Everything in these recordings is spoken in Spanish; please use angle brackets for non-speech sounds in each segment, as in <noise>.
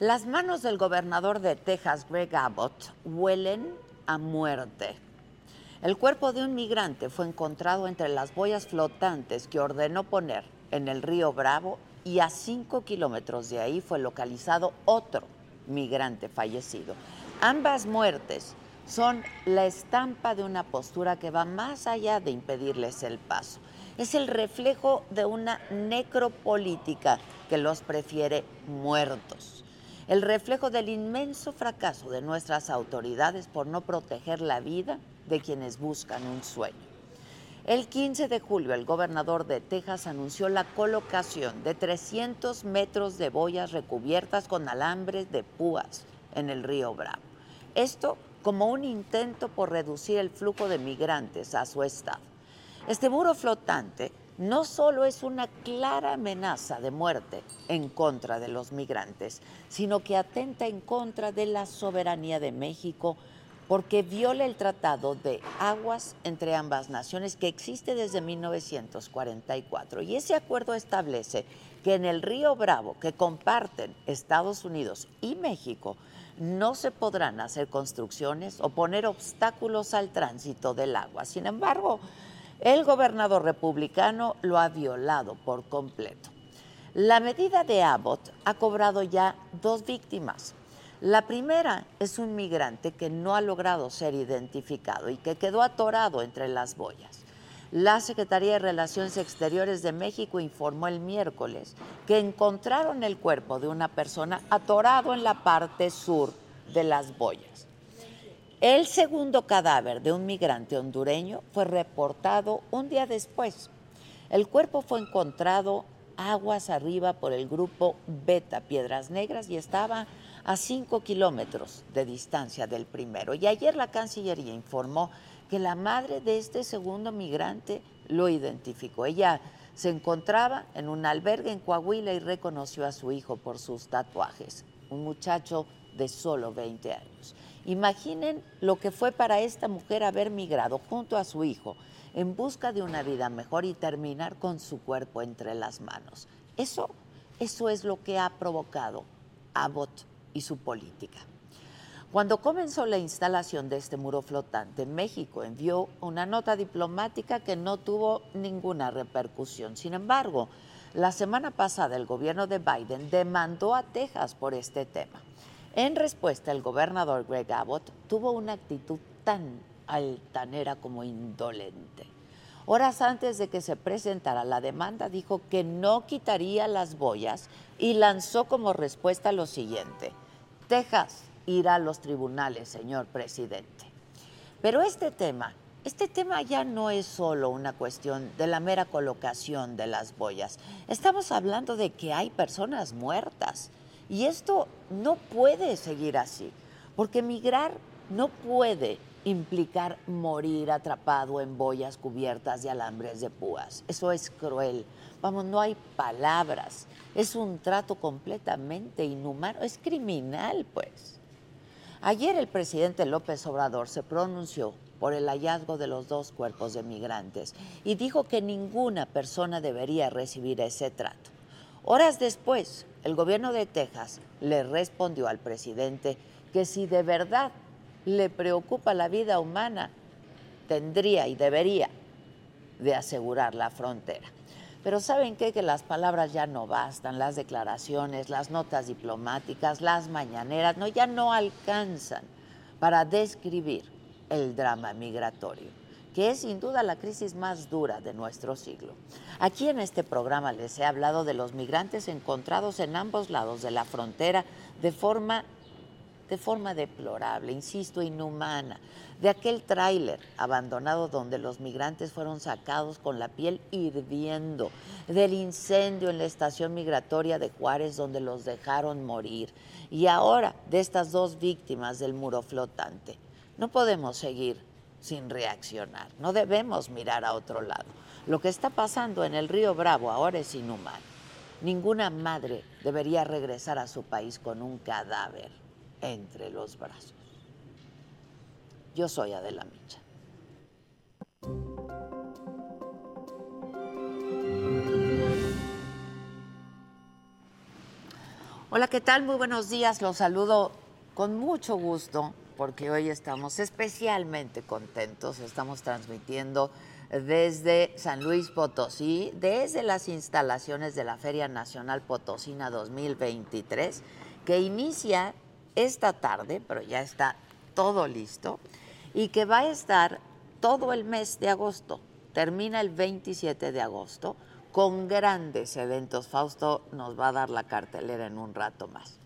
Las manos del gobernador de Texas, Greg Abbott, huelen a muerte. El cuerpo de un migrante fue encontrado entre las boyas flotantes que ordenó poner en el río Bravo y a cinco kilómetros de ahí fue localizado otro migrante fallecido. Ambas muertes son la estampa de una postura que va más allá de impedirles el paso es el reflejo de una necropolítica que los prefiere muertos. El reflejo del inmenso fracaso de nuestras autoridades por no proteger la vida de quienes buscan un sueño. El 15 de julio, el gobernador de Texas anunció la colocación de 300 metros de boyas recubiertas con alambres de púas en el río Bravo. Esto como un intento por reducir el flujo de migrantes a su estado. Este muro flotante no solo es una clara amenaza de muerte en contra de los migrantes, sino que atenta en contra de la soberanía de México porque viola el tratado de aguas entre ambas naciones que existe desde 1944. Y ese acuerdo establece que en el río Bravo, que comparten Estados Unidos y México, no se podrán hacer construcciones o poner obstáculos al tránsito del agua. Sin embargo, el gobernador republicano lo ha violado por completo. La medida de Abbott ha cobrado ya dos víctimas. La primera es un migrante que no ha logrado ser identificado y que quedó atorado entre las boyas. La Secretaría de Relaciones Exteriores de México informó el miércoles que encontraron el cuerpo de una persona atorado en la parte sur de las boyas. El segundo cadáver de un migrante hondureño fue reportado un día después. El cuerpo fue encontrado aguas arriba por el grupo Beta Piedras Negras y estaba a cinco kilómetros de distancia del primero. Y ayer la Cancillería informó que la madre de este segundo migrante lo identificó. Ella se encontraba en un albergue en Coahuila y reconoció a su hijo por sus tatuajes, un muchacho de solo 20 años. Imaginen lo que fue para esta mujer haber migrado junto a su hijo en busca de una vida mejor y terminar con su cuerpo entre las manos. Eso, eso es lo que ha provocado Abbott y su política. Cuando comenzó la instalación de este muro flotante, México envió una nota diplomática que no tuvo ninguna repercusión. Sin embargo, la semana pasada el gobierno de Biden demandó a Texas por este tema. En respuesta, el gobernador Greg Abbott tuvo una actitud tan altanera como indolente. Horas antes de que se presentara la demanda, dijo que no quitaría las boyas y lanzó como respuesta lo siguiente, Texas irá a los tribunales, señor presidente. Pero este tema, este tema ya no es solo una cuestión de la mera colocación de las boyas. Estamos hablando de que hay personas muertas y esto no puede seguir así, porque migrar no puede implicar morir atrapado en boyas cubiertas de alambres de púas. Eso es cruel. Vamos, no hay palabras. Es un trato completamente inhumano. Es criminal, pues. Ayer el presidente López Obrador se pronunció por el hallazgo de los dos cuerpos de migrantes y dijo que ninguna persona debería recibir ese trato. Horas después, el gobierno de Texas le respondió al presidente que si de verdad le preocupa la vida humana, tendría y debería de asegurar la frontera. Pero ¿saben qué? Que las palabras ya no bastan, las declaraciones, las notas diplomáticas, las mañaneras, no, ya no alcanzan para describir el drama migratorio que es sin duda la crisis más dura de nuestro siglo. Aquí en este programa les he hablado de los migrantes encontrados en ambos lados de la frontera de forma de forma deplorable, insisto, inhumana, de aquel tráiler abandonado donde los migrantes fueron sacados con la piel hirviendo, del incendio en la estación migratoria de Juárez donde los dejaron morir, y ahora de estas dos víctimas del muro flotante. No podemos seguir sin reaccionar, no debemos mirar a otro lado. Lo que está pasando en el río Bravo ahora es inhumano. Ninguna madre debería regresar a su país con un cadáver entre los brazos. Yo soy Adela Micha. Hola, ¿qué tal? Muy buenos días. Los saludo con mucho gusto porque hoy estamos especialmente contentos. Estamos transmitiendo desde San Luis Potosí, desde las instalaciones de la Feria Nacional Potosina 2023, que inicia esta tarde, pero ya está todo listo, y que va a estar todo el mes de agosto. Termina el 27 de agosto con grandes eventos. Fausto nos va a dar la cartelera en un rato más.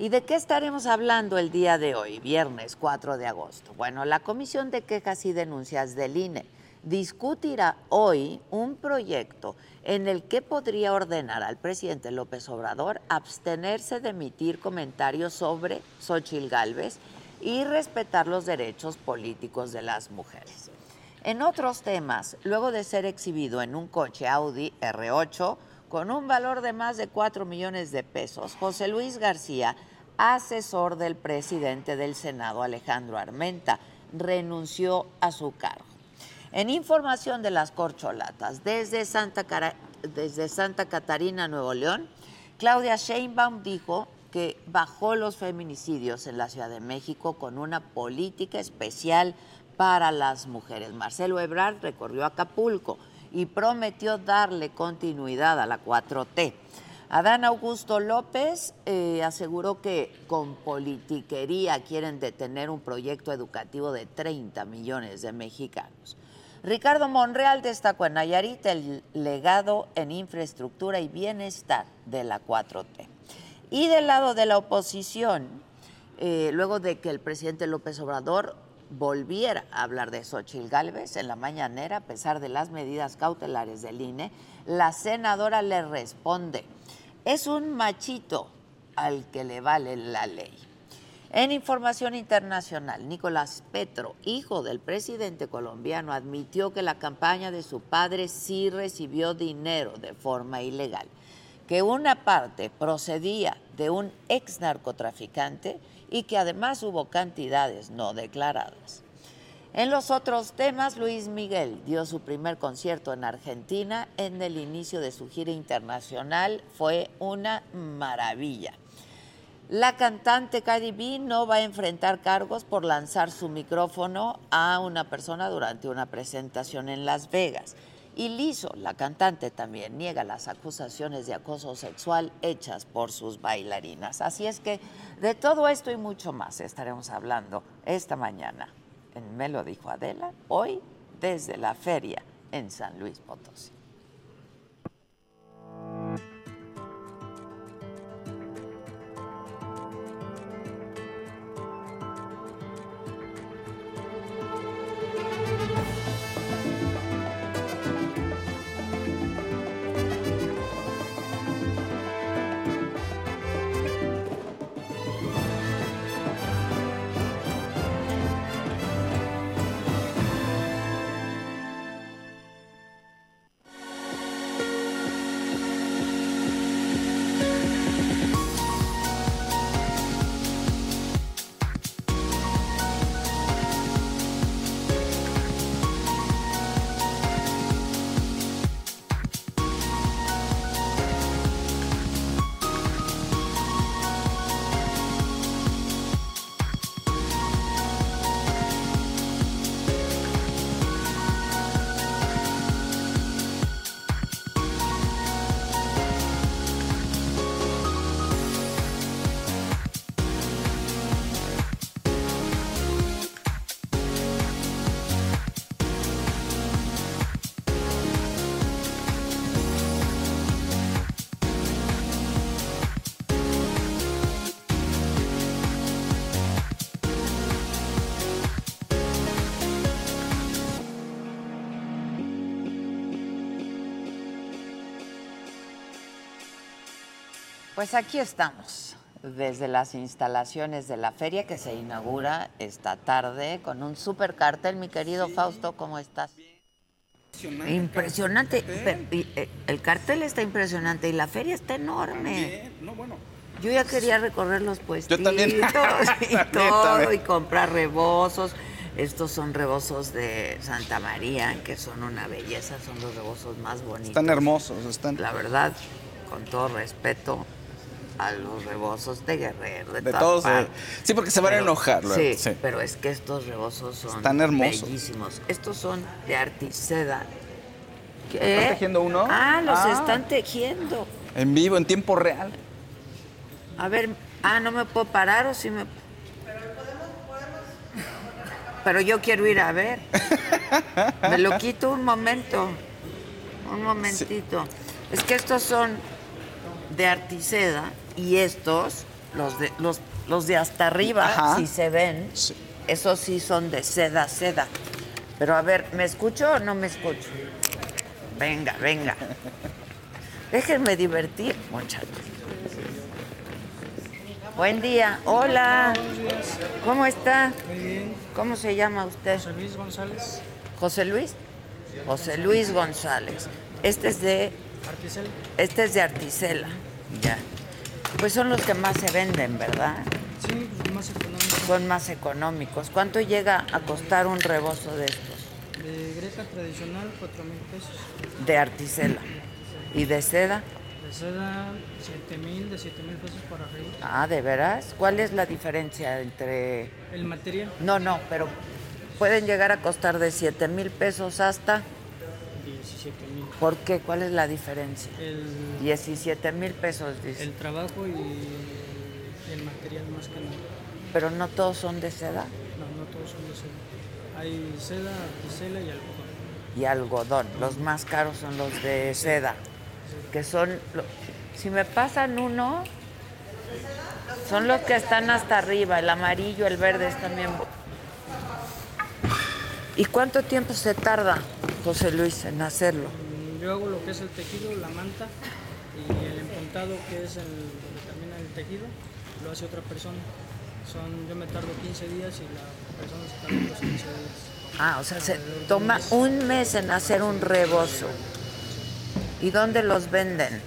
¿Y de qué estaremos hablando el día de hoy, viernes 4 de agosto? Bueno, la Comisión de Quejas y Denuncias del INE discutirá hoy un proyecto en el que podría ordenar al presidente López Obrador abstenerse de emitir comentarios sobre Xochil Gálvez y respetar los derechos políticos de las mujeres. En otros temas, luego de ser exhibido en un coche Audi R8 con un valor de más de 4 millones de pesos, José Luis García, asesor del presidente del Senado Alejandro Armenta, renunció a su cargo. En información de las corcholatas, desde Santa, desde Santa Catarina, Nuevo León, Claudia Sheinbaum dijo que bajó los feminicidios en la Ciudad de México con una política especial para las mujeres. Marcelo Ebrard recorrió Acapulco y prometió darle continuidad a la 4T. Adán Augusto López eh, aseguró que con politiquería quieren detener un proyecto educativo de 30 millones de mexicanos. Ricardo Monreal destacó en Nayarit el legado en infraestructura y bienestar de la 4T. Y del lado de la oposición, eh, luego de que el presidente López Obrador volviera a hablar de Xochil Gálvez en la mañanera, a pesar de las medidas cautelares del INE, la senadora le responde, es un machito al que le vale la ley. En información internacional, Nicolás Petro, hijo del presidente colombiano, admitió que la campaña de su padre sí recibió dinero de forma ilegal, que una parte procedía de un ex narcotraficante y que además hubo cantidades no declaradas. En los otros temas, Luis Miguel dio su primer concierto en Argentina en el inicio de su gira internacional. Fue una maravilla. La cantante Cardi B no va a enfrentar cargos por lanzar su micrófono a una persona durante una presentación en Las Vegas. Y Lizzo, la cantante, también niega las acusaciones de acoso sexual hechas por sus bailarinas. Así es que de todo esto y mucho más estaremos hablando esta mañana Me lo dijo Adela, hoy desde la feria en San Luis Potosí. Pues aquí estamos, desde las instalaciones de la feria que se inaugura esta tarde con un super cartel. Mi querido Fausto, ¿cómo estás? Impresionante. Impresionante. Eh, el cartel está impresionante y la feria está enorme. No, bueno. Yo ya quería recorrer los puestos. Yo también. y <laughs> todo, y comprar rebozos. Estos son rebozos de Santa María, que son una belleza, son los rebozos más bonitos. Están hermosos, están. La verdad, con todo respeto, a los rebozos de Guerrero, de, de todos. sí, porque se van a enojar. Sí, sí, pero es que estos rebozos son Están hermosos. bellísimos. Estos son de artiseda. ¿Están tejiendo uno? Ah, los ah. están tejiendo. En vivo, en tiempo real. A ver, ah, no me puedo parar o sí me. Pero yo quiero ir a ver. <laughs> me lo quito un momento. Un momentito. Es que estos son de artiseda y estos, los de, los, los de hasta arriba, si se ven, esos sí son de seda, seda. Pero a ver, ¿me escucho o no me escucho? Venga, venga. <laughs> Déjenme divertir, muchachos. Buen día. Hola. ¿Cómo está? Muy bien. ¿Cómo se llama usted? José Luis González. ¿José Luis? José Luis González. Este es de... Articela. Este es de Articela. Ya. Pues son los que más se venden, ¿verdad? Sí, pues, más económicos. Son más económicos. ¿Cuánto llega a costar un rebozo de estos? De greca tradicional, 4 mil pesos. De articela. ¿Y de seda? De seda, 7 mil, de 7 mil pesos para arriba. Ah, ¿de veras? ¿Cuál es la diferencia entre...? El material. No, no, pero pueden llegar a costar de 7 mil pesos hasta... 17 mil. ¿Por qué? ¿Cuál es la diferencia? El, 17 mil pesos, dice. El trabajo y el material más que nada. ¿Pero no todos son de seda? No, no todos son de seda. Hay seda, articela y algodón. Y algodón. Los más caros son los de seda. Que son... Si me pasan uno, son los que están hasta arriba. El amarillo, el verde es también... ¿Y cuánto tiempo se tarda, José Luis, en hacerlo? Yo hago lo que es el tejido, la manta y el empuntado que es el, donde termina el tejido, lo hace otra persona. Son, yo me tardo 15 días y la persona se tarda los 15 días. Ah, o sea, se toma un mes en hacer un rebozo. ¿Y dónde los venden?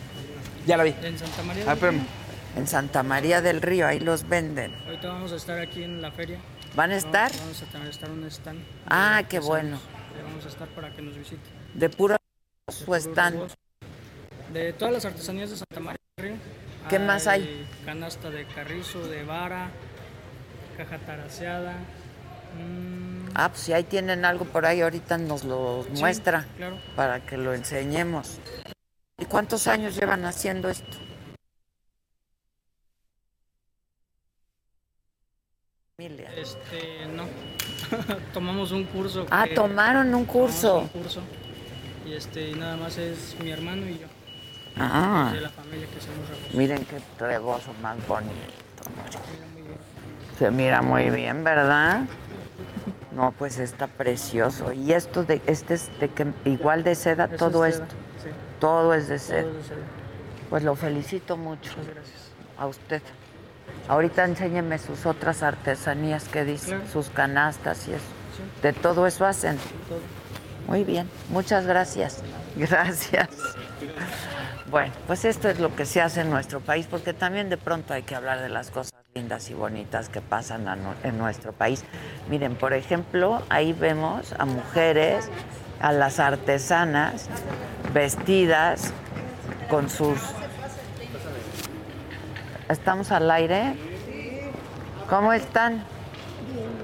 Ya lo vi. En Santa María ah, del Río. En Santa María del Río, ahí los venden. Ahorita vamos a estar aquí en la feria. ¿Van a estar? Vamos a estar un stand. Ah, qué bueno. Vamos a estar para que nos visite. De puro su stand. De todas las artesanías de Santa María Río. ¿Qué más hay? Canasta de carrizo, de vara, caja taraseada. Mmm... Ah, pues si ahí tienen algo por ahí, ahorita nos lo muestra claro. para que lo enseñemos. ¿Y cuántos años llevan haciendo esto? Este, no. <laughs> Tomamos un curso. Ah, tomaron un curso. Un curso. Y este, nada más es mi hermano y yo. Ah. De la familia que somos. Miren qué rebozo más bonito. Se mira muy bien, ¿verdad? No, pues está precioso. ¿Y esto de este es de que igual de seda Eso todo es esto? Sí. Todo es de seda. Todo es de seda. Pues lo felicito mucho Muchas gracias. a usted. Ahorita enséñeme sus otras artesanías que dice, Claro. sus canastas y eso. Sí. De todo eso hacen. Todo. Muy bien, muchas gracias. Gracias. Bueno, pues esto es lo que se hace en nuestro país, porque también de pronto hay que hablar de las cosas lindas y bonitas que pasan en nuestro país. Miren, por ejemplo, ahí vemos a mujeres, a las artesanas vestidas con sus... ¿Estamos al aire? ¿Cómo están?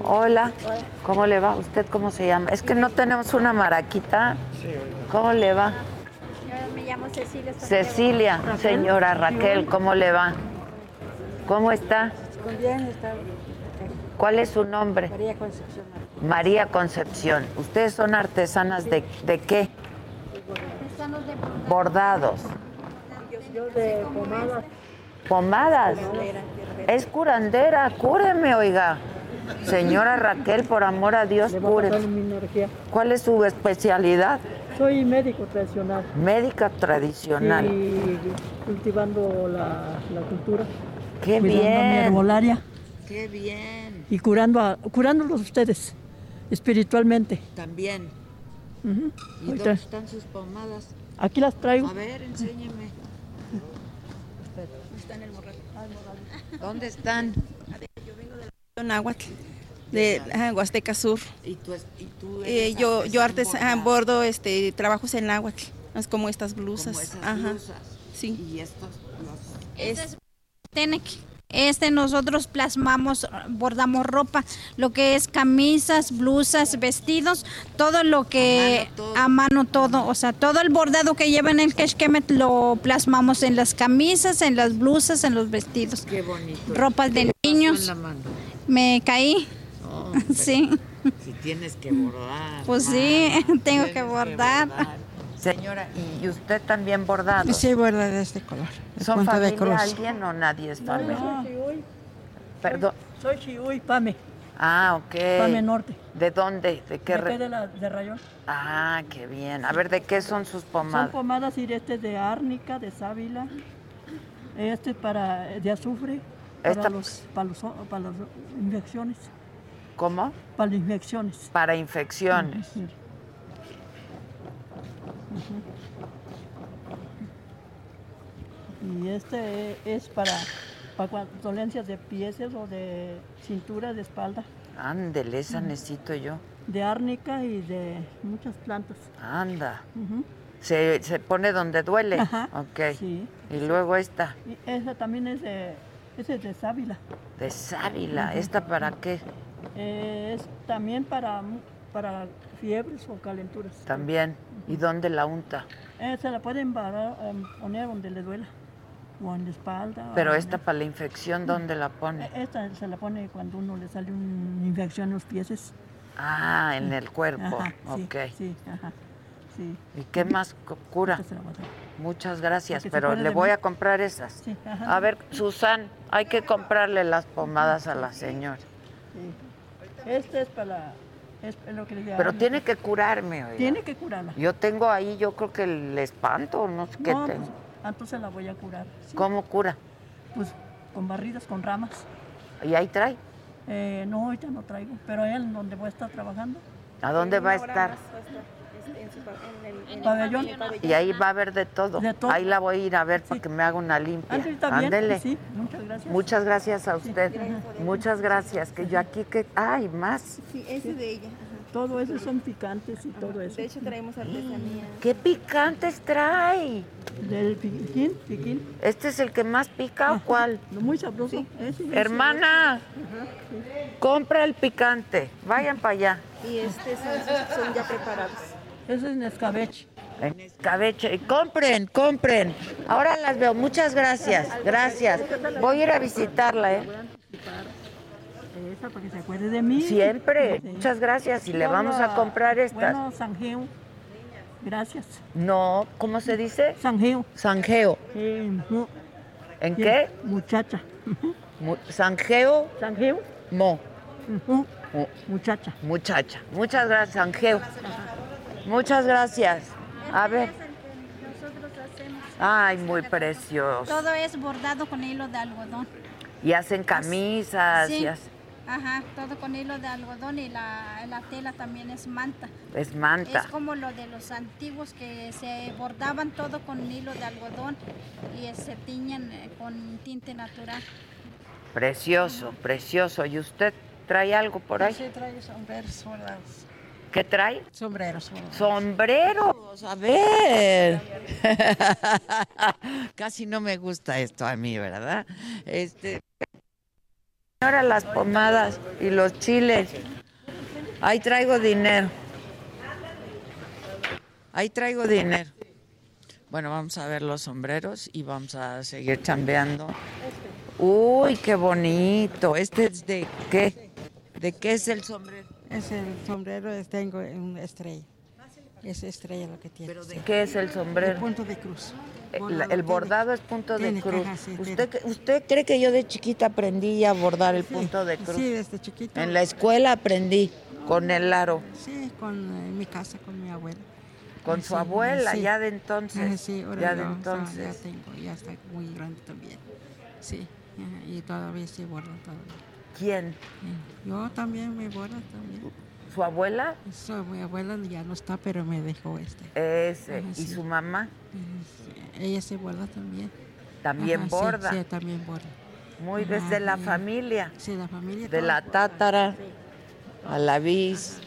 Hola, ¿cómo le va? ¿Usted cómo se llama? Es que no tenemos una maraquita. ¿Cómo le va? Yo me llamo Cecilia. Cecilia, señora Raquel, ¿cómo le va? ¿Cómo está? Bien, está ¿Cuál es su nombre? María Concepción. María Concepción. ¿Ustedes son artesanas de, de qué? Estamos de Bordados. Yo de pomada. ¿Pomadas? Es curandera, cúreme, oiga. Señora Raquel, por amor a Dios, cure. energía. ¿Cuál es su especialidad? Soy médico tradicional Médica tradicional. y cultivando la, la cultura. ¡Qué cuidando mi bien! herbolaria ¡Qué bien! y curando a, curándolos ustedes espiritualmente. También. ¿Y Ahorita- dónde están sus pomadas? Aquí las traigo. A ver, enséñeme. ¿Dónde están? Náhuatl, de ajá, Huasteca Sur. ¿Y tú, es- y tú Eh, yo yo artes, bordado? bordo este, trabajos en náhuatl, es como estas blusas. Como esas ajá, blusas. Sí. Y estos los... Es- Tenec. Este nosotros plasmamos, bordamos ropa, lo que es camisas, blusas, vestidos, todo lo que A mano todo. a mano todo, o sea, todo el bordado que lleva en el Keshkemet lo plasmamos en las camisas, en las blusas, en los vestidos. Qué bonito. Ropas de ¿Qué pasó niños. Me caí, No, <laughs> sí, si tienes que bordar. pues sí, mano, <laughs> tengo que bordar. Señora, ¿y usted también bordado? Sí, borda de este color. de ¿Son de familia cruz. alguien o nadie es familia? Soy Chihuy, Perdón. soy Chihuy, Pame, Ah, ok. Pame Norte. ¿De dónde? ¿De qué? De, re- aquí de, la, de Rayón. Ah, qué bien. A ver, ¿de qué son sus Son pomadas? pomadas y este de árnica, de sábila. Este para de azufre. Para Esta- los, para los para las infecciones. ¿Cómo? Para las infecciones. Para infecciones. Y este es para, para dolencias de pies o de cintura, de espalda, Ándele, esa necesito yo. de árnica y de muchas plantas. Anda. Se, se pone donde duele. Ajá, Ok. sí. Y luego esta, Y esa también es de, ese es de sábila. de sábila. ¿Esta para qué? Eh, es también para, para fiebres o calenturas. También. ¿Y dónde la unta? Eh, se la pueden parar, em, poner donde le duela, o en la espalda. Pero esta el- para la infección, ¿dónde la pone? Esta se la pone cuando uno le sale una infección en los pies. Ah, en el cuerpo. Ajá, ok. Sí, ajá, sí. ¿Y qué más cu- cura? Muchas gracias, Porque pero le voy mí. a comprar esas. Ajá. A ver, Susan, hay que comprarle las pomadas a la señora. Este es para es lo que le Pero tiene que curarme, oiga. Tiene que curarla. Yo tengo ahí, yo creo que el espanto, no sé qué no, tengo. pues, entonces la voy a curar. sí. ¿Cómo cura? Pues con barridas, con ramas. ¿Y ahí trae? Eh, no, ahorita no traigo, pero él donde voy a estar trabajando. ¿A dónde va a estar? Pabellón. Y ahí va a haber de todo. De todo. Ahí la voy a ir a ver para Sí. que me haga una limpia. Ándele. Sí, muchas gracias. Muchas gracias a Sí, usted. Muchas gracias. Que yo aquí que. ¡Ay, más! Sí, ese de ella. Todo eso son picantes y todo eso. De hecho traemos artesanía. <gasps> ¡Qué picantes trae! Del piquín, piquín. ¿Este es el que más pica o cuál? Lo Muy sabroso. Ese Hermana, compra el picante. Vayan para allá. Y este son, son ya preparados. Ese es en escabeche. En escabeche. Y compren, compren. Ahora las veo. Muchas gracias. Gracias. Voy a ir a visitarla, ¿eh? Para que se acuerde de mí. Siempre. Muchas gracias. Y le vamos a comprar estas. Bueno, Sanjeo. Gracias. No, ¿cómo se dice? Sanjeo. Sanjeo. Eh, mu- ¿En qué? Muchacha. Mu- Sanjeo, Sanjeo. mo. Muchacha. Muchacha. Muchas gracias, Sanjeo. Muchas gracias. A ver. Nosotros hacemos Ay, muy precioso. todo es bordado con hilo de algodón. Y hacen camisas. Sí. y Ajá, todo con hilo de algodón y la, la tela también es manta. es manta. Es como lo de los antiguos que se bordaban todo con hilo de algodón y se tiñan eh, con tinte natural. Precioso, precioso. ¿Y usted trae algo por ahí? Sí, traigo sombreros. ¿Qué trae? Sombreros bordados. Sombreros, a ver. <laughs> Casi no me gusta esto a mí, ¿verdad? Este. Ahora las pomadas y los chiles. Ahí traigo dinero. Ahí traigo dinero. Bueno, vamos a ver los sombreros y vamos a seguir chambeando. Uy, qué bonito. ¿Este es de qué? ¿De qué es el sombrero? Es el sombrero, es- tengo una estrella. Es estrella lo que tiene. ¿Pero de sí. qué es el El sombrero? punto de cruz. El, Bordado, el tiene- bordado es punto de tiene cruz. caja, sí, ¿Usted. ¿Usted cree que yo de chiquita aprendí a bordar el Sí, punto de cruz? Sí, desde chiquito. En la escuela aprendí con el aro. Sí, con, eh, en mi casa, con mi abuela. Con su abuela, ya de entonces. Sí, ahora ya de yo, o sea, entonces. ya tengo, ya está muy grande también. Sí, y todavía se guarda todavía. ¿Quién? Yo también me guardo también. ¿Su abuela? Eso, mi abuela ya no está, pero me dejó este. Ese. Ajá, ¿Y sí. su mamá? Sí, Ella se guarda también. También Ajá, borda. Sí, también borda. Muy Ajá, desde la sí. familia. Sí, la familia. De la tátara a la bis,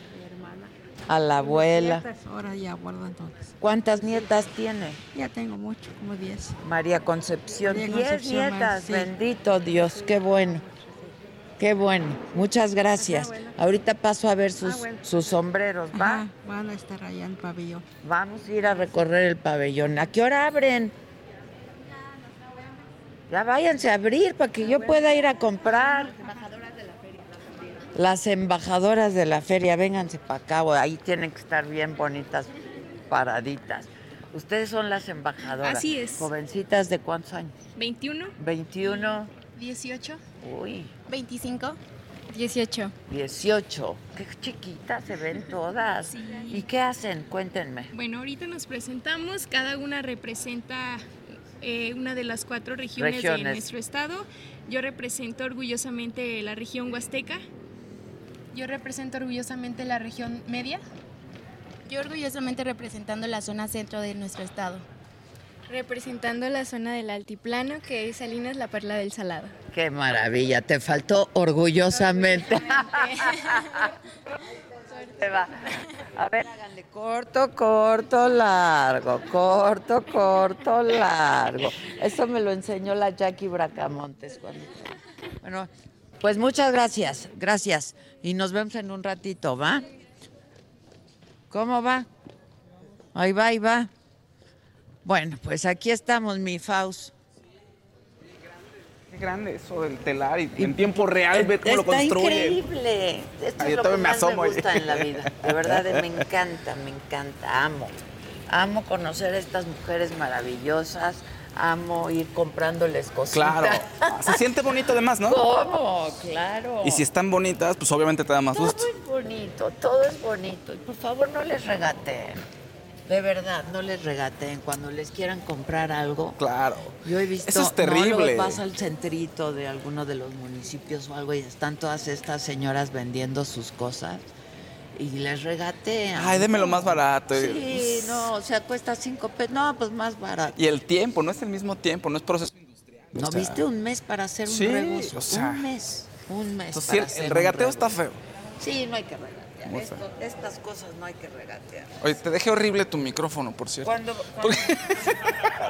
a la abuela. Ahora ya guardan todos. ¿Cuántas nietas tiene? Ya tengo mucho, como 10. María Concepción. María Diez Concepción, nietas. Bendito Dios. Qué bueno. Qué bueno. Muchas gracias. Ahorita paso a ver sus, sus sombreros. ¿Va? Ajá, van a estar allá en el pabellón. Vamos a ir a recorrer el pabellón. ¿A qué hora abren? Ya váyanse a abrir para que yo pueda ir a comprar. Las embajadoras de la feria, vénganse para acá, ahí tienen que estar bien bonitas, paraditas. Ustedes son las embajadoras. Así es. Jovencitas de cuántos años? 21, 21. 18, Uy, 25, 18. 18. Qué chiquitas se ven todas. Sí. ¿Y qué hacen? Cuéntenme. Bueno, ahorita nos presentamos, cada una representa eh, una de las cuatro regiones, Regiones. de nuestro estado. Yo represento orgullosamente la región huasteca. Yo represento orgullosamente la región media. Yo orgullosamente representando la zona centro de nuestro estado. Representando la zona del altiplano, que es Salinas, la perla del Salado. Qué maravilla, te faltó orgullosamente. Te va. A ver, háganle corto, corto, largo, corto, corto, largo. Eso me lo enseñó la Jackie Bracamontes cuando. Bueno, pues muchas gracias, gracias. Y nos vemos en un ratito, ¿va? ¿Cómo va? Ahí va, ahí va. Bueno, pues aquí estamos, mi Faust. Qué grande eso del telar y en tiempo real ver cómo lo Está construyen. increíble. Esto Ay, es yo lo que también me más asomo me ahí. gusta en la vida. De verdad, me <laughs> encanta, me encanta. Amo. Amo conocer a estas mujeres maravillosas. Amo ir comprándoles cositas. Claro. <laughs> Se siente bonito además, ¿no? ¿Cómo? Claro. Y si están bonitas, pues obviamente te da más Todo gusto. es bonito, todo es bonito. Y por favor, no les regateen. De verdad, no les regateen. Cuando les quieran comprar algo, Claro. Yo he visto, Eso es no, terrible. vas al centrito de alguno de los municipios o algo y están todas estas señoras vendiendo sus cosas y les regatean. Ay, déme lo más barato. Sí, no, o sea, cuesta cinco pesos. No, pues más barato. Y el tiempo, no es el mismo tiempo, no es proceso industrial. ¿No O sea, viste un mes para hacer un sí, rebozo? o sea, un mes, un mes entonces, para hacer el regateo está feo. Sí, no hay que regatear. Esto- estas cosas no hay que regatear. Oye, te dejé horrible tu micrófono, por cierto. Cuando, <laughs> cuando-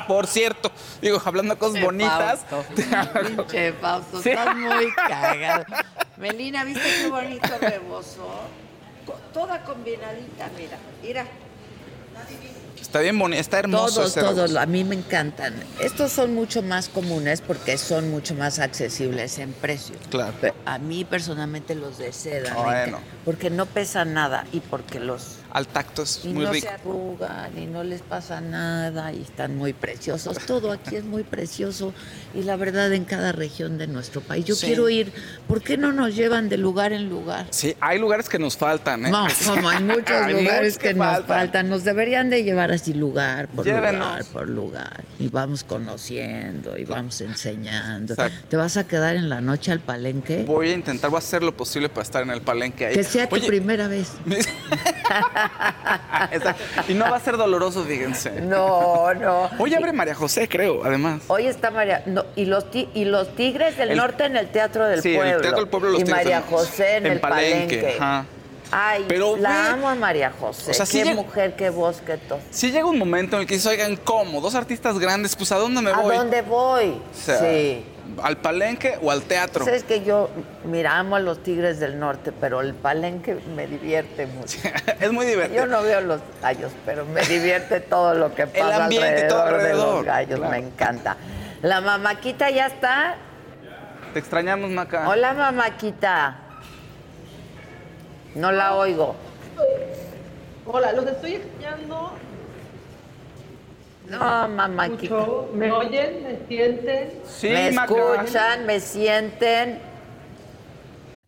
Por cierto, digo, hablando de cosas bonitas. Fausto, <laughs> te hago- Pinche Fausto, Sí. estás muy <laughs> cagado. Melina, ¿viste qué bonito rebozo? Toda combinadita, mira, mira. Está bien bonito, está hermoso Todos, ese todos, a mí me encantan. Estos son mucho más comunes porque son mucho más accesibles en precio. Claro. Pe- A mí personalmente los de seda, Bueno. porque no pesan nada y porque los Al tacto es y muy no rico. se arrugan y no les pasa nada y están muy preciosos. Todo aquí es muy precioso y la verdad en cada región de nuestro país. Yo Sí. quiero ir, ¿por qué no nos llevan de lugar en lugar? Sí, hay lugares que nos faltan, ¿eh? No, como hay <laughs> muchos Hay lugares que, nos faltan. Nos deberían de llevar así lugar por Llévenos. lugar por lugar. Y vamos conociendo y vamos enseñando. Exacto. ¿Te vas a quedar en la noche al palenque? Voy a intentar, voy a hacer lo posible para estar en el palenque ahí. Que sea tu primera vez. <laughs> Y no va a ser doloroso, fíjense. No, no. Hoy abre María José, creo, además. Hoy está María. no, y, los ti- y los Tigres del El- Norte en el Teatro del Sí, el Pueblo. Teatro del Pueblo, los y Tigres María. José en, En el Palenque, Palenque. ajá. Ay, Pero la amo a María José. O sea, sí qué llega- mujer, qué voz, qué todo. Si llega un momento en el que dices, oigan, ¿cómo? Dos artistas grandes, pues ¿a dónde me ¿A voy? dónde voy? O sea, sí. ¿Al palenque o al teatro? Sabes que yo, mira, amo a los Tigres del Norte, pero el Palenque me divierte mucho. <laughs> es muy divertido. Yo no veo los gallos, pero me divierte todo lo que <laughs> pasa ambiente, todo alrededor, de alrededor, los gallos, claro. me encanta. La mamaquita ya está. Te extrañamos, Maca. Hola, mamaquita. No la oigo. Hola, los estoy extrañando No, mamaquita. mucho. ¿Me oyen? ¿Me sienten? Sí, me escuchan, me sienten.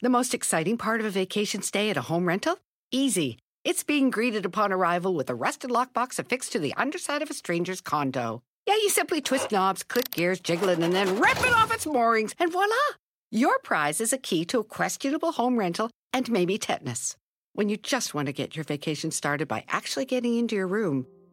The most exciting part of a vacation stay at a home rental? Easy. It's being greeted upon arrival with a rusted lockbox affixed to the underside of a stranger's condo. Yeah, you simply twist knobs, click gears, jiggle it, and then rip it off its moorings, and voila! Your prize is a key to a questionable home rental and maybe tetanus. When you just want to get your vacation started by actually getting into your room,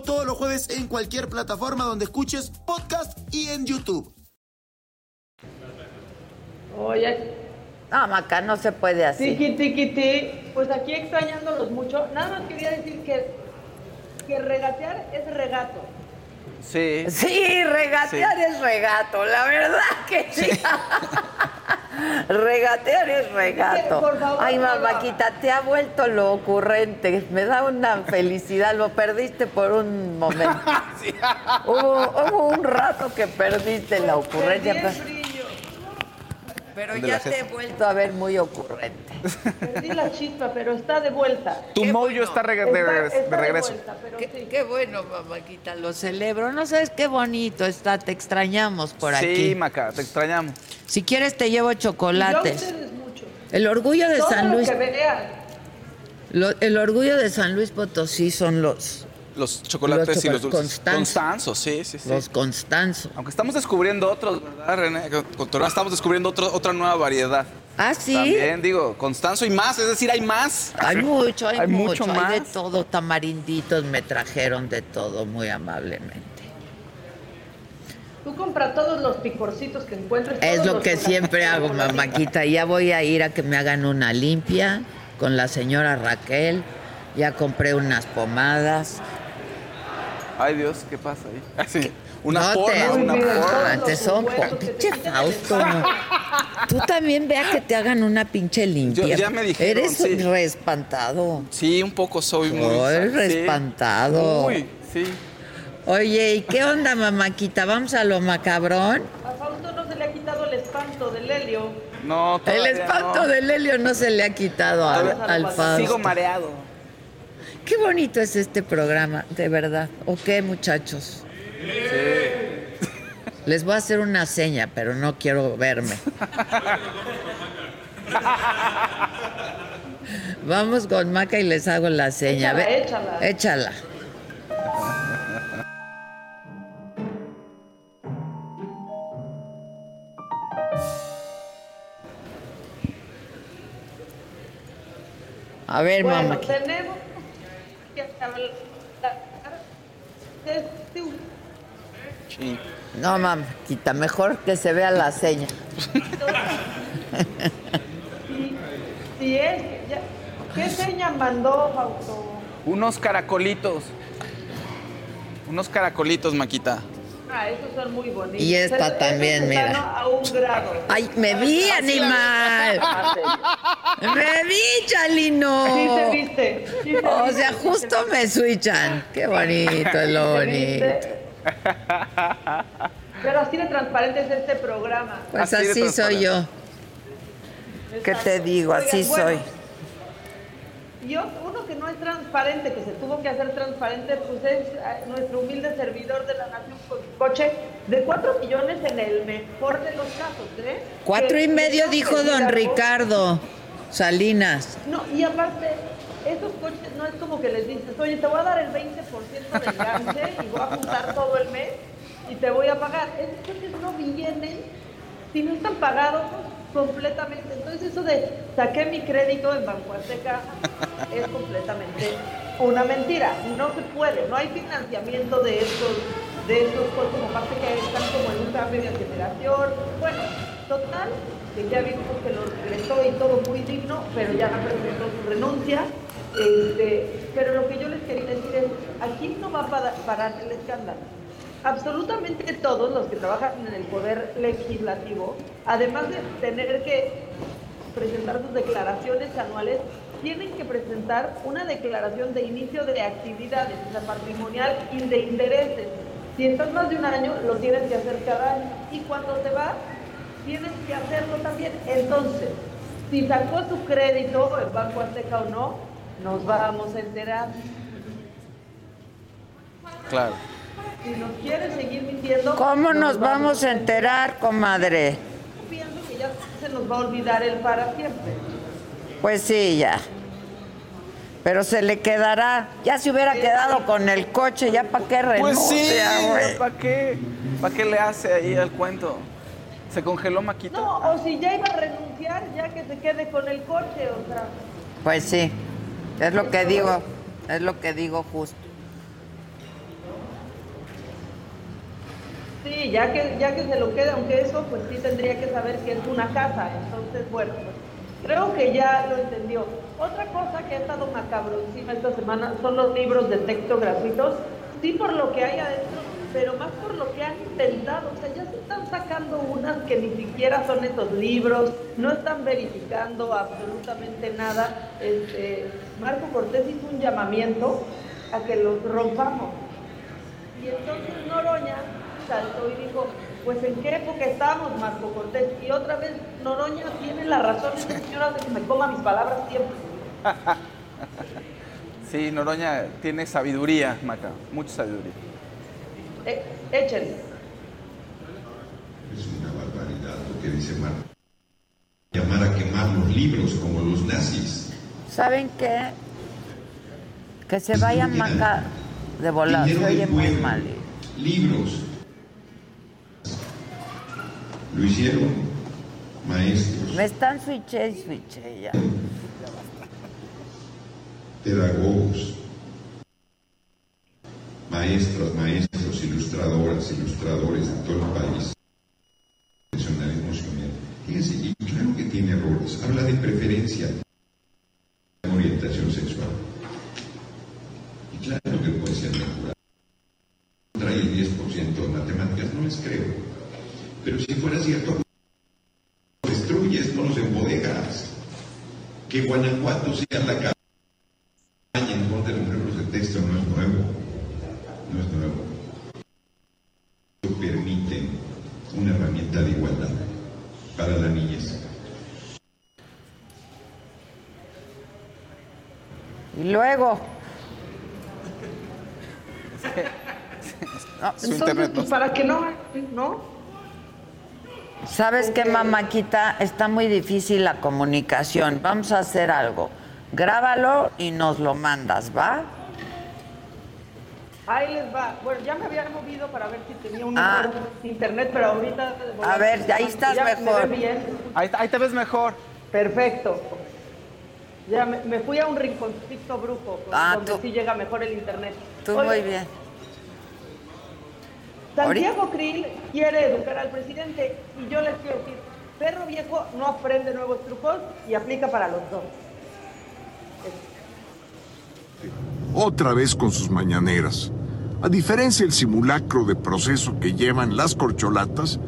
Todos los jueves en cualquier plataforma donde escuches podcast y en YouTube. Oye, No, Maca, no se puede así. tiki tiki ti, pues aquí extrañándolos mucho. Nada más quería decir que, que regatear es regato. Sí. Sí, regatear Sí. es regato, la verdad que sí. <laughs> regatear es regato. Por favor, Ay, mamáquita, te ha vuelto lo ocurrente. Me da una felicidad, lo perdiste por un momento. <laughs> hubo, hubo un rato que perdiste la ocurrencia. Perdí pero- ya te he vuelto a ver muy ocurrente. perdí la chispa, pero está de vuelta. Tu bueno. está reg- de, Está- de regreso. vuelta, pero Qué, sí. qué bueno, mamáquita, lo celebro. No sabes qué bonito está, te extrañamos por sí, aquí. Maca, te extrañamos. Si quieres te llevo Y yo a chocolates. mucho. El orgullo de Todo San lo Luis, que vean. lo- el orgullo de San Luis Potosí son los Los chocolates Los y los dulces. Constanzo. Constanzo, sí, sí, sí. los Constanzo. Aunque estamos descubriendo otros, ¿verdad, René? Estamos descubriendo otro- otra nueva variedad. Ah, sí. También, digo, Constanzo y más, es decir, hay más. Hay mucho, hay, Hay mucho, mucho hay de más. todo. Tamarinditos me trajeron de todo muy amablemente. Tú compra todos los picorcitos que encuentres. Es lo que siempre hago, <laughs> mamáquita. Ya voy a ir a que me hagan una limpia con la señora Raquel. Ya compré unas pomadas. Ay, Dios, ¿qué pasa ahí? Así, una No porra, te- una porra. los son te pinche Fausto. Tú también vea que te hagan una pinche limpia. Yo- ya me dijeron, Eres sí. un respantado. Sí, un poco soy muy... Soy sí. respantado. Uy, sí. Oye, ¿y qué onda, mamáquita? ¿Vamos a lo macabrón? A Fausto no se le ha quitado el espanto del helio. No, El espanto no. del helio no se le ha quitado al, al Fausto. Sigo mareado. Qué bonito es este programa, de verdad. ¿O qué, muchachos? Les voy a hacer una seña, pero no quiero verme. Vamos con Maca y les hago la seña. Échala, Ve- échala. Échala. A ver, Bueno, mamá. tenemos que hablar de este Sí. No, mamáquita, mejor que se vea la seña. Es, ya- ¿qué seña mandó Fausto? Unos caracolitos. Unos caracolitos, Maquita. Ah, esos son muy bonitos. Y esta también, mira. sano A un grado. ¡Ay, me vi, animal! ¡Me vi, Chalino! Sí te viste. sí O sea, justo me switchan. Qué bonito, <laughs> es. Pero así de transparente es este programa. Pues Así soy yo. ¿Qué te digo? Así Oigan, bueno, soy. Y ot- uno que no es transparente, que se tuvo que hacer transparente, pues es eh, nuestro humilde servidor de la nación con su coche de 4 millones en el mejor de los casos, ¿eh? Cuatro Que- y medio dijo don Ricardo Salinas. No, y aparte, esos coches no es como que les dices, oye, te voy a dar el 20% del gance y voy a juntar todo el mes y te voy a pagar. Esos coches no vienen si no están pagados completamente. Entonces eso de saqué mi crédito en Banco Azteca es completamente una mentira. No se puede, no hay financiamiento de estos, de estos coches, aparte que están como en un cambio de generación. Bueno, total, que ya vimos que lo regresó y todo muy digno, pero ya no presentó su renuncia. Este, pero lo que yo les quería decir es, aquí no va a pa- parar el escándalo. Absolutamente todos los que trabajan en el poder legislativo, además de tener que presentar sus declaraciones anuales, tienen que presentar una declaración de inicio de actividades, o sea, patrimonial y de intereses. Si estás más de un año, lo tienes que hacer cada año. Y cuando te vas, tienes que hacerlo también. Entonces, si sacó su crédito el Banco Azteca o no, nos vamos a enterar. Claro. Si nos quiere seguir mintiendo... ¿Cómo nos vamos a enterar, comadre? Pienso que ya se nos va a olvidar el para siempre. Pues sí, ya. Pero se le quedará. Ya se hubiera quedado con el coche, ya para qué Pues sí, renuncia, güey. ¿para qué? ¿Para qué le hace ahí al cuento? ¿Se congeló Maquito? No, o si ya iba a renunciar, ya que se quede con el coche, o sea... Pues sí, es lo que digo, es lo que digo justo. Sí, ya que, ya que se lo quede, aunque eso, pues sí tendría que saber que es una casa. Entonces, bueno, pues creo que ya lo entendió. Otra cosa que ha estado macabro encima esta semana son los libros de texto gratuitos. Sí por lo que hay adentro, pero más por lo que han intentado. O sea, ya se están sacando unas que ni siquiera son esos libros, no están verificando absolutamente nada. Este, Marco Cortés hizo un llamamiento a que los rompamos. Y entonces Noroña saltó y dijo, pues en qué época estamos, Marco Cortés. Y otra vez Noroña tiene la razón, esa señora de que me coma mis palabras siempre. <laughs> Sí, Noroña tiene sabiduría, Maca, mucha sabiduría. Eh, échale. Es una barbaridad lo que dice Marco. Llamar a quemar los libros como los nazis. ¿Saben qué? Que se vayan maca de volar, se oye muy mal. Libros. Lo hicieron maestros, Me están switché y switché ya. pedagogos, maestras, maestros, ilustradoras, ilustradores de todo el país. Emocional. Fíjense, y claro que tiene errores. Habla de preferencia, orientación sexual. Y claro que puede ser mejorado. Trae el 10% de matemáticas, no les creo. Pero si fuera cierto, destruyes, no los embodegas. Que Guanajuato sea la campaña en contra de los libros de texto no es nuevo. No es nuevo. Permite una herramienta de igualdad para la niñez. Y luego. <laughs> No, pues, para que no, ¿no? ¿Sabes qué, mamáquita? Está muy difícil la comunicación. Vamos a hacer algo. Grábalo y nos lo mandas, ¿va? Ahí les va. Bueno, ya me había movido para ver si tenía un Ah. mejor internet, pero ahorita... A ver, ahí estás me mejor. bien. Ahí, ahí te ves mejor. Perfecto. Ya me, me fui a un rinconcito brujo, Ah, donde tú- sí llega mejor el internet. Tú Oye, muy bien. Santiago Krill quiere educar al presidente y yo les quiero decir, perro viejo no aprende nuevos trucos y aplica para los dos. otra vez con sus mañaneras. A diferencia del simulacro de proceso que llevan las corcholatas,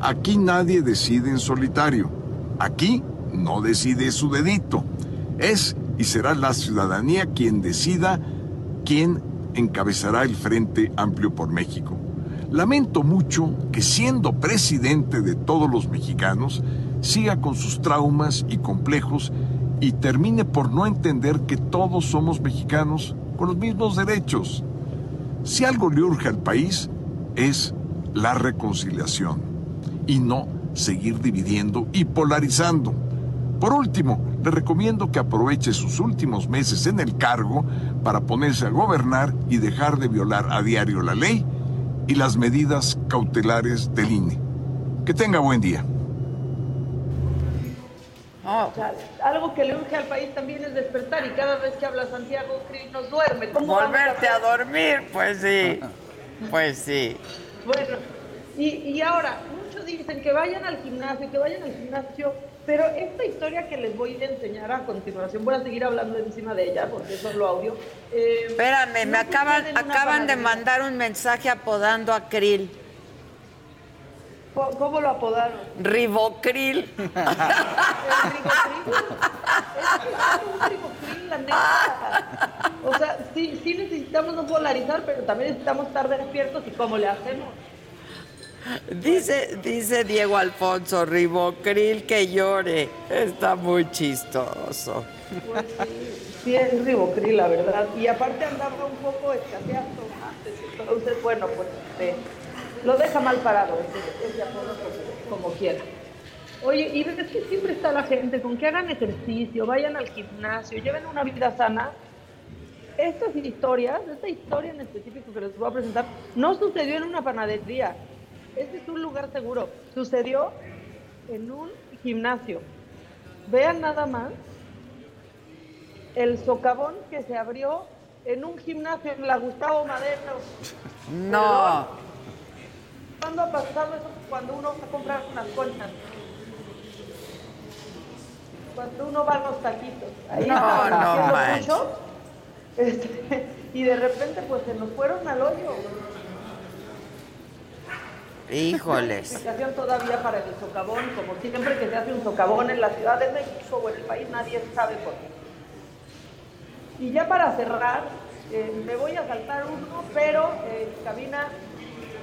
aquí nadie decide en solitario. Aquí no decide su dedito. Es y será la ciudadanía quien decida quién encabezará el Frente Amplio por México. Lamento mucho que siendo presidente de todos los mexicanos, siga con sus traumas y complejos y termine por no entender que todos somos mexicanos con los mismos derechos. Si algo le urge al país es la reconciliación y no seguir dividiendo y polarizando. Por último, le recomiendo que aproveche sus últimos meses en el cargo para ponerse a gobernar y dejar de violar a diario la ley y las medidas cautelares del INE. Que tenga buen día. O sea, algo que le urge al país también es despertar y cada vez que habla Santiago nos duerme. ¿Cómo vamos Volverte a hacer? dormir, pues sí. Pues sí. Bueno, y, y ahora, muchos dicen que vayan al gimnasio, que vayan al gimnasio, Pero esta historia que les voy a enseñar a continuación, voy a seguir hablando encima de ella porque es solo audio. eh, Espérame, me acaban, acaban de mandar un mensaje apodando a Krill. ¿Cómo- ¿Cómo lo apodaron? <laughs> Ribocril. la neta. O sea, sí, sí necesitamos no polarizar, pero también necesitamos estar despiertos y cómo le hacemos. Dice, dice Diego Alfonso, Ribocril que llore. Está muy chistoso. Pues sí, es ribocril, la verdad. Y aparte andaba un poco escaseando antes. Entonces, bueno, pues este, lo deja mal parado, ese apodo como, como quiera. Oye, y ves que siempre está la gente con que hagan ejercicio, vayan al gimnasio, lleven una vida sana. Estas historias, esta historia en específico que les voy a presentar, no sucedió en una panadería. Este es un lugar seguro. Sucedió en un gimnasio. Vean nada más el socavón que se abrió en un gimnasio en la Gustavo Madero. No. ¿Cuándo ha pasado eso cuando uno va a comprar unas conchas? Cuando uno va a los taquitos. Ahí No, estaban no haciendo este, y de repente pues se nos fueron al hoyo. Híjoles. todavía para el socavón, como siempre que se hace un socavón en la Ciudad de México o en el país, nadie sabe por qué. Y ya para cerrar, eh, me voy a saltar uno, pero eh, cabina,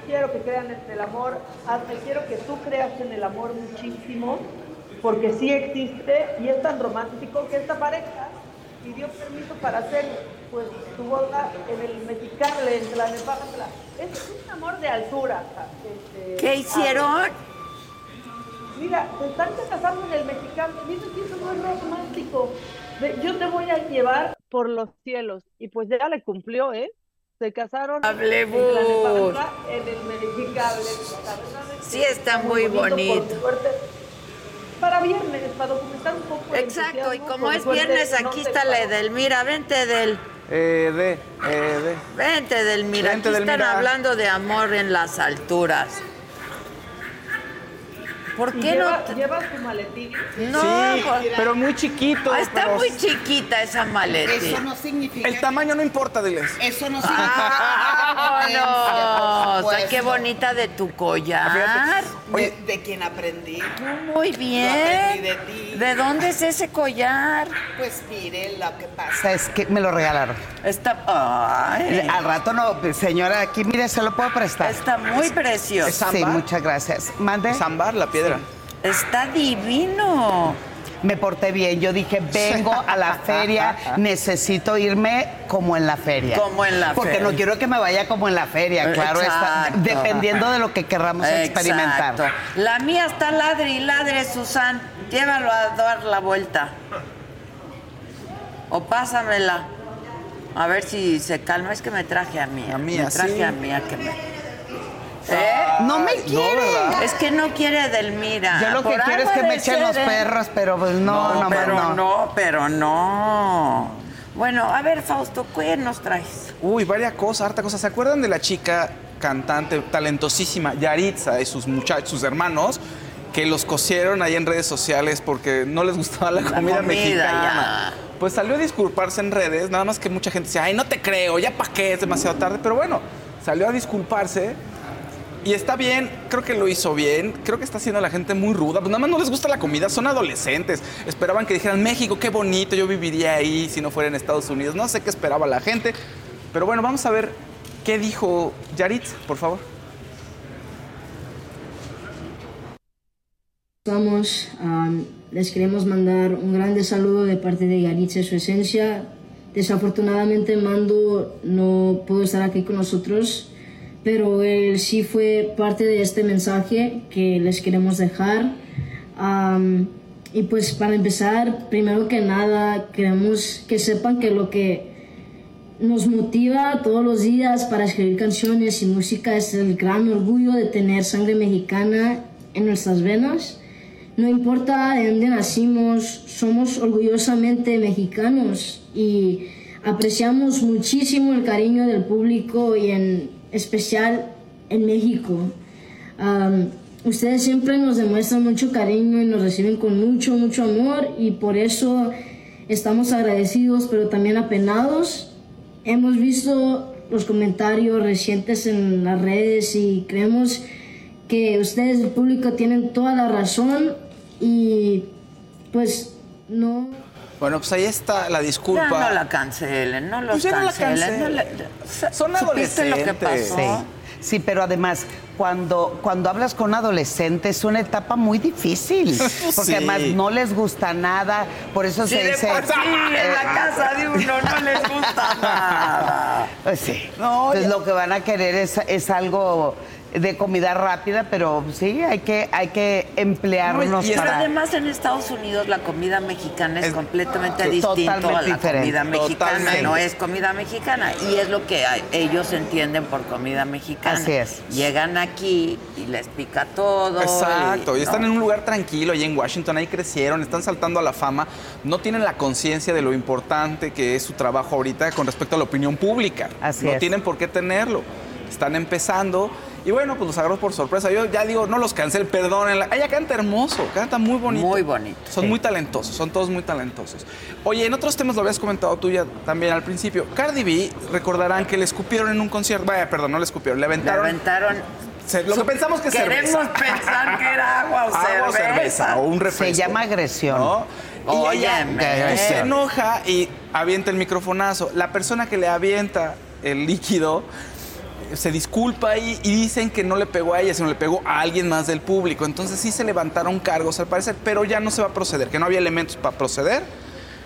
quiero que crean en el amor, Hazme, quiero que tú creas en el amor muchísimo, porque sí existe y es tan romántico que esta pareja pidió permiso para hacer pues su boda en el Mexicable, en Tlalnepantla. Es un amor de altura. este, ¿Qué hicieron? Mira, se están casando en el Mexicable. Dice que eso no es romántico. Yo te voy a llevar por los cielos. Y pues ya le cumplió, ¿eh? Se casaron en Hablemos. Tlalnepantla, en el Mexicable. Sí, está muy bonito. suerte. Para viernes, para documentar un poco Exacto, y como es viernes, aquí está la. Edelmira. Vente, Edel. Eh, de, eh, de. Vente, Edelmira. Vente, Aquí están hablando de amor en las alturas. ¿Por ¿Y qué no? lleva, te- lleva su maletín? No, sí, pero muy chiquito. Ah, está pero- muy chiquita esa maleta. Eso no significa. El tamaño no importa, diles. Eso no ¡Vámonos! ¡Ay, qué bonita de tu collar! De, de quien aprendí. Muy Lo bien. aprendí de ti. ¿De dónde es ese collar? Pues mire, lo que pasa es que me lo regalaron. Está. Ay. Al rato no, señora, aquí mire, se lo puedo prestar. Está muy precioso. Sí, muchas gracias. Mande. Zambar, la piedra. Está divino. Me porté bien. Yo dije, vengo a la feria, <laughs> necesito irme como en la feria. Como en la Porque feria. no quiero que me vaya como en la feria, claro está. Exacto. Dependiendo de lo que querramos experimentar. Exacto. La mía está ladre y ladre, Susan. Llévalo a dar la vuelta. O pásamela. A ver si se calma. Es que me traje a mía. mía, me traje sí. a mía que me. ¿Eh? No me quiere. Es que no quiere Edelmira. Yo lo que quiero es que me echen los perros, pero pues no, no, pero no. no, pero no. Bueno, a ver, Fausto, ¿qué nos traes? Uy, varias cosas, harta cosas. ¿Se acuerdan de la chica cantante talentosísima Yaritza y sus muchachos, sus hermanos? Que los cosieron ahí en redes sociales porque no les gustaba la, La comida, comida, mexicana. Pues salió a disculparse en redes, nada más que mucha gente decía, ay, no te creo, ya pa' qué, es demasiado tarde. Pero bueno, salió a disculparse y está bien, creo que lo hizo bien, creo que está haciendo la gente muy ruda, pues nada más no les gusta la comida, son adolescentes, esperaban que dijeran, México, qué bonito, yo viviría ahí si no fuera en Estados Unidos, no sé qué esperaba la gente, pero bueno, vamos a ver qué dijo Yaritza, por favor. Estamos, am, les queremos mandar un grande saludo de parte de Yaritza, su esencia. Desafortunadamente Mando no pudo estar aquí con nosotros, pero él sí fue parte de este mensaje que les queremos dejar. Am, y pues para empezar, primero que nada, queremos que sepan que lo que nos motiva todos los días para escribir canciones y música es el gran orgullo de tener sangre mexicana en nuestras venas. No importa de dónde nacimos, somos orgullosamente mexicanos y apreciamos muchísimo el cariño del público y en especial en México. Ustedes siempre nos demuestran mucho cariño y nos reciben con mucho, mucho amor y por eso estamos agradecidos pero también apenados. Hemos visto los comentarios recientes en las redes y creemos que ustedes, el público, tienen toda la razón y pues no... Bueno, pues ahí está la disculpa. Ya no la cancelen, no los Pues no la cancelen. no la- Son ¿Supiste lo que adolescentes. pasó? Sí. Sí, pero además, cuando, cuando hablas con adolescentes es una etapa muy difícil. <laughs> Porque Sí. además no les gusta nada. Por eso se dice. por sí en la eh, casa de uno no les gusta nada. <laughs> Pues sí. Entonces lo que van a querer es, es algo de comida rápida, pero sí, hay que, hay que emplearnos y para. además en Estados Unidos la comida mexicana es, completamente Sí, distinto a totalmente la diferente. comida mexicana, Totalmente. no es comida mexicana y es lo que ellos entienden por comida mexicana. Así es. Llegan aquí y les pica todo. Exacto, y ¿no? están en un lugar tranquilo, ahí en Washington, ahí crecieron, están saltando a la fama, no tienen la conciencia de lo importante que es su trabajo ahorita con respecto a la opinión pública. Así no es. tienen por qué tenerlo. Están empezando y bueno, pues los agarró por sorpresa. Yo ya digo, no los cancel, perdónenla. Ella canta hermoso, canta muy bonito. Muy bonito. Son muy talentosos, son todos muy talentosos. Oye, en otros temas lo habías comentado tú ya también al principio. Cardi B, recordarán que le escupieron en un concierto. Vaya, perdón, no le escupieron, le Le aventaron. aventaron. Se- lo que pensamos que es Queremos cerveza. pensar que era agua o Agua o cerveza. cerveza o un refresco. Se llama agresión. ¿no? Y ella se enoja y avienta el microfonazo. La persona que le avienta el líquido se disculpa y, y dicen que no le pegó a ella, sino le pegó a alguien más del público. Entonces sí se levantaron cargos al parecer, pero ya no se va a proceder, que no había elementos para proceder.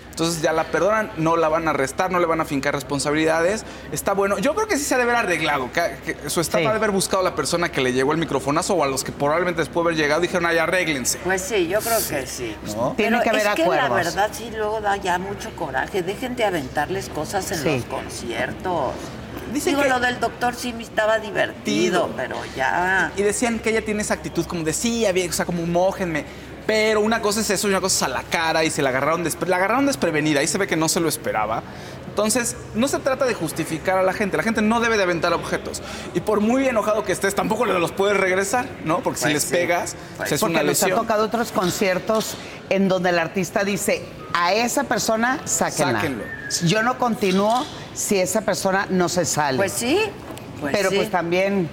Entonces ya la perdonan, no la van a arrestar, no le van a fincar responsabilidades. Está bueno. Yo creo que sí se ha de haber arreglado. Que, que su estafa Sí. ha de haber buscado a la persona que le llegó el microfonazo o a los que probablemente después de haber llegado dijeron, ay, arréglense. Pues sí, yo creo que sí. ¿No? Tiene Pero que haber es que la acuerdos. verdad sí luego da ya mucho coraje. Dejen de aventarles cosas en Sí. los conciertos. Dicen Digo, que- lo del doctor sí me estaba divertido, pero ya. Y decían que ella tiene esa actitud como de sí, había- o sea, como mójenme. Pero una cosa es eso y una cosa es a la cara y se la agarraron, despre- la agarraron desprevenida. Ahí se ve que no se lo esperaba. Entonces, no se trata de justificar a la gente. La gente no debe de aventar objetos. Y por muy enojado que estés, tampoco le los puedes regresar, ¿no? Porque si Pues les sí. pegas, Pues es Porque una nos ha lesión. tocado otros conciertos en donde el artista dice, a esa persona sáquenla. Sáquenlo. Yo no continúo si esa persona no se sale. Pues sí. Pues Pero sí. pues también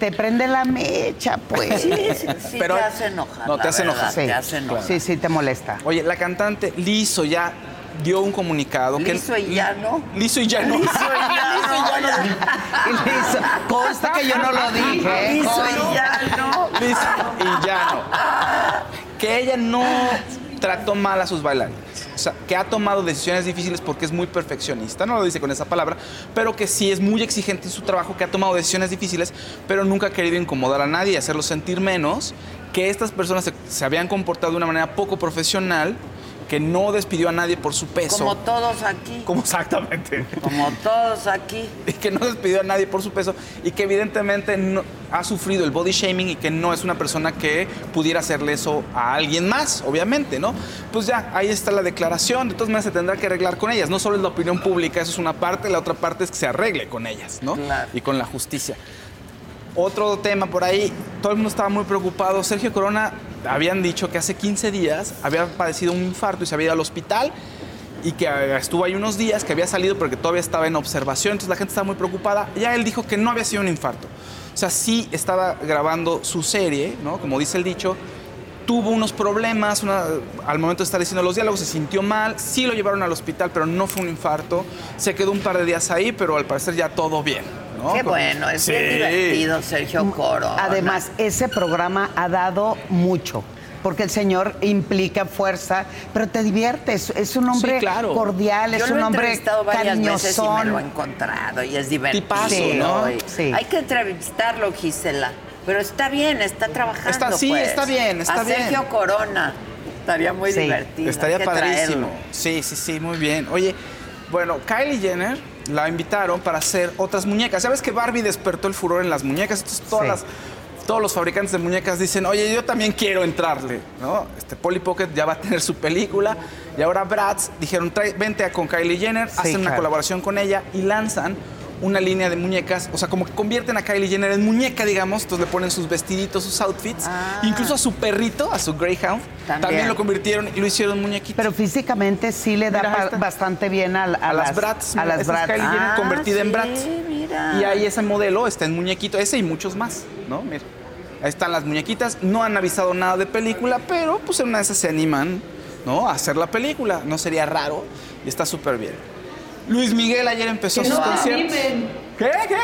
te prende la mecha, pues. Sí, sí, sí <laughs> Pero- te hace enojar. No, te hace enojar. Te Sí. hace enojar. Sí, sí, te molesta. Oye, la cantante Lizo ya dio un comunicado. Liso que, y llano. Liso y llano. Liso y llano. <laughs> Hizo, <laughs> consta que yo no lo dije. Liso consta. y llano. Liso y llano. Que ella no trató mal a sus bailarines. Que ha tomado decisiones difíciles porque es muy perfeccionista, no lo dice con esa palabra, pero que sí es muy exigente en su trabajo, que ha tomado decisiones difíciles, pero nunca ha querido incomodar a nadie hacerlo sentir menos, que estas personas se habían comportado de una manera poco profesional, que no despidió a nadie por su peso. Como todos aquí. Como exactamente. Como todos aquí. <laughs> y que no despidió a nadie por su peso y que evidentemente no- ha sufrido el body shaming y que no es una persona que pudiera hacerle eso a alguien más, obviamente, ¿no? Pues ya, ahí está la declaración, de todas maneras se tendrá que arreglar con ellas, no solo es la opinión pública, eso es una parte, la otra parte es que se arregle con ellas, ¿no? Claro. Y con la justicia. Otro tema por ahí, todo el mundo estaba muy preocupado. Sergio Corona, habían dicho que hace 15 días había padecido un infarto y se había ido al hospital y que eh, estuvo ahí unos días, que había salido porque todavía estaba en observación, entonces la gente estaba muy preocupada. Ya él dijo que no había sido un infarto. O sea, sí estaba grabando su serie, ¿no? Como dice el dicho, tuvo unos problemas, una- al momento de estar diciendo los diálogos se sintió mal, sí lo llevaron al hospital, pero no fue un infarto. Se quedó un par de días ahí, pero al parecer ya todo bien. ¿No? Qué bueno, es Sí. bien divertido, Sergio Coro. Además, ese programa ha dado mucho. Porque el señor implica fuerza, pero te diviertes. Es un hombre Sí, claro. cordial, Yo es lo un hombre entrevistado varias veces y me lo he encontrado y es divertido. Tipazo, Sí, ¿no? Sí. Hay que entrevistarlo, Gisela. Pero está bien, está trabajando. Está- sí, pues. está bien, está A Sergio bien. Corona. Estaría muy Sí. divertido. Estaría padrísimo. traerlo. Sí, sí, sí, muy bien. Oye, bueno, Kylie Jenner la invitaron para hacer otras muñecas. ¿Sabes que Barbie despertó el furor en las muñecas? Entonces, todas Sí. las, todos los fabricantes de muñecas dicen, oye, yo también quiero entrarle, ¿no? Este Polly Pocket ya va a tener su película y ahora Bratz dijeron, "Trae- vente a con Kylie Jenner, hacen una colaboración con ella y lanzan una línea de muñecas, o sea, como que convierten a Kylie Jenner en muñeca, digamos, entonces le ponen sus vestiditos, sus outfits, incluso a su perrito, a su Greyhound, también, También. lo convirtieron y lo hicieron muñequito. Pero físicamente sí le da Mira, bastante bien a, a a las Bratz, A mira, las es Bratz. Kylie Jenner Ah, convertida en mira. Y ahí ese modelo está en muñequito, ese y muchos más, ¿no? Mira. Ahí están las muñequitas, no han avisado nada de película, pero pues en una de esas se animan, ¿no? A hacer la película, no sería raro y está súper bien. Luis Miguel ayer empezó Que sus no se conciertos. animen. ¿Qué? ¿Qué?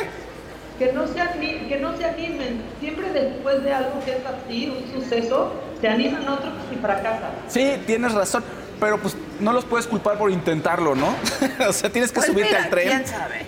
Que no, se ani- que no se animen. Siempre después de algo que es así, un suceso, se animan otros y fracasan. Sí, tienes razón, pero pues no los puedes culpar por intentarlo, ¿no? <laughs> o sea, tienes que Pues subirte mira, al tren. ¿Quién sabe?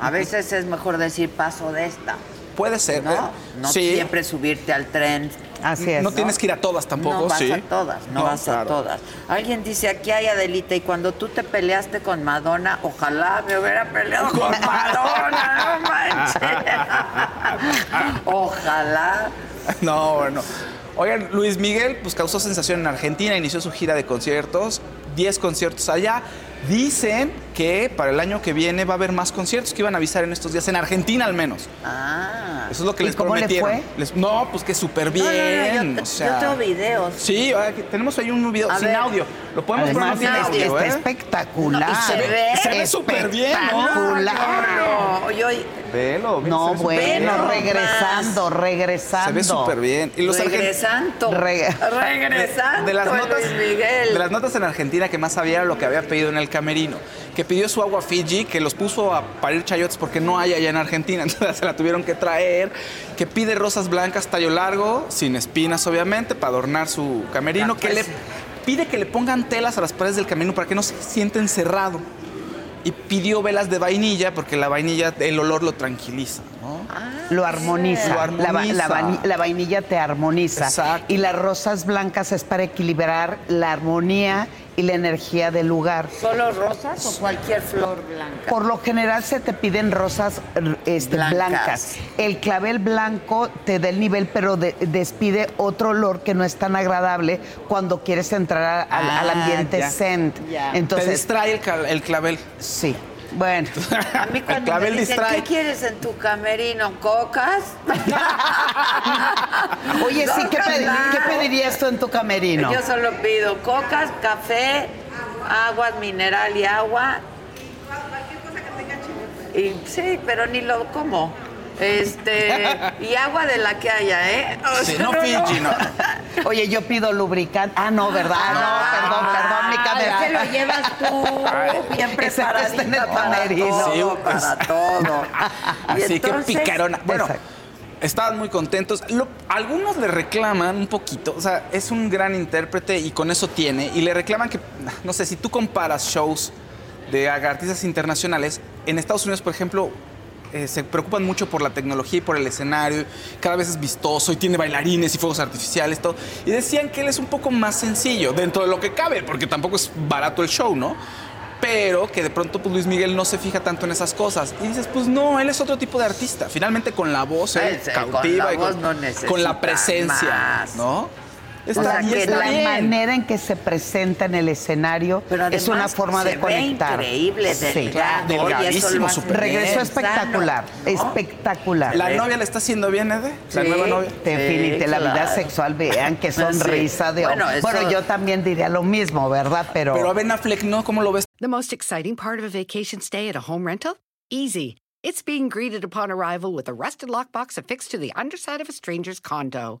A veces es mejor decir paso de esta. Puede ser, ¿No? ¿eh? No Sí. siempre subirte al tren. Así No tienes que ir a todas tampoco, No vas sí. a todas, no, No, vas a todas. Alguien dice, aquí hay Adelita, y cuando tú te peleaste con Madonna, ojalá me hubiera peleado <laughs> con Madonna, no manches. <laughs> ojalá. No, bueno. Oigan, Luis Miguel pues causó sensación en Argentina, inició su gira de conciertos, 10 conciertos allá. Dicen que para el año que viene va a haber más conciertos que iban a avisar en estos días, en Argentina al menos. Ah. Eso es lo que ¿Y les cómo le prometieron. fue? Les- no, pues que súper No, no, no, bien. yo, o sea, yo tengo videos. Sí, aquí tenemos ahí un video A sin ver. audio. Lo podemos Además, poner está, audio, está ¿eh? espectacular. Y se ve- se ve súper bien, ¿no? Espectacular. No, yo, Velo, No, se ve súper bien. bueno, regresando, regresando. Se ve súper bien. Y los argen- regresando. Reg- regresando. de las notas Luis Miguel. de las notas en Argentina que más sabía era lo que había pedido en el camerino que pidió su agua Fiji que los puso a parir chayotes porque no hay allá en Argentina <laughs> entonces se la tuvieron que traer que pide rosas blancas tallo largo sin espinas obviamente para adornar su camerino que le pide que le pongan telas a las paredes del camerino para que no se sienta encerrado y pidió velas de vainilla porque la vainilla el olor lo tranquiliza ¿no? Lo armoniza. Lo La, va- armoniza. la vani- la vainilla te armoniza. Exacto. Y las rosas blancas es para equilibrar la armonía y la energía del lugar. ¿Solo rosas o cualquier flor blanca? Por lo general se te piden rosas este, Blancas. blancas. El clavel blanco te da el nivel, pero de- despide otro olor que no es tan agradable cuando quieres entrar a- al, al Ah, ambiente ya. zen. Ya. te Entonces, distrae el, el clavel sí. Bueno. A mí cuando clavel me dicen, distrae. ¿qué quieres en tu camerino? ¿Cocas? <laughs> Oye, sí, ¿qué, pedi- no. qué pedirías tú en tu camerino? Yo solo pido cocas, café, agua mineral y agua. Y, sí, pero ni lo como. Este, y agua de la que haya, ¿eh? O Sí, sea, no Fiji, no. Oye, yo pido lubricante. Ah, no, ¿verdad? No, perdón, perdón, mi Ah, cámara. es que lo llevas tú, bien preparadita en el todo, Sí, pues. para todo. Y Así entonces, que picarona. Bueno, Exacto. estaban muy contentos. Lo- algunos le reclaman un poquito, o sea, es un gran intérprete y con eso tiene. Y le reclaman que, no sé, si tú comparas shows de artistas internacionales, en Estados Unidos, por ejemplo, eh, se preocupan mucho por la tecnología y por el escenario. Cada vez es vistoso y tiene bailarines y fuegos artificiales, todo. Y decían que él es un poco más sencillo, dentro de lo que cabe, porque tampoco es barato el show, ¿no? Pero que de pronto pues, Luis Miguel no se fija tanto en esas cosas. Y dices, pues no, él es otro tipo de artista. Finalmente con la voz, él Ese, con cautiva la y voz no necesita con la presencia, más. ¿no? O sea, y que está la bien. manera en que se presenta en el escenario Pero es una forma se de ve conectar. increíble, Sí. delgado, y eso delgadísimo, hace súper Regresó bien espectacular, sano, ¿no? espectacular. La novia le está haciendo bien, Ede. La Sí. nueva novia. Definitivamente, la vida claro. sexual, vean qué <laughs> Sí. sonrisa de Bueno, eso- Bueno, yo también diría lo mismo, ¿verdad? Pero, Pero a Ben Affleck, ¿no? ¿Cómo lo ves? The most exciting part of a vacation stay at a home rental? Easy. It's being greeted upon arrival with a rusted lockbox affixed to the underside of a stranger's condo.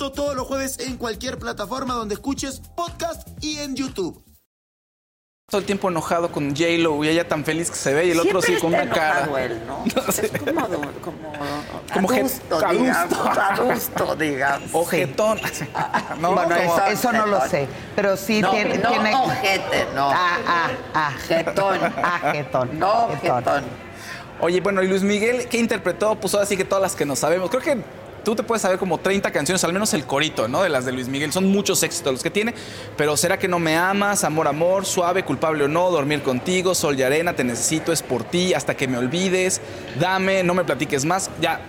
Esto todos los jueves en cualquier plataforma donde escuches podcast y en YouTube. Todo el tiempo enojado con J-Lo y ella tan feliz que se ve y el otro sí Siempre con está una cara. enojado él, ¿no? <laughs> sé. Es como, como, Como adusto, digamos, adusto, digamos. <laughs> Ojetón. No, bueno, como- eso, eso no lo sé, pero sí No, tiene, no, tiene- ojete, no. Ah, ah, ah. Jetón. Ah, jetón. No, jetón. Oye, bueno, y Luis Miguel, ¿qué interpretó? Pues ahora sí que todas las que nos sabemos. Creo que tú te puedes saber como 30 canciones, al menos el corito, ¿no? De las de Luis Miguel. Son muchos éxitos los que tiene. Pero ¿será que no me amas? Amor, amor, suave, culpable o no, dormir contigo, sol y arena, te necesito, es por ti, hasta que me olvides, dame, no me platiques más. Ya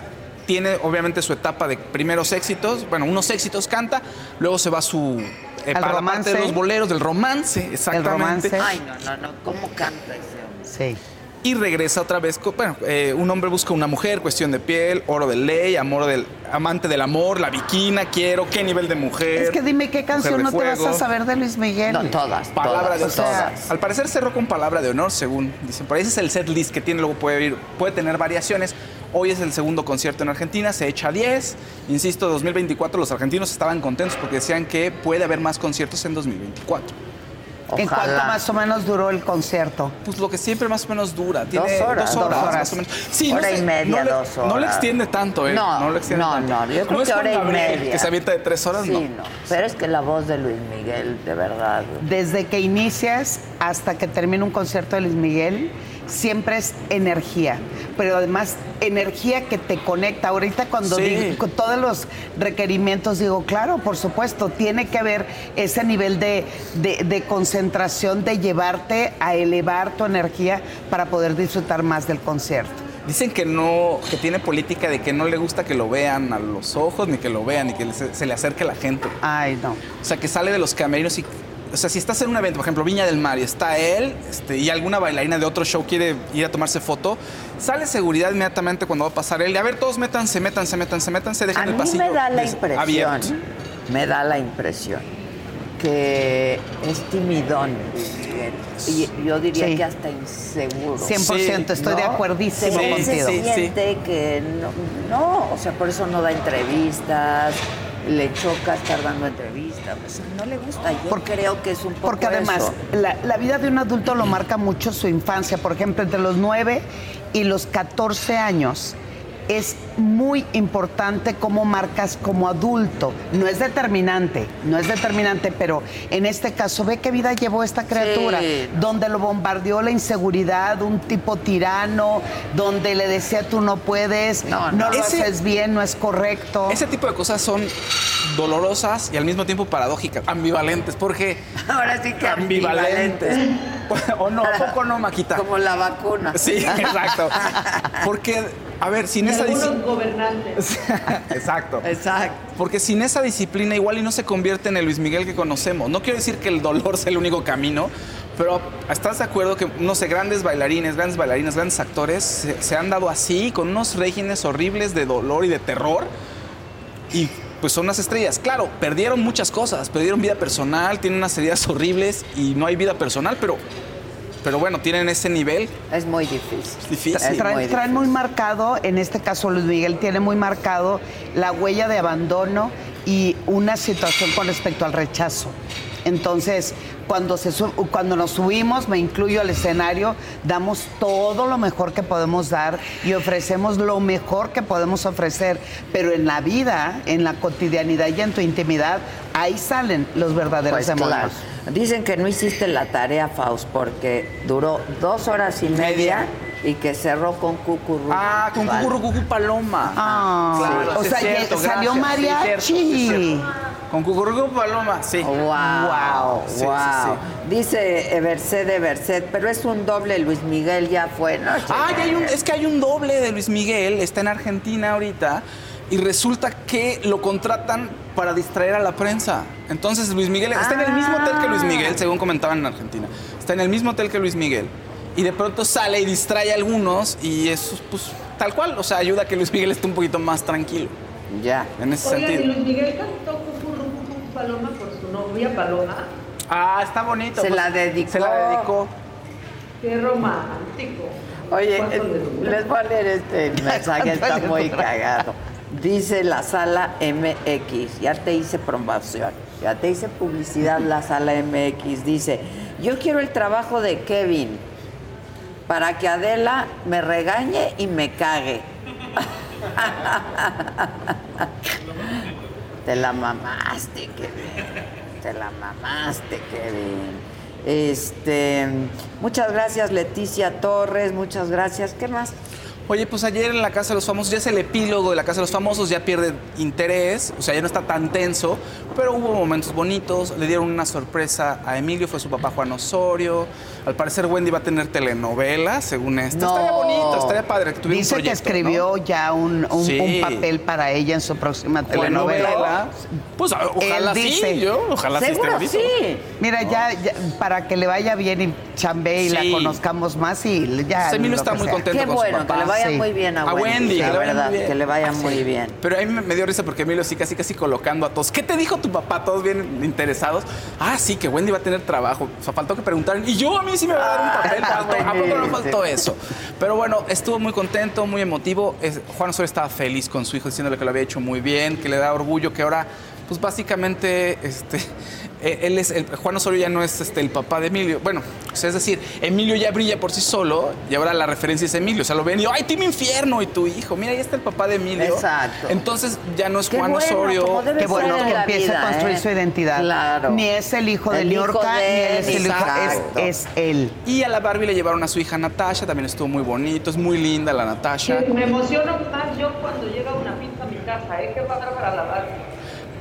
tiene obviamente su etapa de primeros éxitos. Bueno, unos éxitos canta, luego se va a su... eh, Al para la parte romance. de los boleros, del romance, exactamente. romance. Ay, no, no, no. ¿Cómo canta ese hombre? Sí. Y regresa otra vez, con- bueno, eh, un hombre busca una mujer, cuestión de piel, oro de ley, amor del amante del amor, la viquina, quiero, qué nivel de mujer. Es que dime qué canción no de te vas a saber de Luis Miguel. No, todas, Palabra de todas, honor. todas. Al parecer cerró con palabra de honor, según dicen. Por ahí ese es el set list que tiene, luego puede, ir, puede tener variaciones. Hoy es el segundo concierto en Argentina, se echa 10. Insisto, 2024 los argentinos estaban contentos porque decían que puede haber más conciertos en 2024. ¿En cuánto más o menos duró el concierto? Pues lo que siempre más o menos dura. Tiene Dos horas. Dos horas, Dos horas. más o menos. Sí, Hora no y media, no le, dos No le horas. extiende tanto, ¿eh? No, le extiende no, tanto. no, yo creo es que hora y media. Que se avienta de tres horas, Sí, no. no. Pero es que la voz de Luis Miguel, de verdad. Desde que inicias hasta que termina un concierto de Luis Miguel, siempre es energía, pero además energía que te conecta. Ahorita cuando Sí. digo con todos los requerimientos digo, claro, por supuesto, tiene que haber ese nivel de, de- de concentración, de llevarte a elevar tu energía para poder disfrutar más del concierto. Dicen que no, que tiene política de que no le gusta que lo vean a los ojos, ni que lo vean, ni que se, se le acerque la gente. Ay, no. O sea, que sale de los camerinos y. O sea, si estás en un evento, por ejemplo, Viña del Mar, y está él este, y alguna bailarina de otro show quiere ir a tomarse foto, sale seguridad inmediatamente cuando va a pasar él. Y a ver, todos métanse, métanse, métanse, métanse, dejen A el mí pasillo. me da la impresión, abierto. me da la impresión que es timidón. Y yo diría Sí. que hasta inseguro. 100%, estoy de acuerdísimo Se contigo. siente que no, no, o sea, por eso no da entrevistas, le choca estar dando entrevistas, no le gusta. Yo creo que es un poco Porque además, la, la vida de un adulto lo marca mucho su infancia. Por ejemplo, entre los 9 y los 14 años es muy importante cómo marcas como adulto. No es determinante, no es determinante, pero en este caso, ve qué vida llevó esta criatura, Sí, donde lo bombardeó la inseguridad, un tipo tirano, donde le decía tú no puedes, no, no. lo Ese- haces bien, no es correcto. Ese tipo de cosas son dolorosas y al mismo tiempo paradójicas, ambivalentes, porque... Ahora sí que ambivalentes. o no, ¿a poco no, Maquita? Como la vacuna. Sí, exacto. <laughs> Porque, a ver, sin esa algunos gobernantes. <laughs> Exacto. Exacto. Porque sin esa disciplina igual y no se convierte en el Luis Miguel que conocemos. No quiero decir que el dolor sea el único camino, pero ¿estás de acuerdo que, no sé, grandes bailarines, grandes bailarinas, grandes actores se, se han dado así, con unos regímenes horribles de dolor y de terror? Y pues son unas estrellas. Claro, perdieron muchas cosas, perdieron vida personal, tienen unas heridas horribles y no hay vida personal, pero, pero bueno, tienen ese nivel. Es muy difícil. Es difícil. Traen, traen muy marcado, en este caso Luis Miguel tiene muy marcado la huella de abandono y una situación con respecto al rechazo. Entonces, cuando, se cuando nos subimos, me incluyo al escenario, damos todo lo mejor que podemos dar y ofrecemos lo mejor que podemos ofrecer. Pero en la vida, en la cotidianidad y en tu intimidad, ahí salen los verdaderos Pues claro. Dicen que no hiciste la tarea, Faust, porque duró dos horas y media y que cerró con Cucurru. Ah, con Cucurrucucú Paloma. Ah, Claro, o sí sea, es cierto, salió gracias, sí, es cierto, mariachi. es cierto. Con Cucurrucucú Paloma, sí. Wow, Wow. Sí, sí, wow. sí. Dice Everset, Everset, pero es un doble, Luis Miguel ya fue, ¿no? Ah, ya hay un- es que hay un doble de Luis Miguel, está en Argentina ahorita, y resulta que lo contratan para distraer a la prensa. Entonces Luis Miguel está en el mismo hotel que Luis Miguel, según comentaban en Argentina. Está en el mismo hotel que Luis Miguel. Y de pronto sale y distrae a algunos, y eso, pues, tal cual, o sea, ayuda a que Luis Miguel esté un poquito más tranquilo. Ya. En ese Oigan, y sentido. Luis Miguel cantó Paloma por su novia Paloma. Ah, está bonito. Se pues, la dedicó. Se la dedicó. Qué romántico. Oye, ¿Cuánto le dura? les voy a leer este <laughs> mensaje, está muy cagado. Dice la sala MX, ya te hice promoción, ya te hice publicidad la sala MX. Dice, yo quiero el trabajo de Kevin para que Adela me regañe y me cague. <laughs> Te la mamaste, Kevin. Te la mamaste, Kevin. Este, muchas gracias Leticia Torres, muchas gracias. ¿Qué más? Oye, pues ayer en la Casa de los Famosos, ya es el epílogo de la Casa de los Famosos, ya pierde interés, o sea, ya no está tan tenso, pero hubo momentos bonitos, le dieron una sorpresa a Emilio, fue su papá Juan Osorio, al parecer Wendy va a tener telenovela, según esto. No. Estaría bonito, estaría padre que tuviera Dice un que proyecto, escribió ¿no? ya un, un- Sí. un papel para ella en su próxima telenovela. Telenovela. Pues ojalá Él sí, yo, ojalá Seguro sí. Mira, ya, ya, para que le vaya bien y chambee y la conozcamos más y ya. Pues Emilio está que muy contento Qué con bueno, su que papá. Le vaya Sí. muy bien a, A Wendy, la que le vaya verdad, muy bien. que le vaya Ah, sí. muy bien. Pero a mí me, dio risa porque Emilio sí casi casi colocando a todos. ¿Qué te dijo tu papá? Todos bien interesados. Ah, sí, que Wendy va a tener trabajo. O sea, faltó que preguntaran. Y yo a mí sí me va a dar un papel. Faltó- ¿A poco no faltó eso? Pero bueno, estuvo muy contento, muy emotivo. Es- Juan Osorio estaba feliz con su hijo, diciéndole que lo había hecho muy bien, que le da orgullo, que ahora, pues básicamente, este, él es el, Juan Osorio ya no es este, el papá de Emilio. Bueno, o sea, es decir, Emilio ya brilla por sí solo y ahora la referencia es Emilio. O sea, lo ven y, ¡ay, Team Infierno! Y tu hijo, mira, ahí está el papá de Emilio. Exacto. Entonces ya no es Qué Juan bueno, Osorio. Qué bueno que vida, a construir ¿eh? su identidad. Claro. Ni es el hijo de de ni es el hijo. Es, es él. Y a la Barbie le llevaron a su hija Natasha, también estuvo muy bonito, es muy linda la Natasha. Me emociono más yo cuando llega una pizza a mi casa, ¿eh? Qué padre para la Barbie.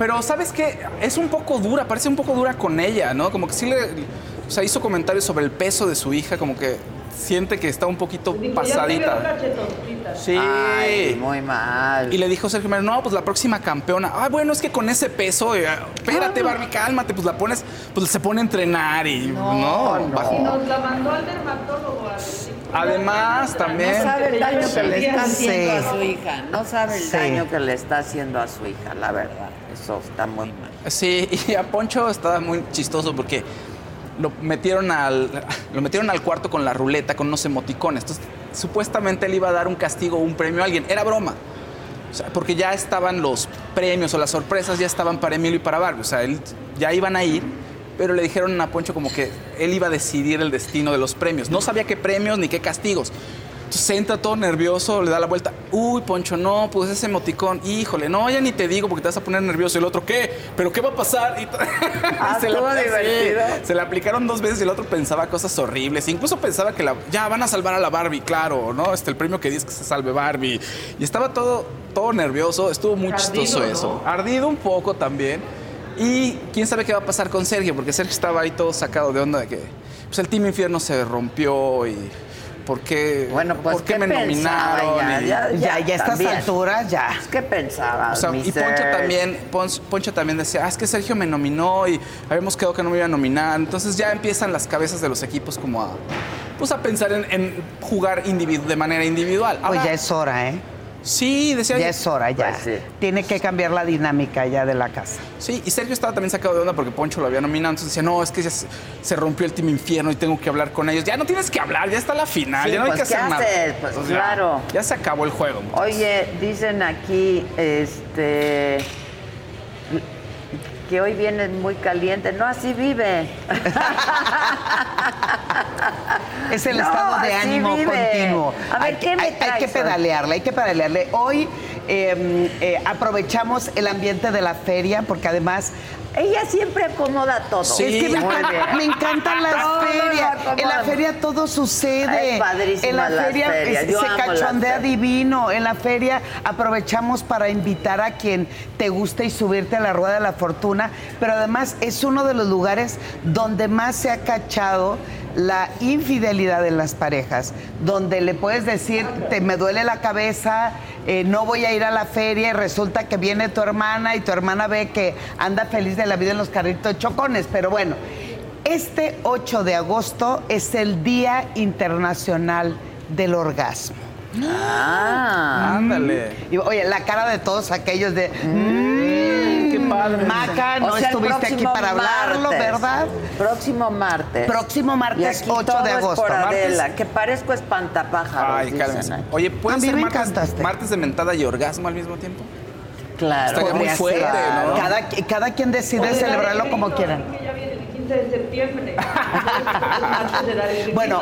Pero sabes qué, es un poco dura, parece un poco dura con ella, ¿no? Como que sí le, o sea, hizo comentarios sobre el peso de su hija, como que siente que está un poquito veo pasadita. Sí. Ay, muy mal. Y le dijo Sergio Mayer, no, pues la próxima campeona. Ah, bueno, es que con ese peso, eh, espérate, Barbie, cálmate, pues la pones, pues se pone a entrenar y no, bajo. Y nos la mandó al dermatólogo. a decir, Además, también. No sabe el daño que le está Sí. haciendo a su hija. No sabe el Sí. daño que le está haciendo a su hija, la verdad. Eso está muy mal. Sí, y a Poncho estaba muy chistoso porque lo metieron al, lo metieron al cuarto con la ruleta, con unos emoticones. Entonces, supuestamente él iba a dar un castigo o un premio a alguien. Era broma. Porque ya estaban los premios o las sorpresas, ya estaban para Emilio y para Barbie. O sea, él, ya iban a ir, pero le dijeron a Poncho como que él iba a decidir el destino de los premios. No sabía qué premios ni qué castigos. Entonces se entra todo nervioso, le da la vuelta. Uy, Poncho, no, pues ese emoticón. Híjole, no, ya ni te digo porque te vas a poner nervioso. El otro, ¿qué? ¿Pero qué va a pasar? Y Ah, <laughs> se, sí, se la aplicaron dos veces y el otro pensaba cosas horribles. Incluso pensaba que la, ya van a salvar a la Barbie, claro, ¿no? Este, el premio que dice que se salve Barbie. Y estaba todo, todo nervioso, estuvo muy Ardido, chistoso ¿no? eso. Ardido un poco también. Y quién sabe qué va a pasar con Sergio, porque Sergio estaba ahí todo sacado de onda de que pues, el Team Infierno se rompió y por qué, Bueno, pues por qué ¿qué me nominaron. ya? y- Ya, Ya, ya a estas alturas, ya. ¿Qué pensaba? o sea, y Poncho también, Pon- Poncho también decía, ah, es que Sergio me nominó y habíamos quedado que no me iba a nominar. Entonces ya empiezan las cabezas de los equipos como a, pues a pensar en, en jugar individu- de manera individual. Pues Ahora, ya es hora, ¿eh? Sí, decía Ya es hora, ya. Pues sí. Tiene que cambiar la dinámica ya de la casa. Sí, y Sergio estaba también sacado de onda porque Poncho lo había nominado. Entonces decía, no, es que ya se, se rompió el Team Infierno y tengo que hablar con ellos. Ya no tienes que hablar, ya está la final, Sí, ya no hay pues, que hacer ¿qué nada. Pues, O sea, claro. Ya se acabó el juego. Oye, dicen aquí, este, que hoy viene muy caliente. No, así vive. <laughs> Es el No, estado de ánimo vive. continuo. A ver, hay, ¿qué me hay- que pedalearle, hay que pedalearle. Hoy eh, eh, aprovechamos el ambiente de la feria porque además Ella siempre acomoda todo. Sí. Es que me, encanta- me encantan las Todo ferias. En la feria todo sucede. Es En la las feria ferias. se las cachondea divino. En la feria aprovechamos para invitar a quien te guste y subirte a la rueda de la fortuna. Pero además es uno de los lugares donde más se ha cachado la infidelidad en las parejas, donde le puedes decir, te me duele la cabeza, eh, no voy a ir a la feria y resulta que viene tu hermana y tu hermana ve que anda feliz de la vida en los carritos chocones. Pero bueno, este 8 de agosto es el Día Internacional del Orgasmo. Ah, Ándale. Y, oye, la cara de todos aquellos de... "Mm, qué padre". Maca, no O sea, estuviste aquí para hablarlo, martes. ¿verdad? Próximo martes. Próximo Y martes, aquí 8 todo de es agosto. por Martes. Adela, que parezco espantapájaros. Ay, cálmense. Oye, ¿puede A mí ser me martes, de mentada y orgasmo al mismo tiempo? Claro. Estaría muy fuerte, ser. ¿no? Cada, cada quien decide Oye, celebrarlo el como quieran. Que ya viene el 15 de septiembre. Bueno,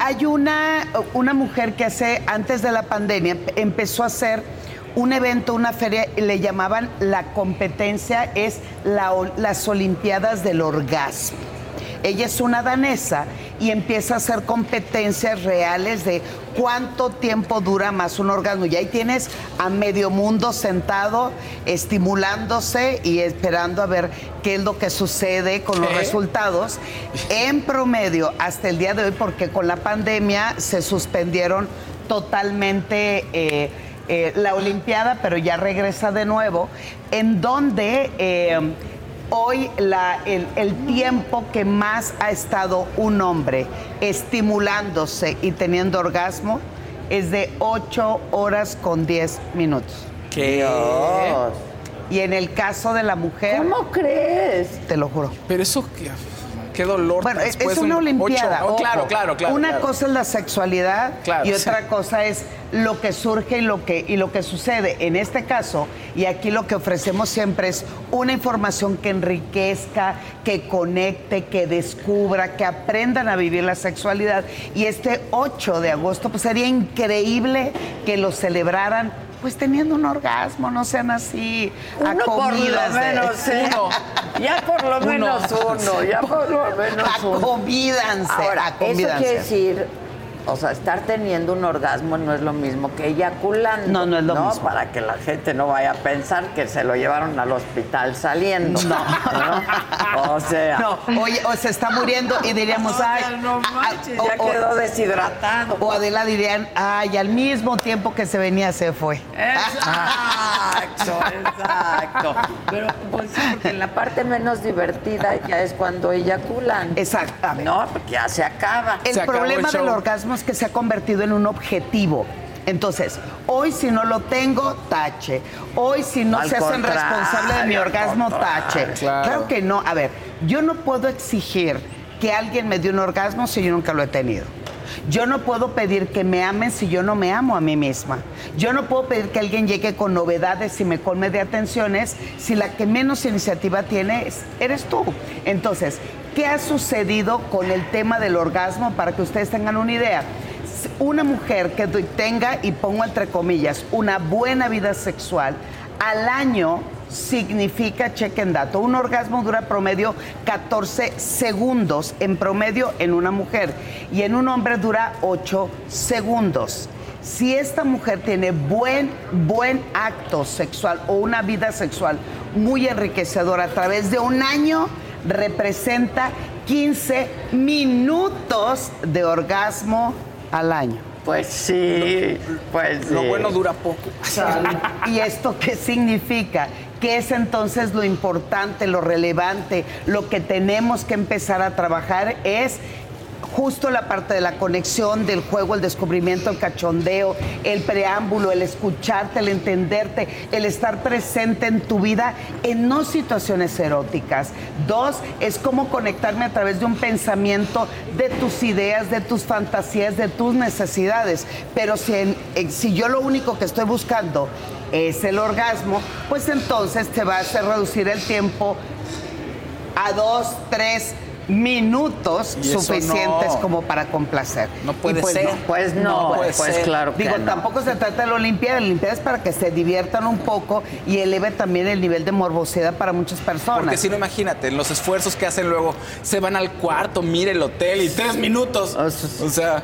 hay, una, una mujer que hace, antes de la pandemia, empezó a hacer un evento, una feria, le llamaban la competencia, es la las Olimpiadas del Orgasmo. Ella es una danesa y empieza a hacer competencias reales de cuánto tiempo dura más un orgasmo. Y ahí tienes a medio mundo sentado, estimulándose y esperando a ver qué es lo que sucede con los resultados. En promedio, hasta el día de hoy, porque con la pandemia se suspendieron totalmente eh, eh, la Olimpiada, pero ya regresa de nuevo, en donde eh, hoy la- el, el tiempo que más ha estado un hombre estimulándose y teniendo orgasmo es de 8 horas con 10 minutos. ¿Qué? Y en el caso de la mujer... ¿Cómo crees? Te lo juro. Pero eso, qué, dolor. Bueno, es, una un olimpiada. ocho. Claro, claro, claro. Una claro. cosa es la sexualidad Claro, y sí. otra cosa es lo que surge y lo que, y lo que sucede. En este caso, y aquí lo que ofrecemos siempre es una información que enriquezca, que conecte, que descubra, que aprendan a vivir la sexualidad. Y este 8 de agosto, pues sería increíble que lo celebraran. Pues teniendo un orgasmo, no sean así. Uno por lo de- menos. <laughs> Uno. Ya por lo Uno. menos uno, ya por lo menos uno. Acovídanse, Ahora, eso acovídanse. quiere decir, o sea, estar teniendo un orgasmo no es lo mismo que eyaculando. No, no es lo mismo. Para que la gente no vaya a pensar que se lo llevaron al hospital saliendo. No. ¿no? O sea. No, oye, o se está muriendo y diríamos, ay, no manches, ya quedó deshidratado. O Adela dirían, ay, al mismo tiempo que se venía se fue. Exacto, exacto. Pero pues sí, porque la parte menos divertida ya es cuando eyaculan. Exactamente. No, porque ya se acaba. El problema del orgasmo es que se ha convertido en un objetivo. Entonces, hoy si no lo tengo, tache. Hoy si no Al se hacen responsable de mi orgasmo, tache. Claro. que no. A ver, yo no puedo exigir que alguien me dé un orgasmo si yo nunca lo he tenido. Yo no puedo pedir que me amen si yo no me amo a mí misma. Yo no puedo pedir que alguien llegue con novedades y me colme de atenciones si la que menos iniciativa tiene es- eres tú. Entonces, ¿qué ha sucedido con el tema del orgasmo para que ustedes tengan una idea? Una mujer que tenga, y pongo entre comillas, una buena vida sexual, al año significa, chequen dato, un orgasmo dura promedio 14 segundos en promedio en una mujer y en un hombre dura 8 segundos. Si esta mujer tiene buen, buen acto sexual o una vida sexual muy enriquecedora a través de un año, representa 15 minutos de orgasmo al año. Pues sí, pues Lo sí. bueno dura poco. ¿Y esto qué significa? ¿Qué es entonces lo importante, lo relevante? Lo que tenemos que empezar a trabajar es justo la parte de la conexión, del juego, el descubrimiento, el cachondeo, el preámbulo, el escucharte, el entenderte, el estar presente en tu vida en no situaciones eróticas. Dos, es cómo conectarme a través de un pensamiento de tus ideas, de tus fantasías, de tus necesidades. Pero si, eh, si yo lo único que estoy buscando es el orgasmo, pues entonces te va a hacer reducir el tiempo a dos, tres minutos suficientes no. como para complacer. No puede pues ser. no. Pues no, puede pues ser. claro que Digo, no. tampoco se trata de la Olimpiada. La Olimpiada es para que se diviertan un poco y eleve también el nivel de morbosidad para muchas personas. Porque si no, imagínate, los esfuerzos que hacen luego, se van al cuarto, mire el hotel y tres minutos. O sea,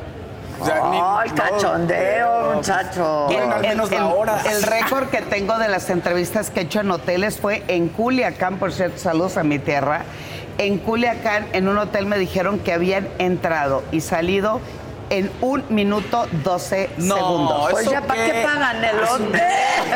ni- Oh, el cachondeo, no, muchacho. Al menos la hora. el récord que tengo de las entrevistas que he hecho en hoteles fue en Culiacán, por cierto, saludos a mi tierra. En Culiacán, en un hotel me dijeron que habían entrado y salido en un minuto 12 No, segundos. Pues ¿eso ya, ¿para qué? qué pagan el hotel?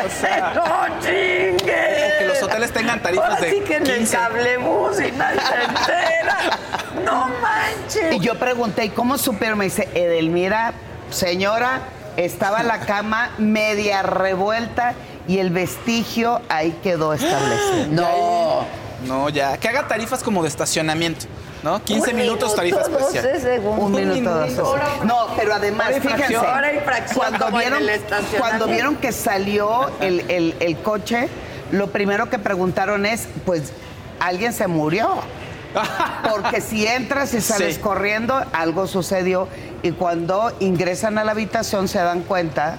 O sea, <laughs> que los hoteles tengan tarifas Ahora de sí que en el 15. cablebús y nadie se <laughs> entera. ¡No manches! Y yo pregunté, ¿y cómo supieron? Me dice, Edelmira, señora, estaba la <laughs> cama media revuelta y el vestigio ahí quedó establecido. No. No, ya. Que haga tarifas como de estacionamiento, ¿no? 15 Un minutos minuto, tarifa 12 especial. segundos. Un minuto, dos minuto. segundos. No, pero además, fíjense, cuando vieron, cuando vieron que salió el, el- el coche, lo primero que preguntaron es, pues, ¿alguien se murió? <laughs> Porque si entras y sales Sí. corriendo, algo sucedió. Y cuando ingresan a la habitación se dan cuenta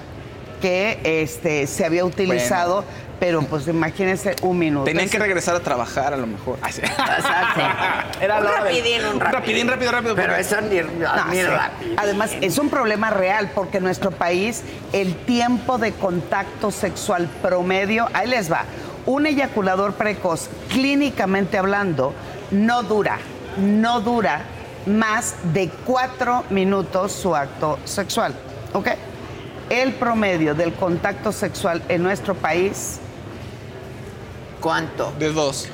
que este, se había utilizado, pero pues imagínense un minuto. Tenían que regresar a trabajar a lo mejor. <laughs> Ay, sí. Era Un de- rapidín, un rapidín, rápido, rápido. Pero porque- eso ni, No, ni sí. rápido. Además, es un problema real porque en nuestro país el tiempo de contacto sexual promedio, ahí les va, un eyaculador precoz, clínicamente hablando, no dura, no dura más de cuatro minutos su acto sexual, ¿ok? El promedio del contacto sexual en nuestro país... ¿Cuánto? De dos.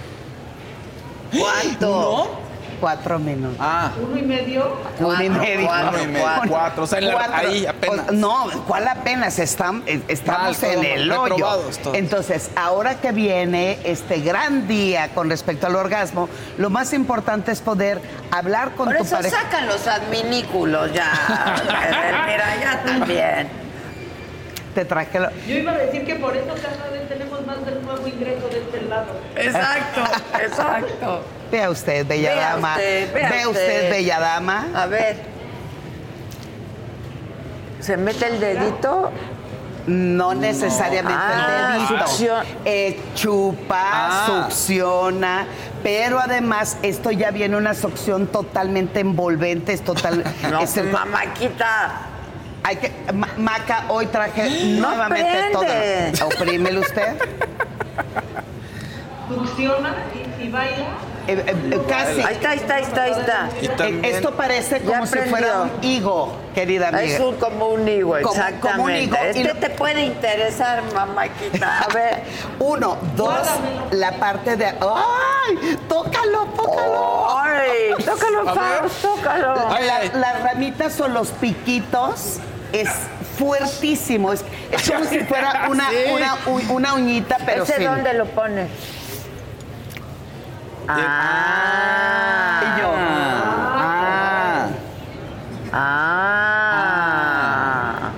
¿Cuánto? ¿No? Cuatro minutos. Ah. Uno y medio. Uno y medio. cuatro, Uno y medio, cuatro. O sea, en la- ahí apenas. O- no, ¿cuál apenas? Están, eh, estamos Mal, en el hoyo. Entonces, ahora que viene este gran día con respecto al orgasmo, lo más importante es poder hablar con Por tu eso pareja. sacan los adminículos ya. <laughs> Mira, ya también. Te traje lo- Yo iba a decir que por eso cada vez tenemos más del nuevo ingreso de este lado. Exacto, <laughs> exacto. Vea usted, bella Vea dama. usted, vea Ve usted, usted. bella dama. A ver. ¿Se mete el dedito? No necesariamente Ah, el dedito. succion- Eh, chupa, Ah. succiona, pero además esto ya viene una succión totalmente envolvente, es total. <laughs> No, es el- mamáquita. Hay que, Ma- Maca, hoy traje <gasps> No nuevamente prende. todo. Oprímelo usted. Funciona y, y baila. Eh, eh, eh, casi. Ahí está, ahí está, ahí está, ahí está. Eh, también- Esto parece como si fuera un higo, querida amiga. Es un, como un higo, exactamente. como un higo, y Este lo- te puede interesar, mamáquita. A ver. <laughs> Uno, dos, la parte de. ¡Ay! ¡Tócalo, tócalo! ¡Ay! <laughs> Tócalo, A ver. Faust, tócalo. Ay, La- las ramitas o los piquitos es fuertísimo. Es, es como si fuera una, <laughs> Sí. una, una uñita, pero ¿Ese dónde lo pones? Ah. Y yo. Ah. Ah.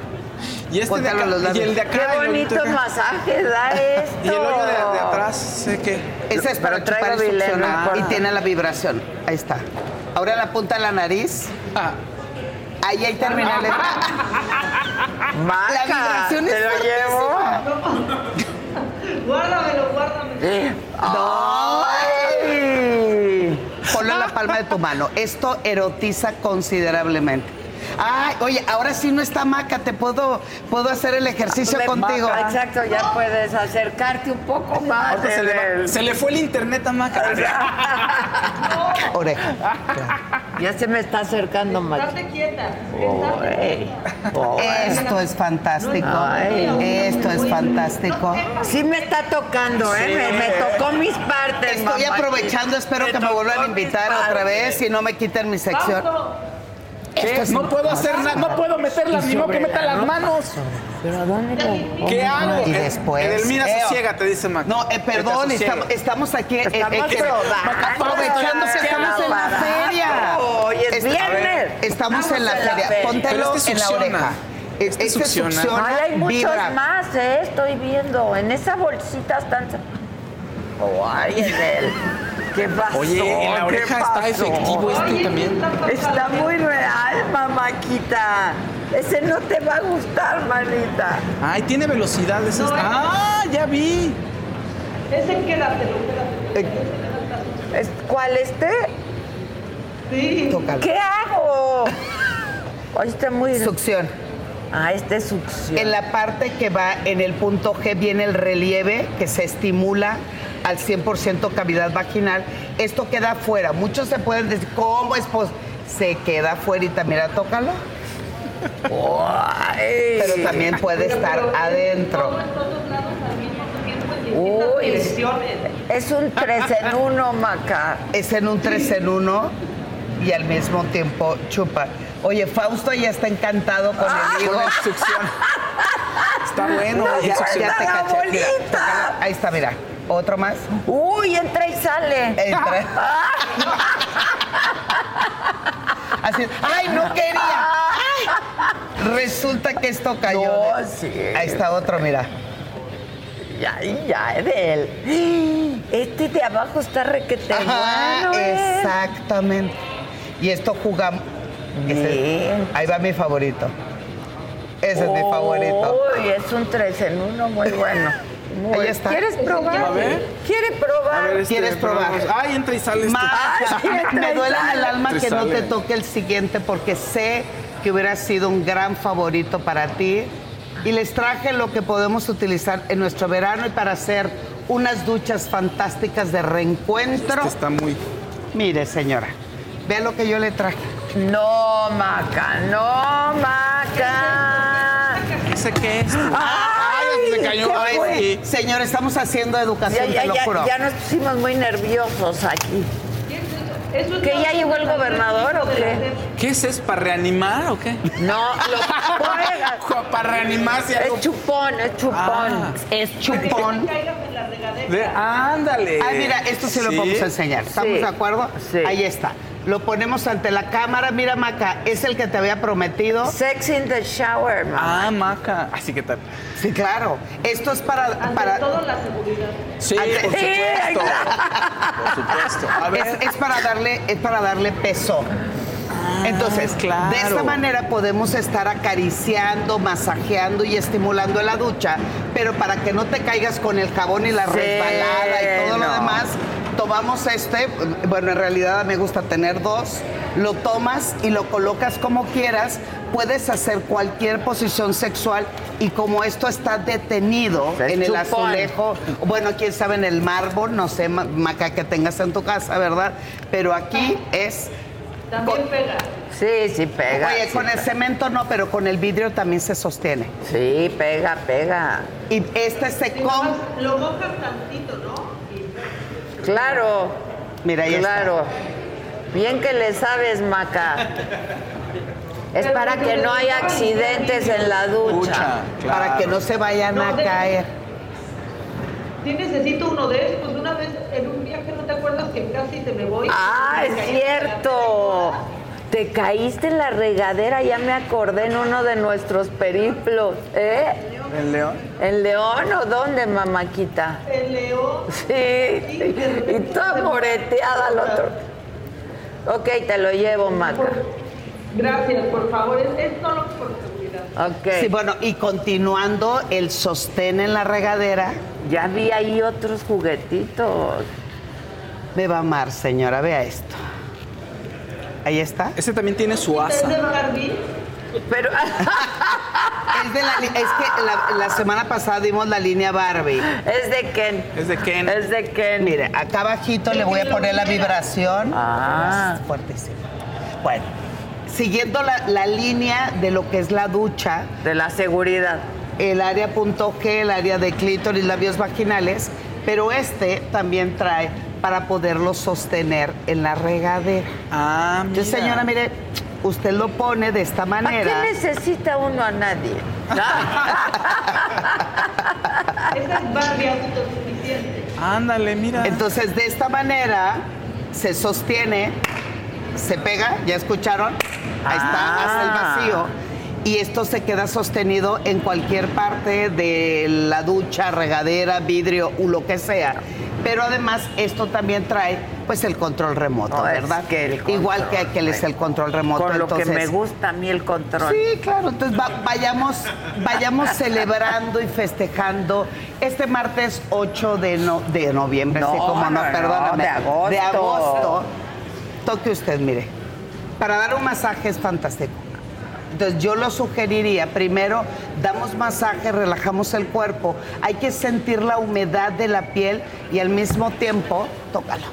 Y este de acá, los labios. y el de acá. Qué y el bonito de acá. masaje da esto. <laughs> Y el hoyo de, de atrás, sé que. Ese es Pero para traigo chupar y succionar. Y tiene la vibración. Ahí está. Ahora la punta de la nariz. Ah. Ahí hay terminales. Maca, La vibración es te lo llevo. <laughs> Guárdamelo, guárdamelo. Eh. ¡Ay! Ponlo en la palma de tu mano. Esto erotiza considerablemente. Ay, oye, ahora sí no está maca, te puedo, puedo hacer el ejercicio contigo. Exacto, ya puedes acercarte un poco más. Se, le se le fue el internet a Maca. <laughs> Oreja. Ya se me está acercando más. Estate quieta. Esto es fantástico. Ay. Esto es fantástico. Sí me está tocando, ¿eh? Me, me tocó mis partes. Estoy mamá. aprovechando, espero que me vuelvan a invitar otra vez y no me quiten mi sección. No puedo hacer nada, no puedo meterlas, ni modo que meta las manos. ¿Pero dónde lo ¿Qué hago? Y después. Edelmira Eh, sosiega, te dice Maca. No, eh, perdón, estamos, aquí. eh, Estamos eh, que estamos en la feria. Hoy es viernes. Estamos en la feria. Póntelo este en la oreja. Este Este succiona. succiona, Ay, hay muchos vibra. más, ¿eh? Estoy viendo. En esa bolsita están... Oh, ay, Edel. ¿Qué pasó? Oye, en la ¿Qué oreja está efectivo este también. Está muy real, mamáquita. Ese no te va a gustar, manita. Ay, tiene velocidad. ese es- Ah, ya vi. Ese quédatelo, quédatelo. ¿Es- ¿Cuál este? Sí. Tócalo. ¿Qué hago? Oye, está muy... Succión. Ah, este es succión. En la parte que va en el punto G viene el relieve que se estimula al 100% cavidad vaginal. Esto queda afuera. Muchos se pueden decir, ¿cómo es posible? Se queda afuera y también, mira, tócalo. Pero también puede estar adentro. Uy, es un 3 en 1, Maca. Es en un 3 en 1 y al mismo tiempo chupa. Oye, Fausto ya está encantado con el higo. La succión. <laughs> Está bueno. No, Ya, ya te caché. Mira, ahí está, mira. Otro más. Uy, entra y sale. Entra. <laughs> Así, ¡ay, no quería! Resulta que esto cayó. No, de- sí. Ahí está otro, mira. ay, ay, ay, Edel. Este de abajo está requete Ajá, bueno, ¿eh? exactamente. Y esto jugamos. Ese- ahí va mi favorito. Ese es mi favorito. Uy, es un tres en uno muy bueno. Muy- Ahí está. ¿Quieres probar? A ver. ¿Quiere probar? A ver, este, ¿Quieres probar? probamos. Ay, entra y sale este. Ay, <laughs> me duele el alma que no te toque el siguiente porque sé que hubiera sido un gran favorito para ti. Y les traje lo que podemos utilizar en nuestro verano y para hacer unas duchas fantásticas de reencuentro. Este está muy. Mire, señora, vea lo que yo le traje. No, Maca, no, Maca. ¿Ese qué es? Ay, se cayó. ¿qué Ay, sí. Señor, estamos haciendo Ya, educación, ya, te lo ya, juro. ya nos pusimos muy nerviosos aquí. Eso es ¿Que ya llegó el gobernador o qué? ¿Qué es? ¿Es para reanimar o qué? No, lo. <laughs> Para reanimarse algo. Es chupón, es chupón. Ah. Es chupón. <laughs> De- ándale. Ay, mira, esto sí, lo podemos enseñar. ¿Estamos Sí. de acuerdo? Sí. Ahí está. Lo ponemos ante la cámara. Mira, Maca, es el que te había prometido. Sex in the shower, mamá. Ah, maca. Así que tal. Sí, claro. Esto es para. Ante para todo la seguridad. Sí, Ante- por supuesto. Por supuesto. A ver. es, es para darle, es para darle peso. Entonces, claro. de esta manera podemos estar acariciando, masajeando y estimulando la ducha, pero para que no te caigas con el jabón y la Sí, resbalada y todo lo demás, tomamos este, bueno, en realidad me gusta tener dos, lo tomas y lo colocas como quieras, puedes hacer cualquier posición sexual y como esto está detenido en el chupón. azulejo, bueno, quién sabe en el mármol, no sé, ma- maca que tengas en tu casa, ¿verdad? Pero aquí es También pega. Sí, sí pega. Oye, sí con el cemento no, pero con el vidrio también se sostiene. Sí, pega, pega. Y este se nomás lo mojas tantito, ¿no? Claro. Mira, ahí está. claro. Bien que le sabes, Maca. Es para que no haya accidentes en la ducha. Ducha, claro. Para que no se vayan No, a de- caer. Sí necesito uno de estos. Una vez en un viaje, ¿no te acuerdas que casi te me voy? Ah, Me es cierto. Te caíste en la regadera, ya me acordé en uno de nuestros periplos, ¿eh? ¿El león? ¿En León o dónde, mamáquita? El león. Sí, y toda moreteada al otro. Ok, te lo llevo, Maca. Gracias, por favor. Es, es solo por seguridad. Ok. Sí, bueno, y continuando el sostén en la regadera, Ya vi ahí otros juguetitos. me va a amar, señora, vea esto. Ahí está. Ese también tiene su ¿Es de asa. Barbie? Pero, <laughs> Es, de la es que la, la semana pasada dimos la línea Barbie. es de Ken. Es de Ken. Es de Ken. Mire, acá abajito le voy a poner la vibración. Ah. Fuertísimo. Bueno, siguiendo la, la línea de lo que es la ducha, De la seguridad. el área punto G, el área de clítoris, labios vaginales, pero este también trae para poderlo sostener en la regadera. Ah, mira. Entonces, señora, mire, usted lo pone de esta ¿Para manera. qué necesita uno a nadie? Esa <laughs> es Barbie autosuficiente. Ándale, mira. Entonces, de esta manera se sostiene, se pega, ¿ya escucharon? Ahí está, Ah. hace el vacío. Y esto se queda sostenido en cualquier parte de la ducha, regadera, vidrio o lo que sea. Pero además esto también trae pues el control remoto, No, ¿verdad? que el Igual que, que es el control remoto. Con lo que me gusta a mí el control. Sí, claro. Entonces va- vayamos, vayamos celebrando y festejando este martes 8 de, no- de noviembre. No, sí, como no, no, no, perdóname. de agosto. De agosto. Toque usted, mire. Para dar un masaje es fantástico. Entonces yo lo sugeriría, primero damos masaje, relajamos el cuerpo, hay que sentir la humedad de la piel y al mismo tiempo, tócalo.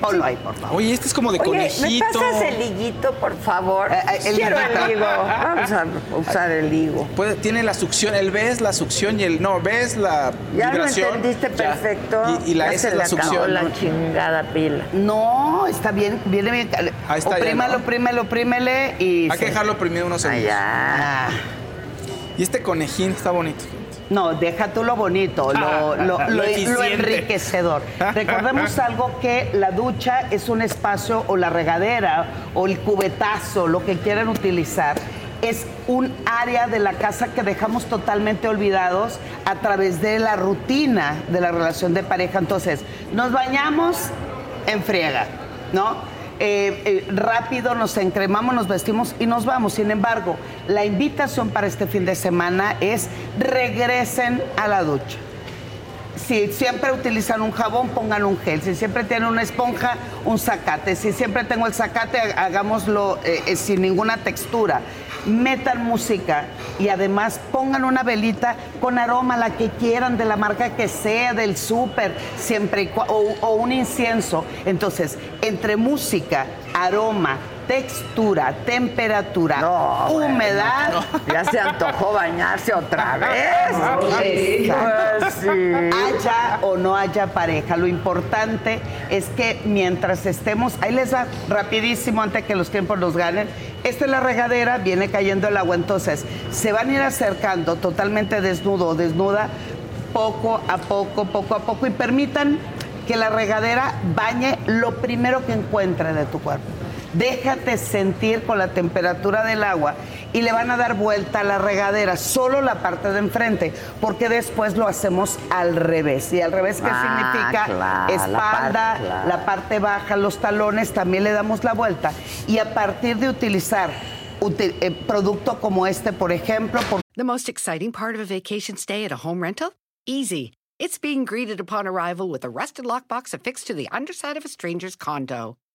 Ponlo ahí, por favor. Oye, este es como de Oye, ¿me conejito. pasas el liguito, por favor? Eh, eh, el Quiero liguito. el higo. Vamos a usar el higo. Puede- tiene la succión, el ves la succión y el no, ves la Ya lo vibración. entendiste ya. perfecto. Y, y la Ya S se es le la acabó succión. la ¿no? chingada pila. No, está bien, viene bien. Ahí está ya, oprímalo, ¿no? oprímelo, oprímele y. Hay que dejarlo primero unos segundos. Allá. Ah, Y este conejín está bonito. No, deja tú lo bonito, lo, lo- Lo lo- enriquecedor. <laughs> Recordemos algo que la ducha es un espacio, o la regadera, o el cubetazo, lo que quieran utilizar, es un área de la casa que dejamos totalmente olvidados a través de la rutina de la relación de pareja. Entonces, nos bañamos en friega, ¿no? Eh, eh, rápido nos encremamos, nos vestimos y nos vamos. Sin embargo, la invitación para este fin de semana es regresen a la ducha. Si siempre utilizan un jabón, pongan un gel. Si siempre tienen una esponja, un zacate. Si siempre tengo el zacate, hagámoslo eh, sin ninguna textura. Metan música y además pongan una velita con aroma, la que quieran, de la marca que sea, del súper, siempre o, o un incienso. Entonces, entre música, aroma, textura, temperatura, humedad. Ya se antojó bañarse otra <laughs> vez. Pues sí. Haya o no haya pareja, lo importante es que mientras estemos, ahí les va rapidísimo antes que los tiempos nos ganen. Esta es la regadera, viene cayendo el agua, entonces se van a ir acercando totalmente desnudo o desnuda, poco a poco, poco a poco, y permitan que la regadera bañe lo primero que encuentre de tu cuerpo. Déjate sentir con la temperatura del agua y le van a dar vuelta a la regadera, solo la parte de enfrente, porque después lo hacemos al revés. ¿Y al revés qué Ah, significa? claro, la Espalda, parte, claro. la parte baja, los talones, también le damos la vuelta. Y a partir de utilizar uti- eh, producto como este, por ejemplo, por The most exciting part of a vacation stay at a home rental? Easy. It's being greeted upon arrival with a rusted lockbox affixed to the underside of a stranger's condo.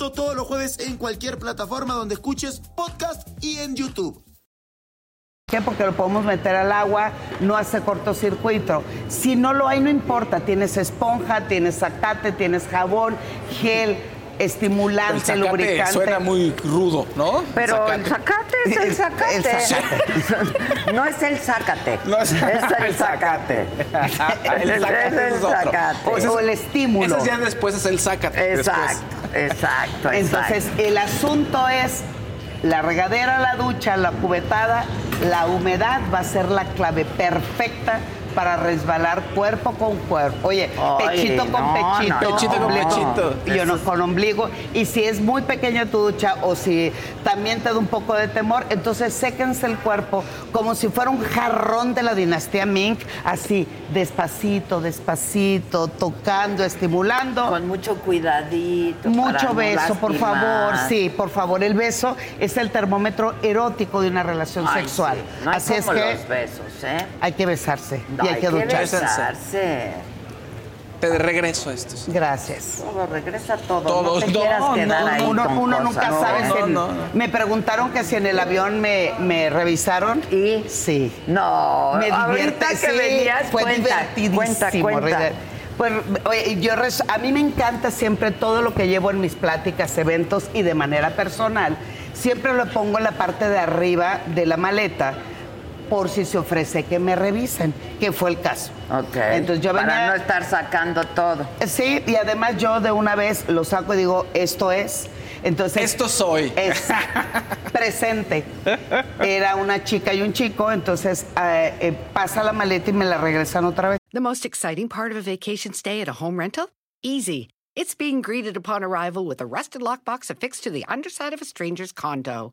Todos los jueves en cualquier plataforma donde escuches podcast y en YouTube. qué? Porque lo podemos meter al agua, no hace cortocircuito. Si no lo hay, no importa. Tienes esponja, tienes zacate, tienes jabón, gel, El estimulante, zacate lubricante. suena muy rudo, ¿no? Pero el zacate es <laughs> el zacate. El zacate. no es el zacate. No es- el el zacate. El Es zacate el es otro. zacate. Es- O el estímulo. Ese ya después es el sácate. Exacto, exacto, Entonces, el asunto es la regadera, la ducha, la cubetada, la humedad va a ser la clave perfecta para resbalar cuerpo con cuerpo. Oye, Oye, pechito con no, pechito, no, Pechito con ombligo, pechito. Y yo no con ombligo. Y si es muy pequeña tu ducha o si también te da un poco de temor, entonces séquense el cuerpo como si fuera un jarrón de la dinastía Ming, así, despacito, despacito, tocando, estimulando. Con mucho cuidadito. Mucho no beso, por favor. Sí, por favor. El beso es el termómetro erótico de una relación Ay, sexual. sí. No hay Así es que los besos, ¿eh? hay que besarse No, y hay, que ducharse. besarse. Te regreso esto. Gracias. Todo, regresa todo. Todo. No te No, quieras no, quedar no, ahí Uno, con uno cosas. nunca No, sabe. no, si. Me preguntaron que si en el avión me, me revisaron. ¿Y? Sí. No, Me divierte, que sí, venías, fue cuenta, divertidísimo. cuenta, cuenta. Pues, oye, yo a mí me encanta siempre todo lo que llevo en mis pláticas, eventos y de manera personal. Siempre lo pongo en la parte de arriba de la maleta por si se ofrece que me revisen, que fue el caso. Ok. Entonces yo Para venía- no estar sacando todo. Sí, y además yo de una vez lo saco y digo, esto es. Entonces, Esto soy. Es <laughs> presente. Era una chica y un chico, entonces eh, eh, pasa la maleta y me la regresan otra vez. The most exciting part of a vacation stay at a home rental? Easy. It's being greeted upon arrival with a rusted lockbox affixed to the underside of a stranger's condo.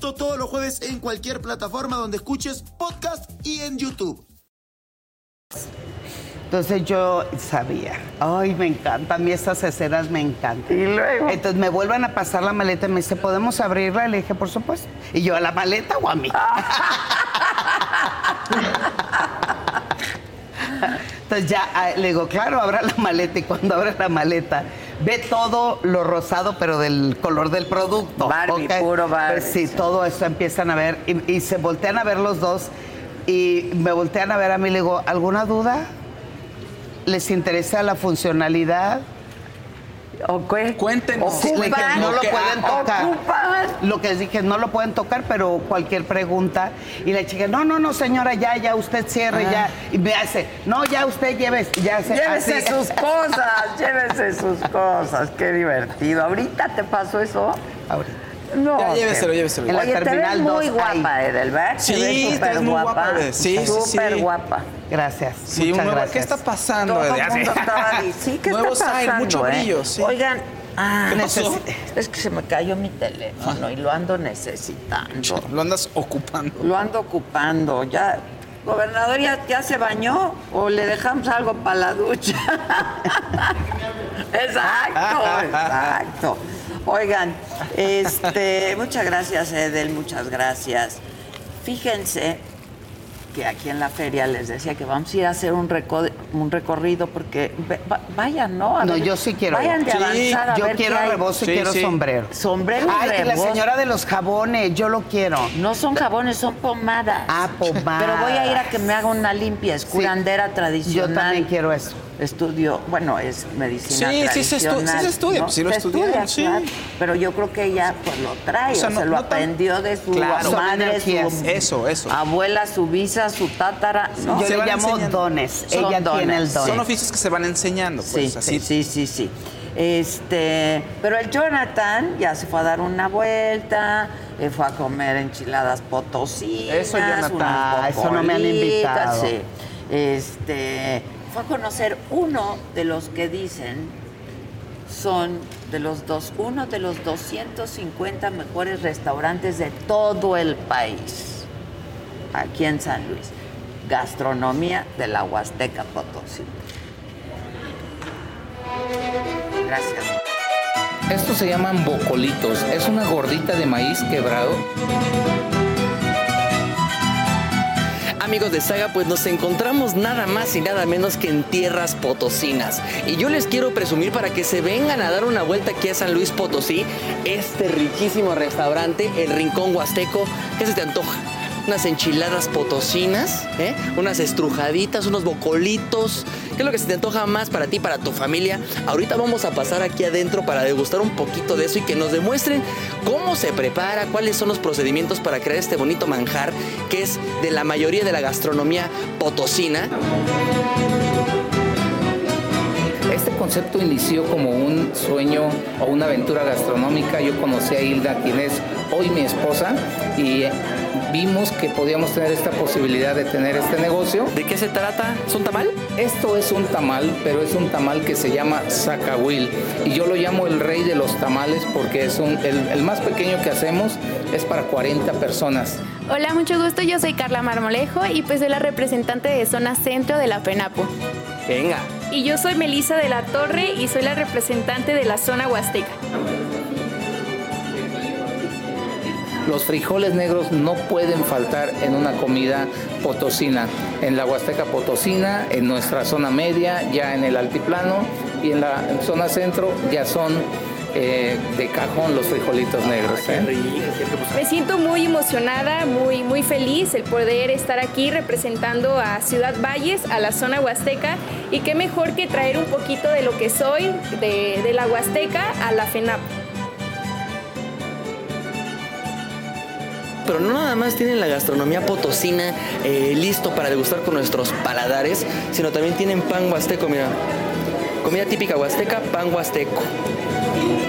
Todos los jueves en cualquier plataforma donde escuches podcast y en YouTube. Entonces yo sabía, ay, me encanta, a mí estas escenas me encantan. Y luego. Entonces me vuelvan a pasar la maleta y me dice, ¿podemos abrirla? Le dije, por supuesto. Y yo, ¿a la maleta o a mí? <laughs> Entonces ya ah, le digo, claro, abra la maleta y cuando abre la maleta ve todo lo rosado, pero del color del producto. Barbie, ¿ok? puro Barbie. Pues sí, todo eso empiezan a ver y, y se voltean a ver los dos y me voltean a ver a mí y le digo, ¿alguna duda? ¿Les interesa la funcionalidad? ¿O qué? Cuéntenos. Dije, no lo pueden tocar. Ocupan. Lo que les dije, no lo pueden tocar, pero cualquier pregunta. Y la chica, no, no, no, señora, ya, ya, usted cierre, Ah. ya. Y me hace, no, ya usted lleve, ya se Llévese así. sus <laughs> cosas, llévese sus cosas. Qué divertido. ¿Ahorita te pasó eso? Ahorita. No. Ya, lléveselo, lléveselo. En la Oye, te ves terminal muy dos, guapa, ahí. Edelbert. Sí, te ves te súper ves muy guapa, guapa. Sí, sí, Súper sí. guapa. Gracias. Sí, un muchas nuevo- gracias. ¿qué está pasando? Todo Ede? el mundo estaba diciendo, sí, ¿qué Nuevo está pasando, mucho eh? brillo, sí. Oigan, ah, ¿Qué pasó? necesi- es que se me cayó mi teléfono y lo ando necesitando. Lo andas ocupando. Lo ando ocupando. Ya, gobernador, ¿ya, ya se bañó o le dejamos algo para la ducha? <laughs> exacto, exacto. Oigan, este, muchas gracias, Edel, muchas gracias. Fíjense que aquí en la feria les decía que vamos a ir a hacer un, reco- un recorrido porque va- vayan, ¿no? A No, ver, yo sí quiero Vayan de Sí, avanzar a yo ver quiero qué hay. rebozo y Sí, quiero sí. sombrero. Sombrero y Ay, la señora de los jabones, yo lo quiero. No son jabones, son pomadas. Ah, pomadas. Pero voy a ir a que me haga una limpia, es Sí. curandera Yo tradicional. también quiero eso. Estudio, bueno, es medicina Sí, sí se estu- tradicional. sí se estudia, ¿no? sí lo Se estudiaron, sí. claro. Pero yo creo que ella pues lo trae, O sea, o, no- se lo no tan- aprendió de su Claro. Madre, su Eso, eso. abuela, su bisa, su tátara. ¿no? Yo Se le llamo enseñando. dones. Son Ella tiene el dones. don. Son oficios que se van enseñando, Sí, pues así. sí, sí, sí, sí. Este, pero el Jonathan ya se fue a dar una vuelta, eh, fue a comer enchiladas potosinas. Eso, Jonathan. unas eso no me han invitado. sí. Este, fue a conocer uno de los que dicen son de los dos, uno de los 250 mejores restaurantes de todo el país, aquí en San Luis. Gastronomía de la Huasteca Potosí. Gracias. Estos se llaman bocolitos. Es una gordita de maíz quebrado. Amigos de Saga, pues nos encontramos nada más y nada menos que en tierras potosinas. Y yo les quiero presumir para que se vengan a dar una vuelta aquí a San Luis Potosí, este riquísimo restaurante, el Rincón Huasteco. ¿Qué se te antoja? Unas enchiladas potosinas, ¿eh? unas estrujaditas, unos bocolitos. ¿Qué es lo que se te antoja más para ti, para tu familia? Ahorita vamos a pasar aquí adentro para degustar un poquito de eso y que nos demuestren cómo se prepara, cuáles son los procedimientos para crear este bonito manjar que es de la mayoría de la gastronomía potosina. Concepto inició como un sueño o una aventura gastronómica. Yo conocí a Hilda, quien es hoy mi esposa, y vimos que podíamos tener esta posibilidad de tener este negocio. ¿De qué se trata? ¿Es un tamal? Esto es un tamal, pero es un tamal que se llama zacahuil. Y yo lo llamo el rey de los tamales porque es un, el, el más pequeño que hacemos es para 40 personas. Hola, mucho gusto. Yo soy Carla Marmolejo y pues soy la representante de zona centro de la FENAPO. Venga. Y yo soy Melisa de la Torre y soy la representante de la zona huasteca. Los frijoles negros no pueden faltar en una comida potosina. En la Huasteca Potosina, en nuestra zona media, ya en el altiplano y en la zona centro ya son eh, de cajón los frijolitos negros. ¿eh? Me siento muy emocionada, muy, muy feliz el poder estar aquí representando a Ciudad Valles, a la zona huasteca, y qué mejor que traer un poquito de lo que soy, de, de la huasteca, a la FENAP. pero no nada más tienen la gastronomía potosina eh, listo para degustar con nuestros paladares, sino también tienen pan huasteco, mira. Comida típica huasteca, pan huasteco.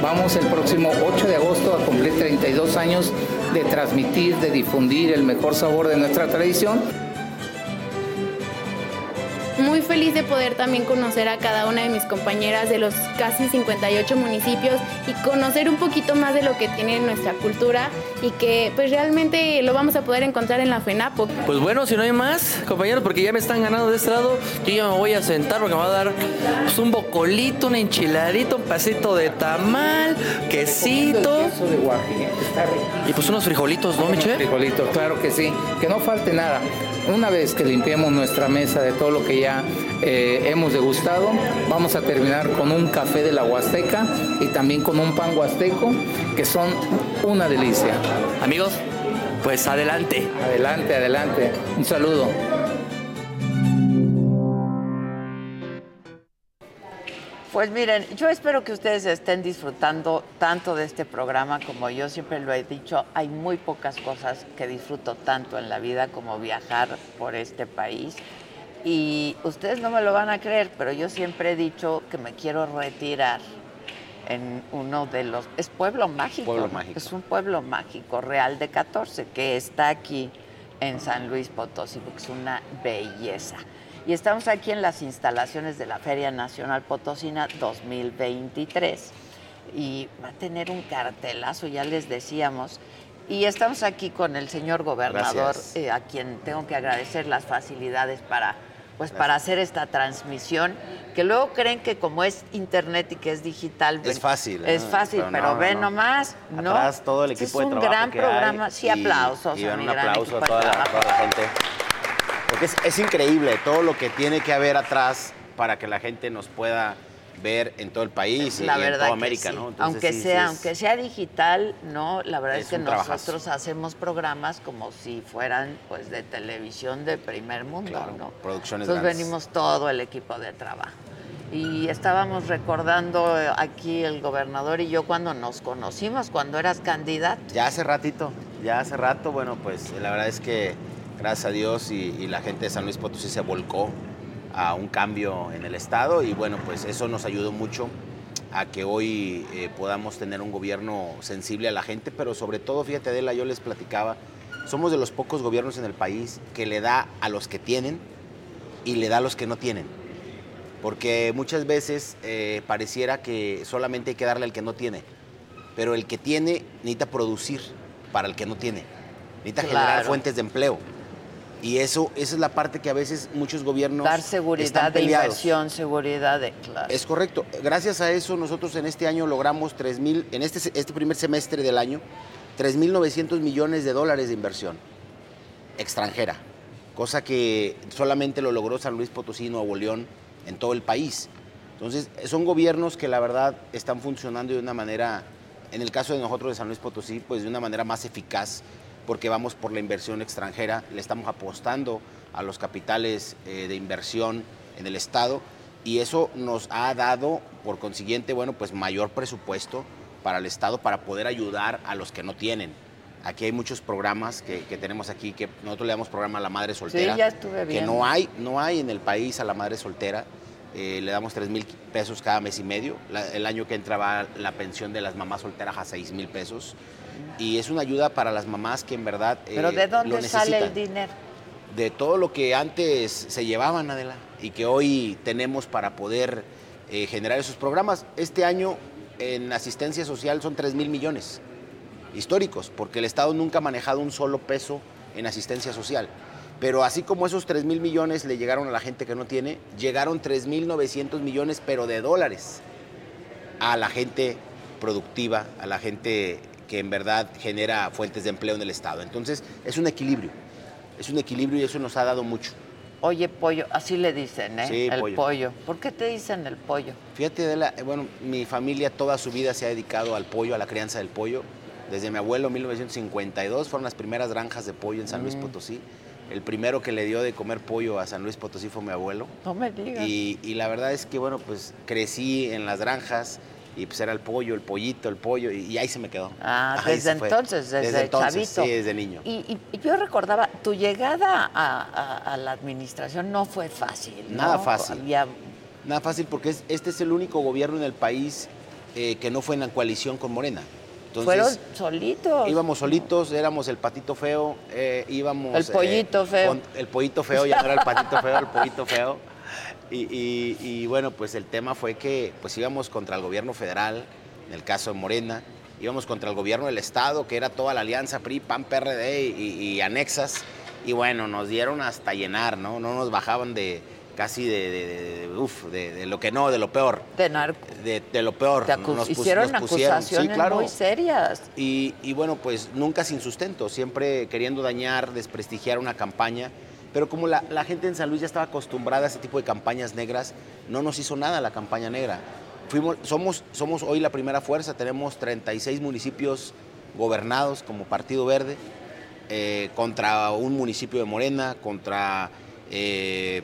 Vamos el próximo 8 de agosto a cumplir 32 años de transmitir, de difundir el mejor sabor de nuestra tradición. Muy feliz de poder también conocer a cada una de mis compañeras de los casi 58 municipios y conocer un poquito más de lo que tiene nuestra cultura y que pues realmente lo vamos a poder encontrar en la FENAPO. Pues bueno, si no hay más, compañeros, porque ya me están ganando de este lado, yo ya me voy a sentar porque me va a dar pues, un bocolito, un enchiladito, un pasito de tamal, quesito. Y pues unos frijolitos, ¿no, Michelle? Frijolitos, claro que sí. Que no falte nada. Una vez que limpiemos nuestra mesa de todo lo que ya eh, hemos degustado, vamos a terminar con un café de la Huasteca y también con un pan huasteco, que son una delicia. Amigos, pues adelante. Adelante, adelante. Un saludo. Pues miren, yo espero que ustedes estén disfrutando tanto de este programa como yo siempre lo he dicho. Hay muy pocas cosas que disfruto tanto en la vida como viajar por este país. Y ustedes no me lo van a creer, pero yo siempre he dicho que me quiero retirar en uno de los... Es Pueblo Mágico. Pueblo Mágico. Es un pueblo mágico, Real de 14, que está aquí en San Luis Potosí, porque es una belleza. Y estamos aquí en las instalaciones de la Feria Nacional Potosina 2023. Y va a tener un cartelazo, ya les decíamos. Y estamos aquí con el señor gobernador, eh, a quien tengo que agradecer las facilidades para, pues, para hacer esta transmisión. Que luego creen que como es internet y que es digital, Es ven- fácil, Es fácil, Pero pero, no, ve no. nomás. ¿no? Atrás todo el Este equipo de Es un trabajo gran que hay programa. Sí, y- aplausos. Y a un gran aplauso a de toda la, trabajo. toda la gente. Porque es, es increíble todo lo que tiene que haber atrás para que la gente nos pueda ver en todo el país y, La y en toda América, sí. ¿no? Entonces, aunque sí, sí sea, es- aunque sea digital, no, la verdad es, Es que trabajazo. nosotros hacemos programas como si fueran pues de televisión de primer mundo, Claro, ¿no? producciones Entonces grandes. venimos todo el equipo de trabajo. Y estábamos recordando eh, aquí el gobernador y yo cuando nos conocimos, cuando eras candidato. Ya hace ratito, ya hace rato, bueno, pues la verdad es que gracias a Dios y, y la gente de San Luis Potosí se volcó a un cambio en el Estado y bueno, pues eso nos ayudó mucho a que hoy eh, podamos tener un gobierno sensible a la gente, pero sobre todo, fíjate Adela, yo les platicaba, somos de los pocos gobiernos en el país que le da a los que tienen y le da a los que no tienen. Porque muchas veces eh, pareciera que solamente hay que darle al que no tiene, pero el que tiene necesita producir para el que no tiene, necesita generar fuentes de empleo. Y eso, esa es la parte que a veces muchos gobiernos Dar están seguridad de peleados. inversión, seguridad de claro. Es correcto. Gracias a eso nosotros en este año logramos 3 mil, en este, este primer semestre del año, 3.900 millones de dólares de inversión extranjera, cosa que solamente lo logró San Luis Potosí, Nuevo León, en todo el país. Entonces, son gobiernos que la verdad están funcionando de una manera, en el caso de nosotros de San Luis Potosí, pues de una manera más eficaz, porque vamos por la inversión extranjera, le estamos apostando a los capitales eh, de inversión en el Estado y eso nos ha dado, por consiguiente, bueno, pues mayor presupuesto para el Estado para poder ayudar a los que no tienen. Aquí hay muchos programas que, que tenemos aquí, que nosotros le damos programa a la madre soltera. ya estuve Que no hay, no hay en el país a la madre soltera. Eh, le damos 3 mil pesos cada mes y medio. La- el año que entra va la pensión de las mamás solteras a 6 mil pesos. Y es una ayuda para las mamás que en verdad eh, Pero ¿de lo dónde sale el dinero? de todo lo que antes se llevaban, Adela, y que hoy tenemos para poder eh, generar esos programas. Este año en asistencia social son 3 mil millones históricos, porque el Estado nunca ha manejado un solo peso en asistencia social. Pero así como esos 3 mil millones le llegaron a la gente que no tiene, llegaron 3 mil 900 millones, pero de dólares, a la gente productiva, a la gente que en verdad genera fuentes de empleo en el Estado. Entonces, es un equilibrio, es un equilibrio y eso nos ha dado mucho. Oye, pollo, así le dicen, ¿eh? Sí, el pollo. pollo. ¿Por qué te dicen el pollo? Fíjate, eh, bueno, mi familia toda su vida se ha dedicado al pollo, a la crianza del pollo. Desde mi abuelo, en 1952, fueron las primeras granjas de pollo en San Luis Mm. Potosí. El primero que le dio de comer pollo a San Luis Potosí fue mi abuelo. No me digas. Y, y la verdad es que, bueno, pues crecí en las granjas Y pues era el pollo, el pollito, el pollo, y, y ahí se me quedó. Ah, Ahí desde entonces, desde, entonces, chavito. Sí, desde niño. Y, yo recordaba, tu llegada a, a- a la administración no fue fácil. ¿no? Nada fácil. Había- Nada fácil porque es- este es el único gobierno en el país eh, que no fue en la coalición con Morena. Entonces, fueron solitos. Íbamos solitos, éramos el patito feo, eh, íbamos... El pollito feo. con- el pollito feo, ya no era el patito feo, el pollito feo. Y, y- y, bueno, pues el tema fue que pues íbamos contra el gobierno federal, en el caso de Morena, íbamos contra el gobierno del Estado, que era toda la alianza PRI, PAN, PRD y, y anexas. Y bueno, nos dieron hasta llenar, ¿no? No nos bajaban de casi de, de- de- de- uf, de- de lo que no, de lo peor. De narco. De, lo peor. Te Nos hicieron nos pusieron. acusaciones Sí, claro. muy serias. Y, y bueno, pues nunca sin sustento, siempre queriendo dañar, desprestigiar una campaña. Pero como la, la gente en San Luis ya estaba acostumbrada a ese tipo de campañas negras, no nos hizo nada la campaña negra. Fuimos, somos, somos hoy la primera fuerza, tenemos 36 municipios gobernados como Partido Verde, eh, contra un municipio de Morena, contra eh,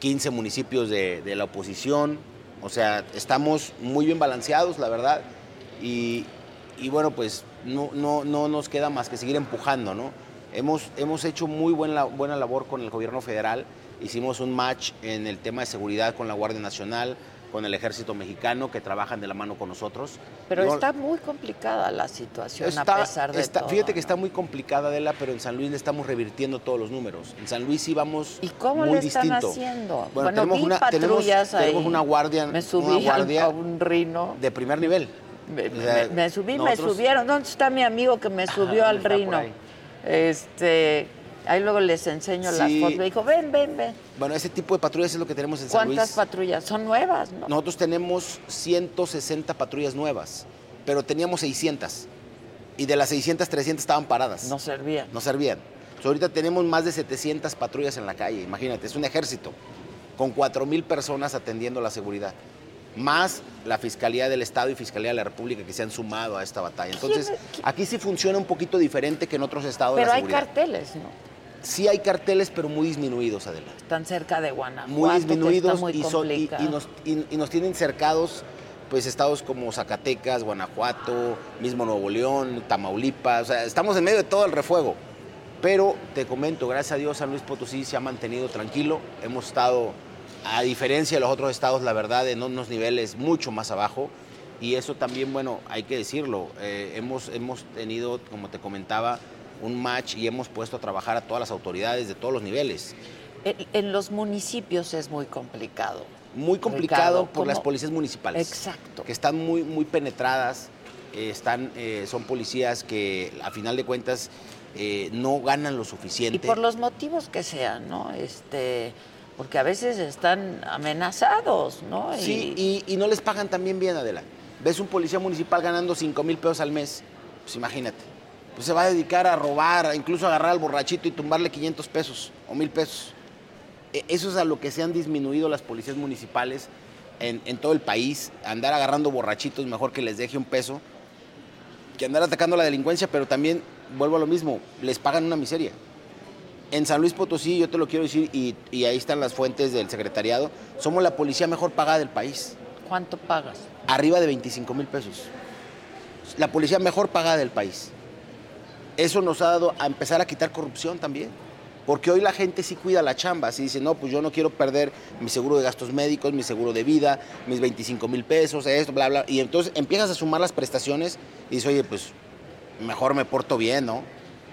15 municipios de, de la oposición. O sea, estamos muy bien balanceados, la verdad. Y, y bueno, pues no, no, no nos queda más que seguir empujando, ¿no? Hemos, hemos hecho muy buena, buena labor con el gobierno federal. Hicimos un match en el tema de seguridad con la Guardia Nacional, con el Ejército Mexicano, que trabajan de la mano con nosotros. Pero No- está muy complicada la situación Está- a pesar de está- todo. Fíjate que está muy complicada, Adela, pero en San Luis le estamos revirtiendo todos los números. En San Luis sí vamos ¿Y cómo muy le están distinto. haciendo? Bueno, tenemos, una, tenemos, tenemos una guardia, Me subí una guardia a un rino. de primer nivel. Me, subí, nosotros- me subieron. ¿Dónde está mi amigo que me subió al rino? Este, ahí luego les enseño las fotos. Me dijo, ven, ven, ven. Bueno, ese tipo de patrullas es lo que tenemos en San Luis. ¿Cuántas patrullas? Son nuevas, ¿no? Nosotros tenemos 160 patrullas nuevas, pero teníamos 600. Y de las 600, 300 estaban paradas. No servían. No servían. Entonces, ahorita tenemos más de 700 patrullas en la calle, imagínate, es un ejército, con 4.000 personas atendiendo la seguridad, más la Fiscalía del Estado y Fiscalía de la República que se han sumado a esta batalla. Entonces, aquí sí funciona un poquito diferente que en otros estados de Pero la hay seguridad. carteles, ¿no? Sí hay carteles, pero muy disminuidos, Adela Están cerca de Guanajuato. muy disminuidos muy y, son- y- nos, y- y nos tienen cercados pues estados como Zacatecas, Guanajuato, mismo Nuevo León, Tamaulipas, o sea, estamos en medio de todo el refuego. Pero te comento, gracias a Dios San Luis Potosí se ha mantenido tranquilo, hemos estado, a diferencia de los otros estados, la verdad, en unos niveles mucho más abajo. Y eso también, bueno, hay que decirlo, eh, hemos, hemos tenido, como te comentaba, un match y hemos puesto a trabajar a todas las autoridades de todos los niveles. En, en los municipios es muy complicado. muy complicado Ricardo, por ¿cómo? las policías municipales. Exacto. Que están muy, muy penetradas, eh, están, eh, son policías que a final de cuentas eh, no ganan lo Y suficiente. por los motivos que sean, ¿no? Este, porque a veces están amenazados, ¿no? Sí, y, no les pagan también bien, Adela. Ves un policía municipal ganando 5 mil pesos al mes, pues imagínate. Pues se va a dedicar a robar, incluso agarrar al borrachito y tumbarle 500 pesos o mil pesos. E- Eso es a lo que se han disminuido las policías municipales en, en todo el país. Andar agarrando borrachitos, mejor que les deje un peso. Que andar atacando la delincuencia, pero también, vuelvo a lo mismo, les pagan una miseria. En San Luis Potosí, yo te lo quiero decir, y, y ahí están las fuentes del secretariado, somos la policía mejor pagada del país. ¿Cuánto pagas? Arriba de 25 mil pesos. La policía mejor pagada del país. Eso nos ha dado a empezar a quitar corrupción también. Porque hoy la gente sí cuida la chamba, sí dice, no, pues yo no quiero perder mi seguro de gastos médicos, mi seguro de vida, mis 25 mil pesos, esto, bla, bla. Y entonces empiezas a sumar las prestaciones y dices, oye, pues mejor me porto bien, ¿no?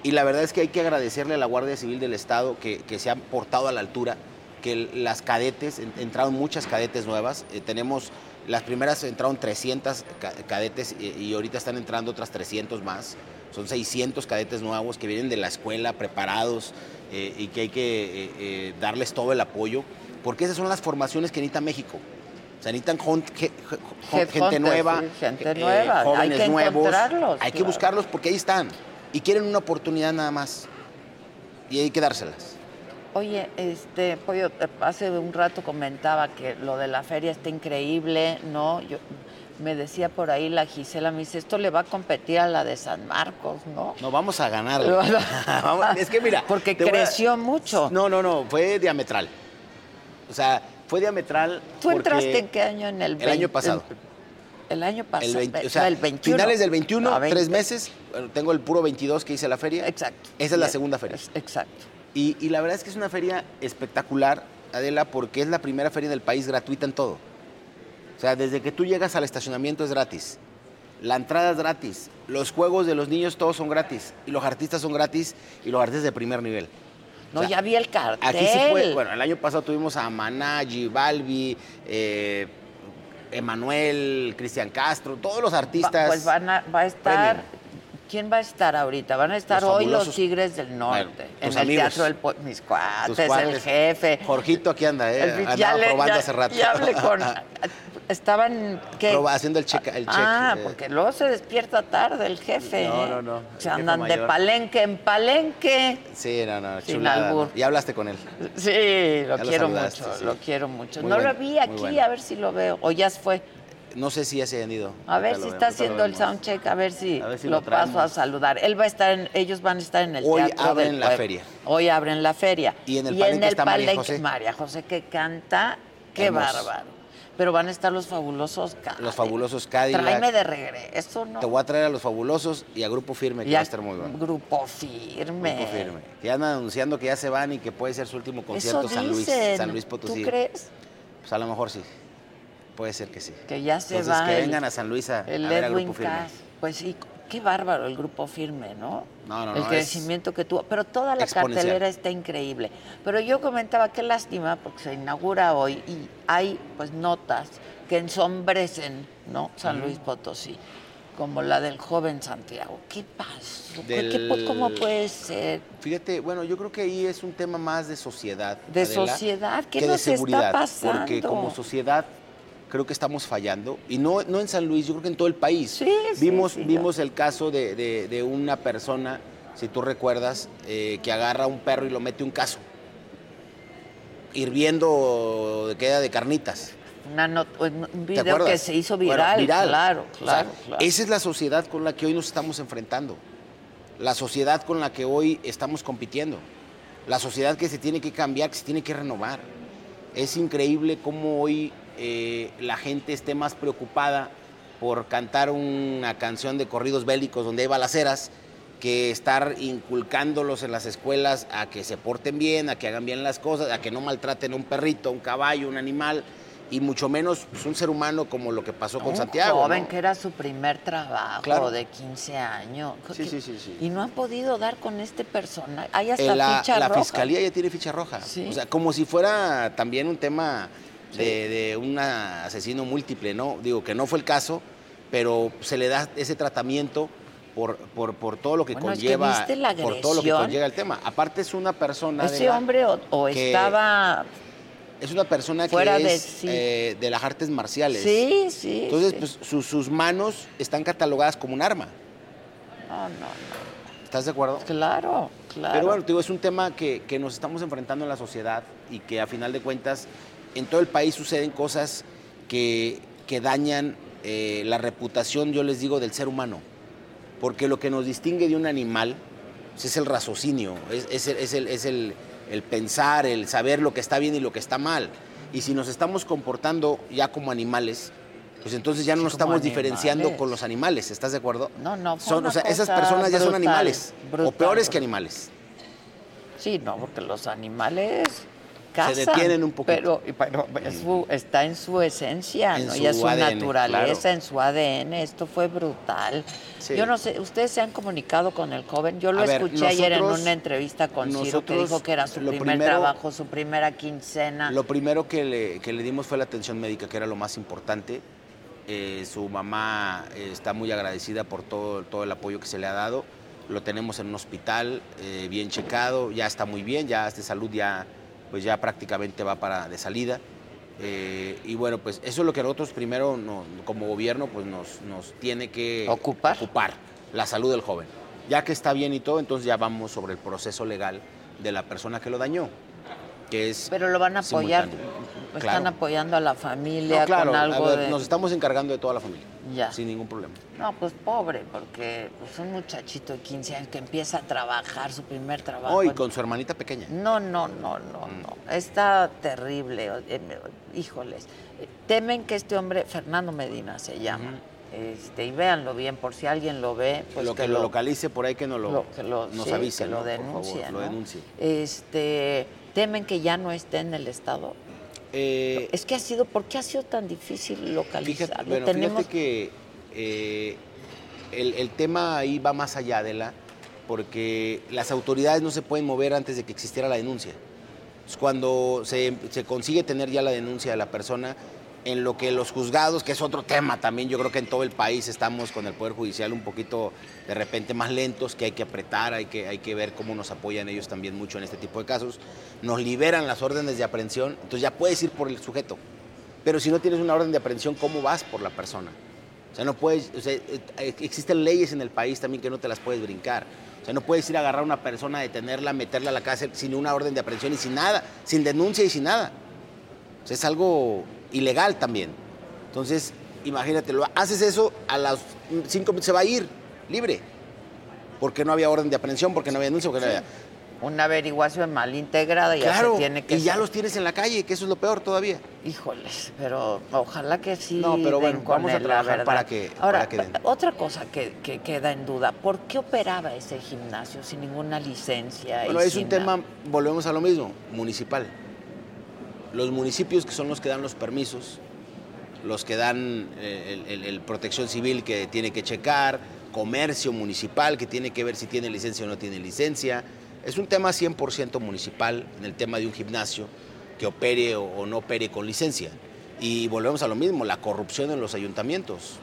Y la verdad es que hay que agradecerle a la Guardia Civil del Estado que, que se han portado a la altura, que las cadetes, en- entraron muchas cadetes nuevas, eh, tenemos, las primeras entraron 300 ca- cadetes y, y ahorita están entrando otras 300 más, son 600 cadetes nuevos que vienen de la escuela preparados eh, y que hay que eh, eh, darles todo el apoyo, porque esas son las formaciones que necesita México. O sea, necesitan gente nueva, gente eh. Hay jóvenes que nuevos. Hay que claro. buscarlos porque ahí están y quieren una oportunidad nada más y hay que dárselas. Oye, este, Pollo, eh, hace un rato comentaba que lo de la feria está increíble, ¿no? Yo, me decía por ahí la Gisela, me dice, esto le va a competir a la de San Marcos, ¿no? No, vamos a. <laughs> <laughs> Vamos- es que mira. Porque a- creció mucho. No, no, no, fue diametral. O sea, fue diametral. ¿Tú entraste en qué año? En el El año 20, pasado. El año pasado. El 20, o sea, el 21. finales del 21, No, 20. tres meses. Bueno, tengo el puro 22 que hice la feria. Exacto. Esa es la segunda feria. Exacto. Y, y la verdad es que es una feria espectacular, Adela, porque es la primera feria del país gratuita en todo. O sea, desde que tú llegas al estacionamiento es gratis. La entrada es gratis. Los juegos de los niños todos son gratis. Y los artistas son gratis y los artistas de primer nivel. No, O sea, ya vi el cartel. Aquí sí fue, bueno, el año pasado tuvimos a Maná, G Balbi, eh, Emanuel, Cristian Castro, todos los Va- artistas. pues van a, va a estar. ¿Quién va a estar ahorita? Van a estar Los hoy los Tigres del Norte. Bueno, en el. Teatro del Po- Mis cuates, el jefe. Jorgito aquí anda, ¿eh? El- Andaba le- probando ya- hace rato. Ya hablé con. <laughs> Estaban. ¿qué? Proba- haciendo el check. El check ah, eh, porque luego se despierta tarde el jefe. No, ¿eh? no, no, Se andan de palenque en palenque. Sí, no, no, Sin chulada. albur. ¿no? ¿Y hablaste con él? Sí, lo Ya quiero mucho, sí. lo quiero mucho. Muy no bueno, lo vi aquí, bueno. a ver si lo veo. O ya fue. No sé si ya se han ido. A ver si está haciendo el soundcheck, a ver si, A ver si lo, paso a saludar. Él va a estar en, ellos van a estar en el Hoy teatro abren del la Pueblo. feria. Hoy abren la feria. Y en el palenque está María José. María José que canta, qué Hermoso. bárbaro. Pero van a estar los fabulosos Cadillac. Los fabulosos Cadillac. Tráeme de regreso, ¿no? Te voy a traer a los fabulosos y a Grupo Firme, que Y va a estar muy bueno. Grupo firme. Grupo Firme. Que ya andan anunciando que ya se van y que puede ser su último concierto Eso San Luis. San Luis Potosí. ¿Tú crees? Pues a lo mejor sí. Puede ser que sí. Que ya se Entonces, va que el- vengan a San Luis a, El a ver a Edwin Grupo Firme. Cass. Pues sí, qué bárbaro el grupo firme, ¿no? No, no, el no, es crecimiento que tuvo. Pero toda la cartelera está increíble. Pero yo comentaba, qué lástima, porque se inaugura hoy y hay pues notas que ensombrecen, ¿no? San. Luis Potosí, como la del joven Santiago. ¿Qué pasó? ¿Qué- Del- qué- ¿Cómo puede ser? Fíjate, bueno, yo creo que ahí es un tema más de sociedad. De Adela, sociedad, ¿qué que de nos está pasando? Porque como sociedad creo que estamos fallando. Y no, no en San Luis, yo creo que en todo el país. sí, vimos sí, vimos el caso de, de- de una persona, si tú recuerdas, eh, que agarra a un perro y lo mete un caso. Hirviendo queda de carnitas. Una un ¿Te video que se hizo Bueno, viral. Claro, O sea, claro, claro. Esa es la sociedad con la que hoy nos estamos enfrentando. La sociedad con la que hoy estamos compitiendo. La sociedad que se tiene que cambiar, que se tiene que renovar. Es increíble cómo hoy eh, la gente esté más preocupada por cantar una canción de corridos bélicos donde hay balaceras que estar inculcándolos en las escuelas a que se porten bien, a que hagan bien las cosas, a que no maltraten a un perrito, un caballo, un animal, y mucho menos pues, un ser humano como lo que pasó con un Santiago. joven ¿no? que era su primer trabajo Claro. de 15 años. Sí, Que- sí, sí, sí. Y no han podido dar con este personaje. Hay hasta la, ficha la roja. fiscalía ya tiene ficha roja. Sí. O sea, como si fuera también un tema de, de un asesino múltiple, ¿no? Digo que no fue el caso, pero se le da ese tratamiento por, por, por todo lo que Bueno, es que conlleva. ¿viste la por todo lo que conlleva el tema. Aparte es una persona. Ese de la- hombre o, o que estaba... Es una persona fuera que de es sí. eh, de las artes marciales. Sí, sí, Entonces, sí. pues sus, sus manos están catalogadas como un arma. No, no, no. ¿Estás de acuerdo? Claro, claro. Pero bueno, te digo, es un tema que, que nos estamos enfrentando en la sociedad y que a final de cuentas en todo el país suceden cosas que, que dañan eh, la reputación, yo les digo, del ser humano. Porque lo que nos distingue de un animal es el raciocinio, es, es el, es el- es el- el pensar, el saber lo que está bien y lo que está mal. Y si nos estamos comportando ya como animales, pues entonces ya no nos estamos diferenciando con los animales, ¿estás de acuerdo? No, no, Son, o sea, esas personas ya son animales, brutal, o peores que animales. Sí, no, porque los animales cazan. detienen un poquito. Pero, y- pero es su- está en su esencia, En ¿no? su y es su ADN, naturaleza, claro. en su ADN. Esto fue brutal. Sí. Yo no sé, ¿ustedes se han comunicado con el joven? Yo lo A ver, escuché ayer en una entrevista con Ciro que dijo que era su primer primero- trabajo, su primera quincena. Lo primero que le, que le dimos fue la atención médica, que era lo más importante. Eh, su mamá eh, está muy agradecida por todo, todo el apoyo que se le ha dado. Lo tenemos en un hospital, eh, bien checado, ya está muy bien, ya de salud ya, pues ya prácticamente va para de salida. Eh, y bueno, pues eso es lo que nosotros primero no- como gobierno pues nos, nos tiene que ocupar. la salud del joven. Ya que está bien y todo, entonces ya vamos sobre el proceso legal de la persona que lo dañó, que es Pero lo van a apoyar. simultáneo. Claro. Están apoyando a la familia No, claro, con algo ver, de... nos estamos encargando de toda la familia. Ya. Sin ningún problema. No, pues pobre, porque pues, un muchachito de 15 años que empieza a trabajar, su primer trabajo. Hoy con su hermanita pequeña. No, no, no, no, no. Está terrible. eh, Híjoles. Eh, Temen que este hombre, Fernando Medina se llama, este, y véanlo bien, por si alguien lo ve, pues lo que, lo localice por ahí que nos, lo, lo- que lo- nos sí, avise, que lo ¿no? Por denuncie, favor, lo ¿no? denuncie. Este, temen que ya no esté en el estado. Eh, es que ha sido, ¿por qué ha sido tan difícil localizarlo? Fíjate, bueno, Tenemos fíjate que eh, el, el tema ahí va más allá de la, porque las autoridades no se pueden mover antes de que existiera la denuncia. Entonces, cuando se, se consigue tener ya la denuncia de la persona, en lo que los juzgados, que es otro tema también, yo creo que en todo el país estamos con el Poder Judicial un poquito de repente más lentos, que hay que apretar, hay que, hay que ver cómo nos apoyan ellos también mucho en este tipo de casos. Nos liberan las órdenes de aprehensión, entonces ya puedes ir por el sujeto. Pero si no tienes una orden de aprehensión, ¿cómo vas por la persona? O sea, no puedes, o sea, eh, existen leyes en el país también que no te las puedes brincar. O sea, no puedes ir a agarrar a una persona, detenerla, meterla a la cárcel sin una orden de aprehensión y sin nada, sin denuncia y sin nada. O sea, es algo ilegal también. Entonces, imagínate, lo haces eso, a las cinco minutos se va a ir libre. Porque no había orden de aprehensión, porque no había denuncia, porque no había... una averiguación mal integrada y ya Claro, se tiene que y ya hacer. los tienes en la calle, que eso es lo peor todavía. Híjoles, pero ojalá que sí. No, pero bueno, vamos a trabajar para que- Ahora, para que den. otra cosa que, que queda en duda, ¿por qué operaba ese gimnasio sin ninguna licencia? y Bueno, es un tema, volvemos a lo mismo, municipal. Los municipios que son los que dan los permisos, los que dan eh, el, el- el protección civil que tiene que checar, comercio municipal que tiene que ver si tiene licencia o no tiene licencia. Es un tema 100% municipal en el tema de un gimnasio que opere o, o no opere con licencia. Y volvemos a lo mismo, la corrupción en los ayuntamientos,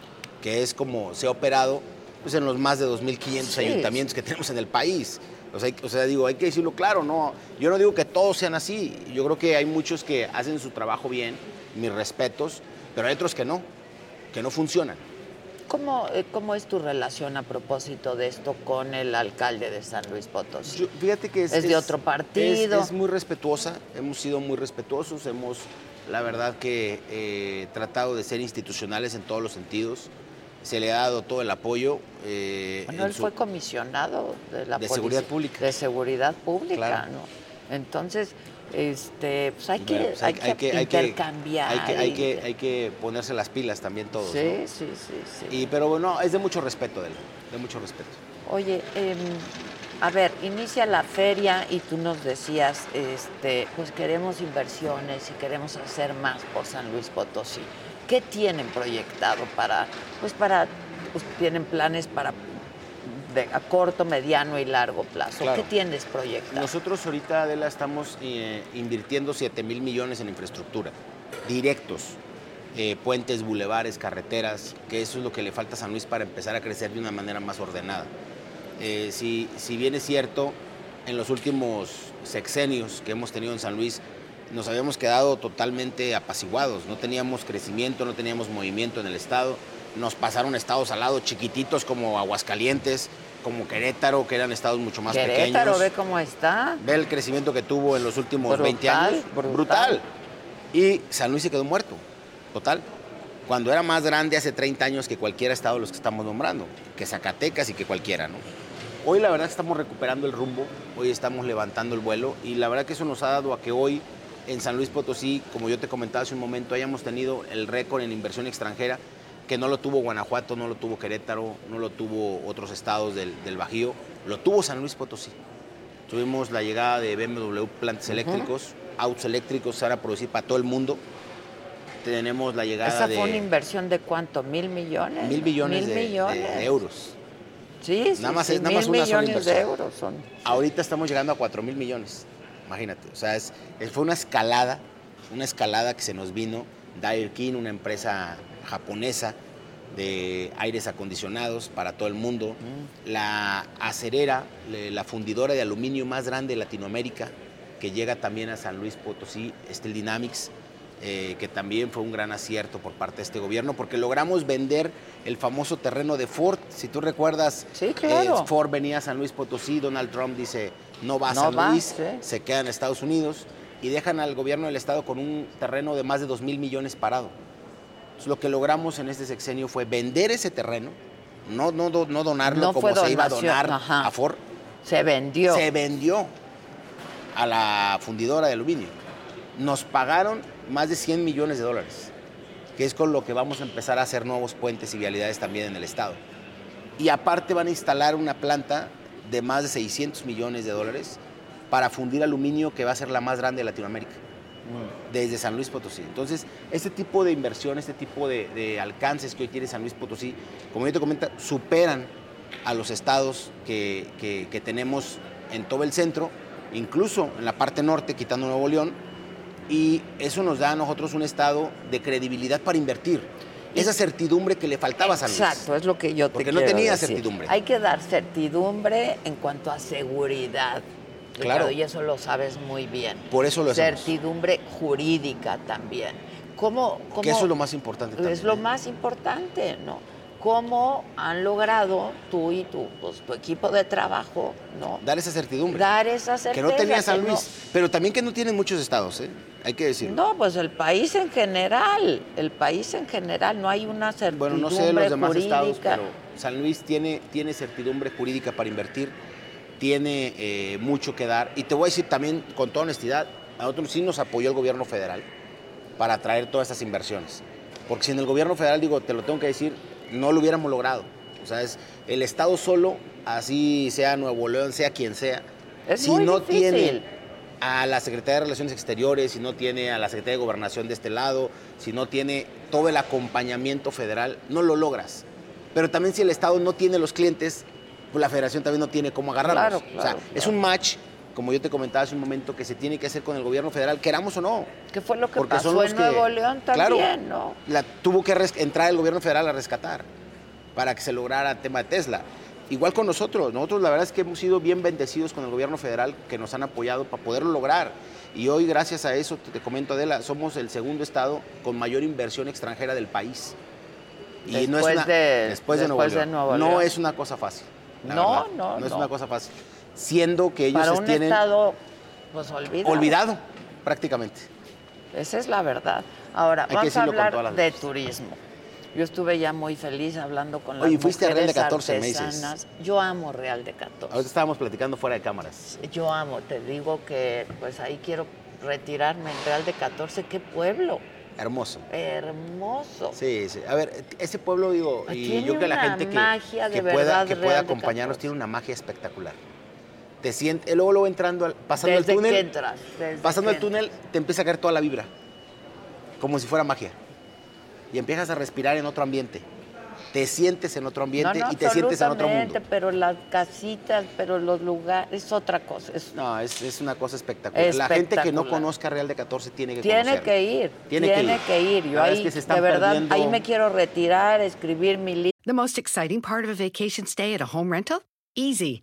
que es como se ha operado pues, en los más de 2.500 Sí. ayuntamientos que tenemos en el país. O sea, o sea, digo, hay que decirlo claro, no. Yo no digo que todos sean así. Yo creo que hay muchos que hacen su trabajo bien, mis respetos, pero hay otros que no, que no funcionan. ¿Cómo, eh, ¿Cómo es tu relación a propósito de esto con el alcalde de San Luis Potosí? Fíjate que es, Es de otro partido. Es, es muy respetuosa, hemos sido muy respetuosos, hemos, la verdad que eh, tratado de ser institucionales en todos los sentidos. Se le ha dado todo el apoyo. eh, Bueno, en él su- fue comisionado de la De seguridad pública. De seguridad pública, Claro. ¿no? Entonces, este, pues hay que, pues hay, que intercambiar. hay que, hay y- que, hay que ponerse las pilas también todos. Sí, ¿no? sí, sí, sí. Y, pero bueno, es de mucho respeto de él, de mucho respeto. Oye, em, a ver, inicia la feria y tú nos decías, este, pues queremos inversiones y queremos hacer más por San Luis Potosí. ¿Qué tienen proyectado para, pues para, pues tienen planes para de, a corto, mediano y largo plazo? Claro. ¿Qué tienes proyectado? Nosotros ahorita, Adela, estamos eh, invirtiendo 7 mil millones en infraestructura, directos, eh, puentes, bulevares, carreteras, que eso es lo que le falta a San Luis para empezar a crecer de una manera más ordenada. Eh, si, si bien es cierto, en los últimos sexenios que hemos tenido en San Luis, nos habíamos quedado totalmente apaciguados, no teníamos crecimiento, no teníamos movimiento en el estado, nos pasaron estados al lado chiquititos como Aguascalientes, como Querétaro, que eran estados mucho más Querétaro, pequeños. ve cómo está. Ve el crecimiento que tuvo en los últimos Brutal, 20 años. brutal. Y San Luis se quedó muerto, total. Cuando era más grande hace 30 años que cualquier estado de los que estamos nombrando, que Zacatecas y que cualquiera, ¿no? Hoy la verdad que estamos recuperando el rumbo, hoy estamos levantando el vuelo y la verdad que eso nos ha dado a que hoy en San Luis Potosí, como yo te comentaba hace un momento, hayamos tenido el récord en inversión extranjera que no lo tuvo Guanajuato, no lo tuvo Querétaro, no lo tuvo otros estados del, del Bajío, lo tuvo San Luis Potosí. Tuvimos la llegada de BMW plantas Ujú. eléctricos, autos eléctricos se van a producir para todo el mundo. Tenemos la llegada ¿Esa de fue una inversión de cuánto? ¿Mil millones? mil billones, Mil de, de- millones. de euros. Sí, sí, Nada más sí, es- nada mil más una sola millones de inversión. euros son. Ahorita estamos llegando a 4 mil millones. Imagínate. O sea, es, fue una escalada, una escalada que se nos vino. Dairkin, una empresa japonesa de aires acondicionados para todo el mundo. La acerera, la fundidora de aluminio más grande de Latinoamérica, que llega también a San Luis Potosí, Steel Dynamics, eh, que también fue un gran acierto por parte de este gobierno, porque logramos vender el famoso terreno de Ford. Si tú recuerdas, claro. eh, Ford venía a San Luis Potosí, Donald Trump dice, no va a No San va, Luis, sí. se queda en Estados Unidos. y dejan al gobierno del Estado con un terreno de más de 2 mil millones parado. Entonces, lo que logramos en este sexenio fue vender ese terreno, no, no, no donarlo No como se iba a donar ajá. a Ford. Se vendió. Se vendió a la fundidora de aluminio. Nos pagaron más de 100 millones de dólares, que es con lo que vamos a empezar a hacer nuevos puentes y vialidades también en el Estado. Y aparte van a instalar una planta de más de 600 millones de dólares para fundir aluminio que va a ser la más grande de Latinoamérica, desde San Luis Potosí. Entonces, este tipo de inversión, este tipo de, de alcances que hoy tiene San Luis Potosí, como yo te comento, superan a los estados que, que- que tenemos en todo el centro, incluso en la parte norte, quitando Nuevo León, y eso nos da a nosotros un estado de credibilidad para invertir. Esa certidumbre que le faltaba a Luis. Exacto, es lo que yo te Porque no quiero tenía decir. certidumbre. Hay que dar certidumbre en cuanto a seguridad. Claro. Ricardo, y eso lo sabes muy bien. Por eso lo hacemos. Certidumbre jurídica también. ¿Cómo, cómo Que eso es lo más importante también. Es lo más importante, ¿no? ¿Cómo han logrado tú y tu, pues, tu equipo de trabajo, ¿no? Dar esa certidumbre. Dar esa certeza. que no tenía San no- Luis, pero también que no tienen muchos estados, ¿eh? hay que decirlo. No, pues el país en general, el país en general, no hay una certidumbre Bueno, no sé de los demás jurídica. estados, pero San Luis tiene, tiene certidumbre jurídica para invertir, tiene eh, mucho que dar. Y te voy a decir también, con toda honestidad, a nosotros sí nos apoyó el gobierno federal para traer todas estas inversiones. Porque sin el gobierno federal, digo, te lo tengo que decir, no lo hubiéramos logrado. O sea, es el Estado solo, así sea Nuevo León, sea quien sea, Es si muy no difícil. tiene a la Secretaría de Relaciones Exteriores, si no tiene a la Secretaría de Gobernación de este lado, si no tiene todo el acompañamiento federal, no lo logras. Pero también si el Estado no tiene los clientes, pues la Federación también no tiene cómo agarrarlos. Claro, o sea, claro, es un match, como yo te comentaba hace un momento, que se tiene que hacer con el gobierno federal, queramos o no. ¿Qué fue lo que Porque pasó son los en que- Nuevo León Claro. también, no? La, tuvo que entrar el gobierno federal a rescatar para que se lograra el tema de Tesla. Igual con nosotros, nosotros la verdad es que hemos sido bien bendecidos con el gobierno federal que nos han apoyado para poderlo lograr. Y hoy, gracias a eso, te, comento Adela, somos el segundo estado con mayor inversión extranjera del país. Y no es Después una, de- después de Nuevo de León. Nuevo No León. es una cosa fácil. No, verdad. no, No es no. una cosa fácil. Siendo que ellos Para un tienen estado, pues olvidado. olvidado prácticamente. Esa es la verdad. Ahora, Hay vamos a hablar de turismo. Yo estuve ya muy feliz hablando con las Oye, fuiste a Real de mujeres 14 meses. artesanas. Yo amo Real de 14. Ahorita estábamos platicando fuera de cámaras. Yo amo, te digo que pues ahí quiero retirarme en Real de 14. ¡Qué pueblo! Hermoso. Hermoso. Sí, sí. A ver, ese pueblo, digo, y yo que la gente que, que verdad pueda, que pueda acompañarnos 14. tiene una magia espectacular. Te sientes, luego, luego entrando, al- pasando Desde el túnel, que entras. desde pasando que el túnel, te empieza a caer toda la vibra, como si fuera magia. Y empiezas a respirar en otro ambiente. Te sientes en otro ambiente No, no, y te sientes en otro mundo. Pero las casitas, pero los lugares, es otra cosa. es- No, es, es una cosa espectacular. La gente que no Espectacular. conozca Real de 14 tiene que Tiene conocerlo. que ir, Tiene tiene, que que ir. ir. La Yo verdad es ahí, que se están de verdad, perdiendo- ahí me quiero retirar, escribir mi libro. The most exciting part of a vacation stay at a home rental? Easy.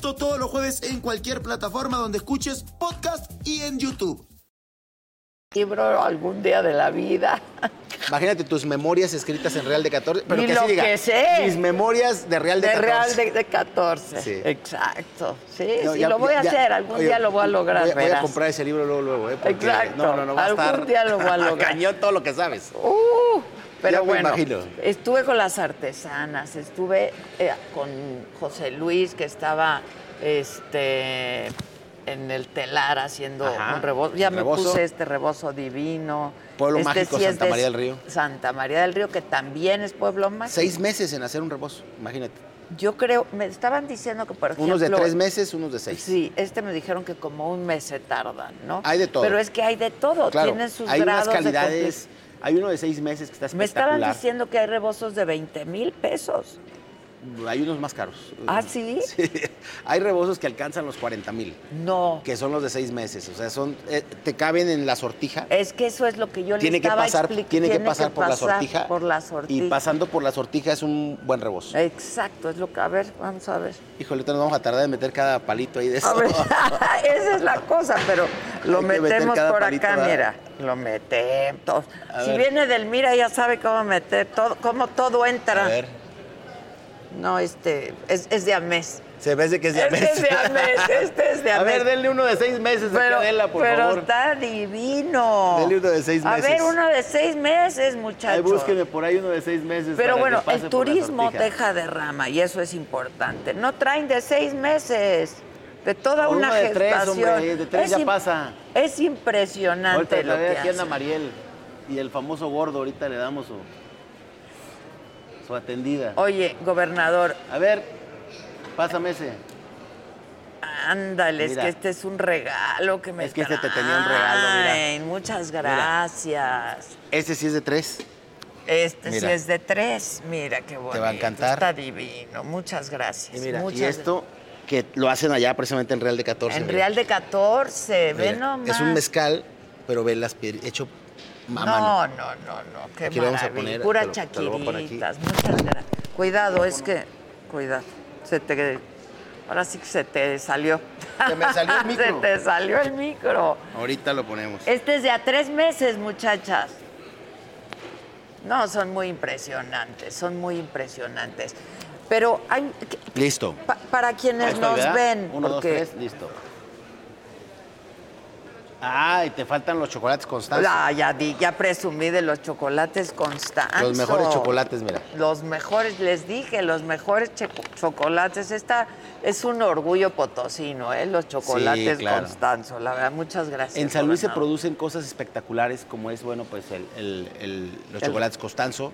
Esto todos los jueves en cualquier plataforma donde escuches podcast y en YouTube. libro algún día de la vida. Imagínate tus memorias escritas en Real de 14. Pero Ni que lo diga, que sé. Mis memorias de Real de, de 14. Real de, de 14. Sí. Exacto. Sí, No, sí, ya- lo voy a ya- hacer. Algún oye, día lo voy a lograr, Voy, a- voy a verás. comprar ese libro luego, luego, ¿eh? Porque Exacto. No, no, no va a Algún día lo voy a <laughs> lograr. Cañón todo lo que sabes. Uh, pero Ya me imagino. estuve con las artesanas, estuve eh, con José Luis, que estaba este, en el telar haciendo Ajá, un rebozo. Ya me puse este rebozo divino. Pueblo Este mágico sí Santa María del Río. Santa María del Río, que también es pueblo mágico. Seis meses en hacer un rebozo, imagínate. Yo creo, me estaban diciendo que, por ejemplo... Unos de tres meses, unos de seis. Sí, este me dijeron que como un mes se tardan, ¿no? Hay de todo. Pero es que hay de todo, Claro, tienen sus hay unas grados de calidades, hay uno de seis meses que está Me espectacular. estaban diciendo que hay rebozos de 20 mil pesos. Hay unos más caros. ¿Ah, sí? <laughs> Hay rebozos que alcanzan los 40 mil. No. Que son los de seis meses. O sea, son eh, te caben en la sortija. Es que eso es lo que yo le Tiene que estaba pasar, tiene que pasar por la sortija. Por la Y sortija. pasando por la sortija es un buen rebozo. Exacto, es lo que... A ver, vamos a ver. Híjole, nos vamos a tardar en meter cada palito ahí de eso. A ver, <laughs> esa es la cosa, pero lo que metemos por palito, acá, ¿verdad? mira. Lo metemos. Si ver. viene del Mira, ya sabe cómo meter todo, cómo todo entra. A ver. No, este, es, es de a mes. Se ve que es de a Este mes. es de a mes, este es de a <laughs> A ver, denle uno de seis meses Pero, a Adela, por pero favor. está divino. Denle uno de seis A ver, meses. uno de seis meses, Ahí muchachos. búsqueme por ahí uno de seis meses. Pero para que bueno, pase el turismo deja de rama y eso es importante. No traen de seis meses, de toda una de tres, gestación. hombre, de tres Es ya im- Es Es impresionante Ahorita lo que aquí hacen. Mariel y el famoso gordo, ahorita le damos su, atendida. Oye, gobernador, A ver, pásame ese. ándale, es Mira. que este es un regalo que me Es que este te tenía un regalo, mira. Muchas gracias. Ese sí es de tres. Este Mira. sí es de tres. Mira qué bonito. va a encantar. Está divino. Muchas gracias. Y mira, esto que lo hacen allá precisamente en Real de 14. En mira. Real de 14, ve Mira, nomás. Es un mezcal, pero ve las piedras, hecho No, no, no, no, qué Aquí lo vamos a maravilla. poner, Pura lo- chaquiritas, muchas gracias. Cuidado, es que, cuidado, se te, ahora sí que se te salió. Se me salió el <laughs> micro. se te salió el micro. Ahorita lo ponemos. Este es de a tres meses, muchachas. No, son muy impresionantes, son muy impresionantes. Pero hay, Listo. pa- para quienes nos ven, Uno, dos, porque tres, listo. Ah, y te faltan los chocolates constantes. Ah, ya, di- ya presumí de los chocolates Constanzo. Los mejores chocolates, mira. Los mejores, les dije, los mejores chocolates. Esta es un orgullo potosino, ¿eh? Los chocolates claro. Constanzo. La verdad, muchas gracias. En San Luis se producen cosas espectaculares como es, bueno, pues el, el- el- los chocolates Costanzo,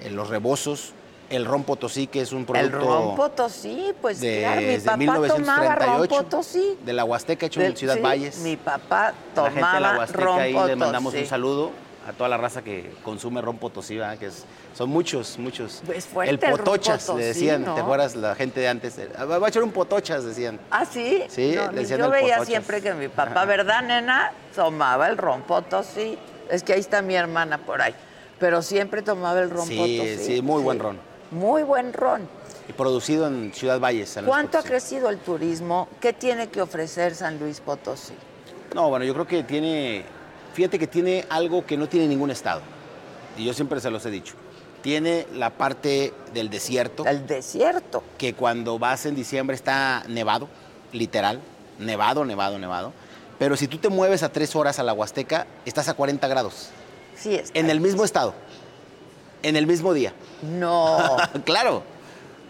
eh, los rebozos, el ron potosí, que es un El producto ron potosí, pues de- claro, mi papá tomaba ron 1938, potosí. de la Huasteca hecho en Ciudad sí, Valles. Mi papá A la gente de la tomaba Huasteca ron ahí potosí. le mandamos un saludo a toda la raza que consume ron potosí, ¿verdad? que es- son muchos, muchos. Es fuerte el el potochas, le decían, ¿no? ¿te acuerdas? La gente de antes, eh, va a echar un potochas, decían. ¿Ah, sí? Sí, No, le decían yo el veía potochas. siempre que mi papá, ¿verdad, nena? Tomaba el ron potosí. Es que ahí está mi hermana por ahí. Pero siempre tomaba el ron Sí, potosí. sí, muy buen ron. Muy buen ron. Y producido en Ciudad Valles. San Luis ¿Cuánto ha Potosí. crecido el turismo? ¿Qué tiene que ofrecer San Luis Potosí? No, bueno, yo creo que tiene, fíjate que tiene algo que no tiene ningún estado. Y yo siempre se los he dicho. Tiene la parte del desierto. El desierto. Que cuando vas en diciembre está nevado, literal. Nevado, nevado, nevado. Pero si tú te mueves a tres horas a la Huasteca, estás a 40 grados. Sí, está. En el mismo estado. En el mismo día. No. <laughs> claro.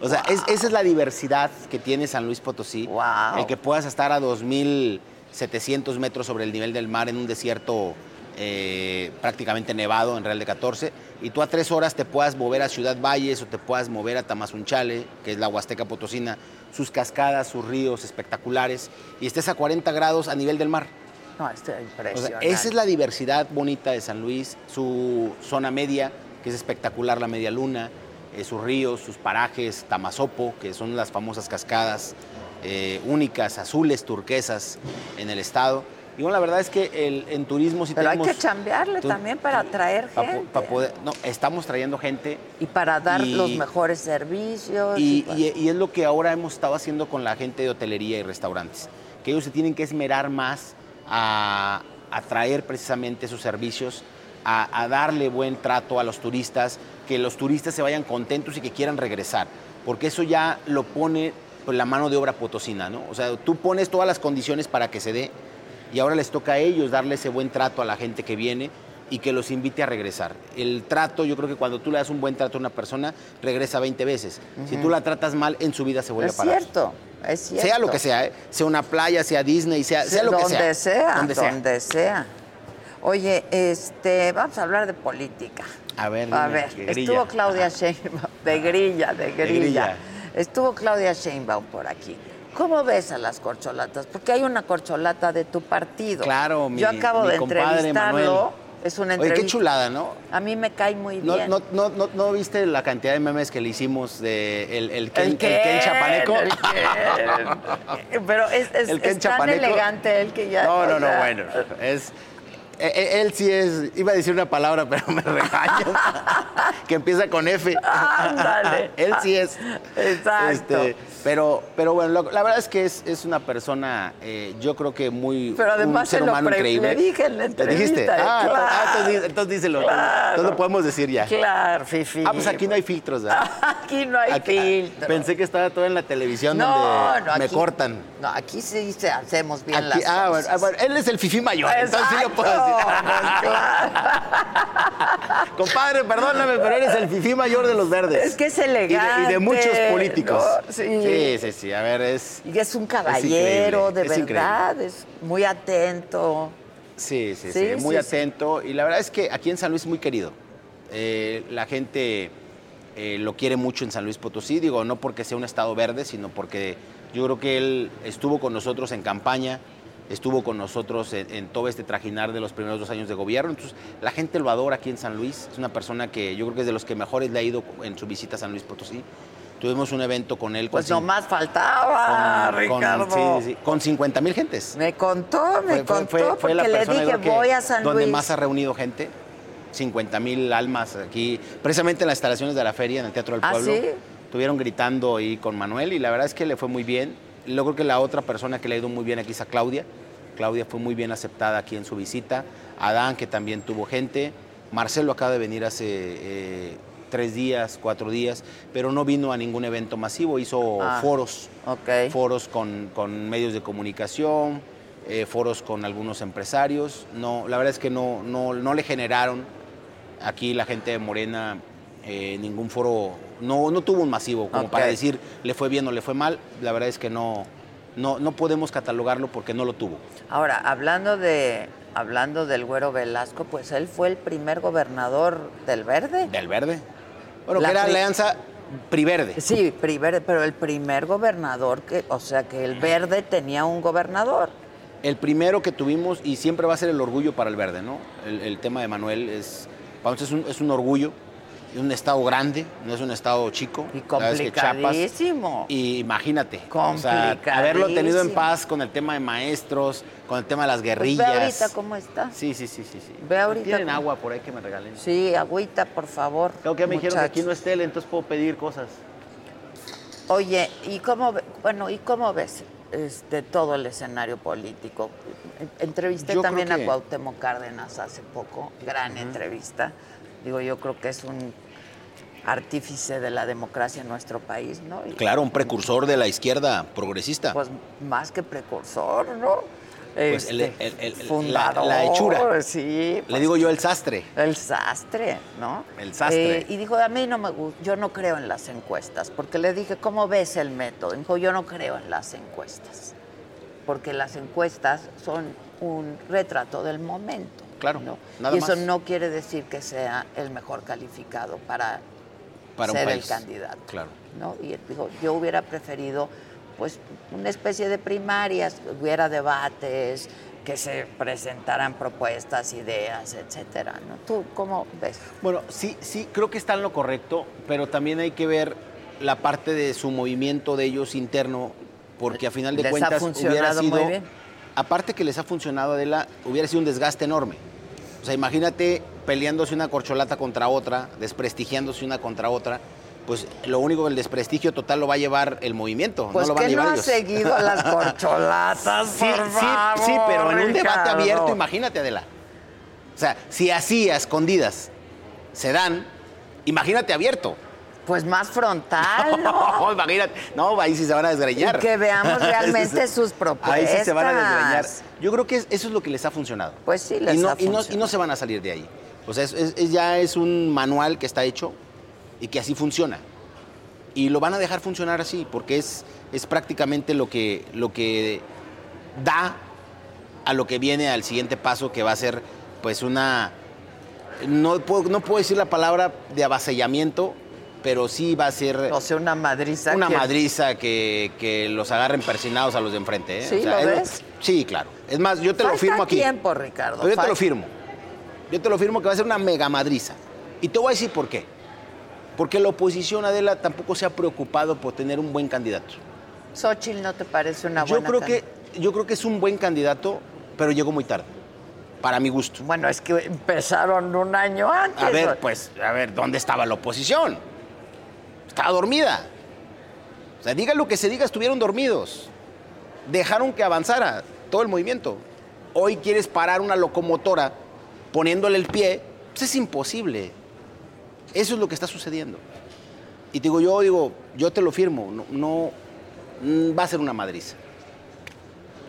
O sea, es- esa es la diversidad que tiene San Luis Potosí. El que puedas estar a 2.700 metros sobre el nivel del mar en un desierto eh, prácticamente nevado en Real de 14. Y tú a tres horas te puedas mover a Ciudad Valles o te puedas mover a Tamazunchale, que es la Huasteca Potosina, sus cascadas, sus ríos espectaculares, y estés a 40 grados a nivel del mar. No, está O sea, impresionante. esa es la diversidad bonita de San Luis, su zona media, que es espectacular, la media luna, eh, sus ríos, sus parajes, Tamazopo, que son las famosas cascadas eh, únicas, azules, turquesas en el estado. Y bueno, la verdad es que el- en turismo sí Pero hay tenemos... que chambearle también para atraer pa- gente. pa poder- no, estamos trayendo gente y para dar y- los mejores servicios. y, para- y- y es lo que ahora hemos estado haciendo con la gente de hotelería y restaurantes, que ellos se tienen que esmerar más a, a traer precisamente sus servicios, a, a darle buen trato a los turistas, que los turistas se vayan contentos y que quieran regresar, porque eso ya lo pone pues, la mano de obra potosina, ¿no? O sea, tú pones todas las condiciones para que se dé y ahora les toca a ellos darle ese buen trato a la gente que viene, y que los invite a regresar. El trato, yo creo que cuando tú le das un buen trato a una persona, regresa 20 veces. Si tú la tratas mal, en su vida se vuelve Es a parar. cierto, es cierto. Sea lo que sea, ¿eh? sea una playa, sea Disney, sea, sea lo que donde sea, Donde donde sea. Oye, este, vamos a hablar de política. A ver, A ver, estuvo Claudia Sheinbaum, de grilla, de grilla. grilla. Estuvo Claudia Sheinbaum por aquí. ¿Cómo ves a las corcholatas? Porque hay una corcholata de tu partido. Claro, mi- Yo acabo mi de compadre, entrevistarlo. Manuel. Es una Oye, entrevista. qué chulada, ¿no? A mí me cae muy ¿No, bien. no, no, no, no viste la cantidad de memes que le hicimos de el, el Ken, El el Ken chapaneco? Ken. <laughs> Pero es, es- El Ken es tan chapaneco. elegante él que ya. No, o no, no, bueno. Es, él sí es, iba a decir una palabra, <laughs> pero me regaño. <laughs> que empieza con F. Ándale. él sí es. Exacto. Este, pero, pero bueno, lo- la verdad es que es, es una persona, eh, yo creo que muy. Pero además un ser lo humano increíble. le dije en la ¿Le dijiste? Ah, claro. entonces- ah, entonces, díselo. Claro. Entonces lo podemos decir ya. Claro, Fifi. Ah, pues aquí no hay filtros, ¿verdad? <laughs> Aquí no hay Aquí- filtro. Pensé que estaba todo en la televisión No, donde no, me aquí- cortan. No, aquí sí se hacemos bien Aquí- las ah, cosas. ah, bueno, él es el fifí mayor, entonces sí lo puedo decir. <laughs> Compadre, perdóname, pero eres el fifí mayor de los verdes. Es que es Y de- elegante. Y de, muchos políticos. ¿no? Sí. sí, sí, sí. A ver, es. Y es un caballero, de verdad, es muy atento. Sí, sí, Sí, sí, muy sí, sí. atento. Y la verdad es que aquí en San Luis es muy querido. Eh, la gente eh, lo quiere mucho en San Luis Potosí, digo, no porque sea un estado verde, sino porque yo creo que él estuvo con nosotros en campaña, estuvo con nosotros en, en todo este trajinar de los primeros dos años de gobierno. Entonces, la gente lo adora aquí en San Luis. Es una persona que yo creo que es de los que mejores le ha ido en su visita a San Luis Potosí. Tuvimos un evento con él. Pues con nomás faltaba, con- Ricardo. sí, sí, sí, con 50 mil gentes. Me contó, me contó, porque le persona, yo dije, que voy a San donde Luis. más ha reunido gente. 50 mil almas aquí, precisamente en las instalaciones de la feria, en el Teatro del ¿Ah, Pueblo. sí? Estuvieron gritando ahí con Manuel y la verdad es que le fue muy bien. Luego creo que la otra persona que le ha ido muy bien aquí es a Claudia. Claudia fue muy bien aceptada aquí en su visita. Adán, que también tuvo gente. Marcelo acaba de venir hace eh, tres días, cuatro días, pero no vino a ningún evento masivo. Hizo Ah, foros ok. foros con, con medios de comunicación, eh, foros con algunos empresarios. No, la verdad es que no, no, no le generaron aquí la gente de Morena eh, ningún foro, no, no tuvo un masivo como para decir le fue bien o le fue mal. La verdad es que no, no, no podemos catalogarlo porque no lo tuvo. Ahora, hablando de hablando del Güero Velasco, pues él fue el primer gobernador del Verde. ¿Del Verde? Bueno, La que era Alianza Priverde. Sí, Priverde, pero el primer gobernador que, o sea, que el Verde tenía un gobernador. El primero que tuvimos, y siempre va a ser el orgullo para el verde, ¿no? El, el tema de Manuel es, nosotros es un, es un orgullo, es un estado grande, no es un estado chico. Y es que complicadísimo. y imagínate, o sea, haberlo tenido en paz con el tema de maestros, con el tema de las Pues ve guerrillas. ahorita cómo está. Sí, sí, sí, sí. sí. Ve ahorita ¿Tienen cómo- agua por ahí que me regalen? Sí, agüita, por favor. Creo que me dijeron que aquí no es tele, entonces puedo pedir cosas. Oye, ¿y cómo, ve- bueno, ¿y cómo ves este, todo el escenario político? En- Entrevisté Yo también a Cuauhtémoc Cárdenas hace poco, gran entrevista. Digo, yo creo que es un artífice de la democracia en nuestro país, ¿no? Y, Claro, un precursor de la izquierda progresista. Pues más que precursor, ¿no? Pues Este, el- el- la- fundador, la hechura. Sí. Le pues, digo yo el sastre. El sastre, ¿no? El sastre. Eh, y dijo, a mí no me gusta, yo no creo en las encuestas, porque le dije, ¿cómo ves el método? Dijo, yo no creo en las encuestas, porque las encuestas son un retrato del momento. Claro, ¿no? nada y eso más. no quiere decir que sea el mejor calificado para, Para un ser el candidato. Claro. ¿no? Y él dijo, yo hubiera preferido pues una especie de primarias, hubiera debates, que se presentaran propuestas, ideas, etcétera, ¿no? ¿Tú cómo ves? Bueno, sí, sí, creo que está en lo correcto, pero también hay que ver la parte de su movimiento de ellos interno, porque a final de Les ha cuentas hubiera funcionado muy sido, bien. aparte que les ha funcionado, Adela, hubiera sido un desgaste enorme. O sea, imagínate peleándose una corcholata contra otra, desprestigiándose una contra otra, pues lo único, el desprestigio total lo va a llevar el movimiento, Pues no lo van a que no ha seguido a las corcholatas, <laughs> Sí, por sí, favor, sí, pero en un debate Ricardo. abierto, imagínate, Adela. O sea, si así a escondidas se dan, imagínate abierto. Pues más frontal, <laughs> ¿no? No, imagínate. No, ahí sí se van a desgreñar. Y que veamos <laughs> realmente sus propuestas. Ahí sí se van a desgreñar. Yo creo que es- eso es lo que les ha funcionado. Pues sí, les y no, ha y no- y no funcionado. se van a salir de ahí. O sea, es- es- es- ya es un manual que está hecho y que así funciona. Y lo van a dejar funcionar así, porque es, es prácticamente lo que, lo que da a lo que viene al siguiente paso, que va a ser pues una... No puedo, no puedo decir la palabra de avasallamiento, pero sí va a ser... O sea, una madriza. Una que- madriza que, que los agarren persinados a los de enfrente. ¿eh? ¿Sí, O sea, lo es ves? Sí, claro. Es más, yo te lo firmo aquí. tiempo, Ricardo. Pero yo te lo firmo. Yo te lo firmo que va a ser una mega madriza. Y te voy a decir por qué. Porque la oposición, Adela, tampoco se ha preocupado por tener un buen candidato. Xochitl, ¿no te parece una Yo buena creo, que, yo creo que es un buen candidato, pero llegó muy tarde. Para mi gusto. Bueno, es que empezaron un año antes. A ver, pues, a ver, ¿dónde estaba la oposición? Estaba dormida. O sea, diga lo que se diga, estuvieron dormidos. Dejaron que avanzara todo el movimiento. Hoy quieres parar una locomotora poniéndole el pie, pues es imposible. Eso es lo que está sucediendo. Y te digo, yo digo, yo te lo firmo, no, no mm, va a ser una madriza.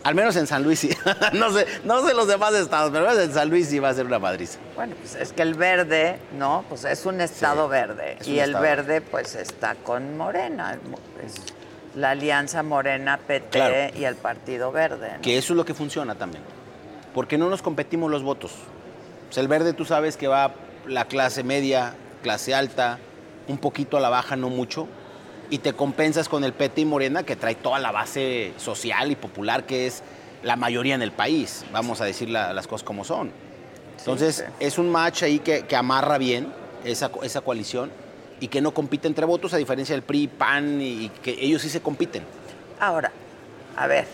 Al menos en San Luis sí. <laughs> no sé, no sé los demás estados, pero en San Luis sí va a ser una madriza. Bueno, pues es que el verde, ¿no? Pues es un estado verde. es Y el estado. verde, pues está con Morena. Es la alianza Morena, PT Claro. y el Partido Verde. ¿no? Que eso es lo que funciona también. Porque no nos competimos los votos. Sea, el verde tú sabes que va la clase media, clase alta, un poquito a la baja, no mucho. Y te compensas con el PT y Morena que trae toda la base social y popular que es la mayoría en el país. Vamos a decir la- las cosas como son. Entonces, es un match ahí que, que amarra bien esa, esa coalición y que no compite entre votos, a diferencia del PRI, PAN, y, y que ellos sí se compiten. Ahora, a ver,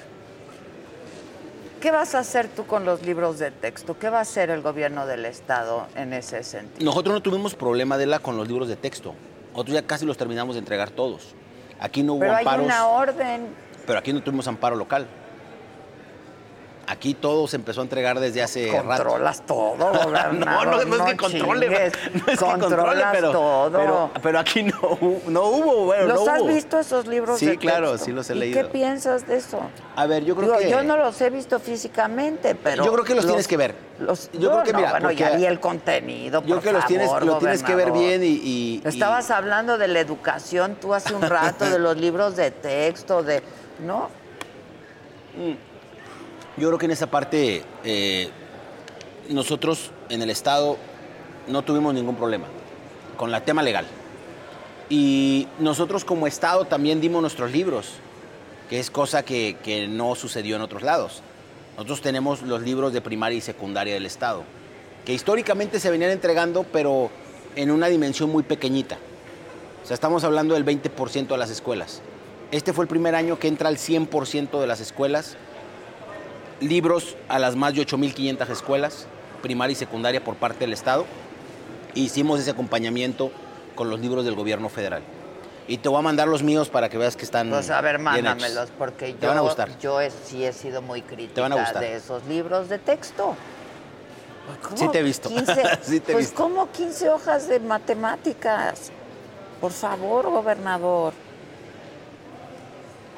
¿qué vas a hacer tú con los libros de texto? ¿Qué va a hacer el gobierno del Estado en ese sentido? Nosotros no tuvimos problema de la con los libros de texto. Nosotros ya casi los terminamos de entregar todos. Aquí no hubo Pero hay amparos, una orden. pero aquí no tuvimos amparo local. Aquí todo se empezó a entregar desde hace Controlas rato. todo, <laughs> no, no, no es que controle, chingues. <laughs> no es que controle, pero, todo. pero, pero aquí no, no hubo, bueno, ¿Los no has hubo. visto esos libros Sí, de claro, texto? sí los he ¿Y leído. qué piensas de eso? A ver, yo creo Digo, que yo no los he visto físicamente, pero... Yo creo que los tienes que ver. Los, Yo creo que, no, mira, bueno, ya vi el contenido, Yo por creo que los tienes, lo tienes que ver bien y, Estabas hablando de la educación tú hace un rato, de los <laughs> libros de texto, de... ¿No? Yo creo que en esa parte eh, nosotros en el Estado no tuvimos ningún problema con el tema legal. Y nosotros como Estado también dimos nuestros libros, que es cosa que, que no sucedió en otros lados. Nosotros tenemos los libros de primaria y secundaria del Estado, que históricamente se venían entregando, pero en una dimensión muy pequeñita. O sea, estamos hablando del 20% de las escuelas. Este fue el primer año que entra al 100% de las escuelas libros a las más de 8.500 escuelas, primaria y secundaria por parte del Estado. Hicimos ese acompañamiento con los libros del gobierno federal. Y te voy a mandar los míos para que veas que están Pues a ver, mándamelos, porque Te yo, van a gustar. yo he- sí he sido muy crítica van a gustar. de esos libros de texto. ¿Cómo Sí te he visto. 15? <laughs> Sí te he pues visto. ¿cómo 15 hojas de matemáticas? Por favor, gobernador.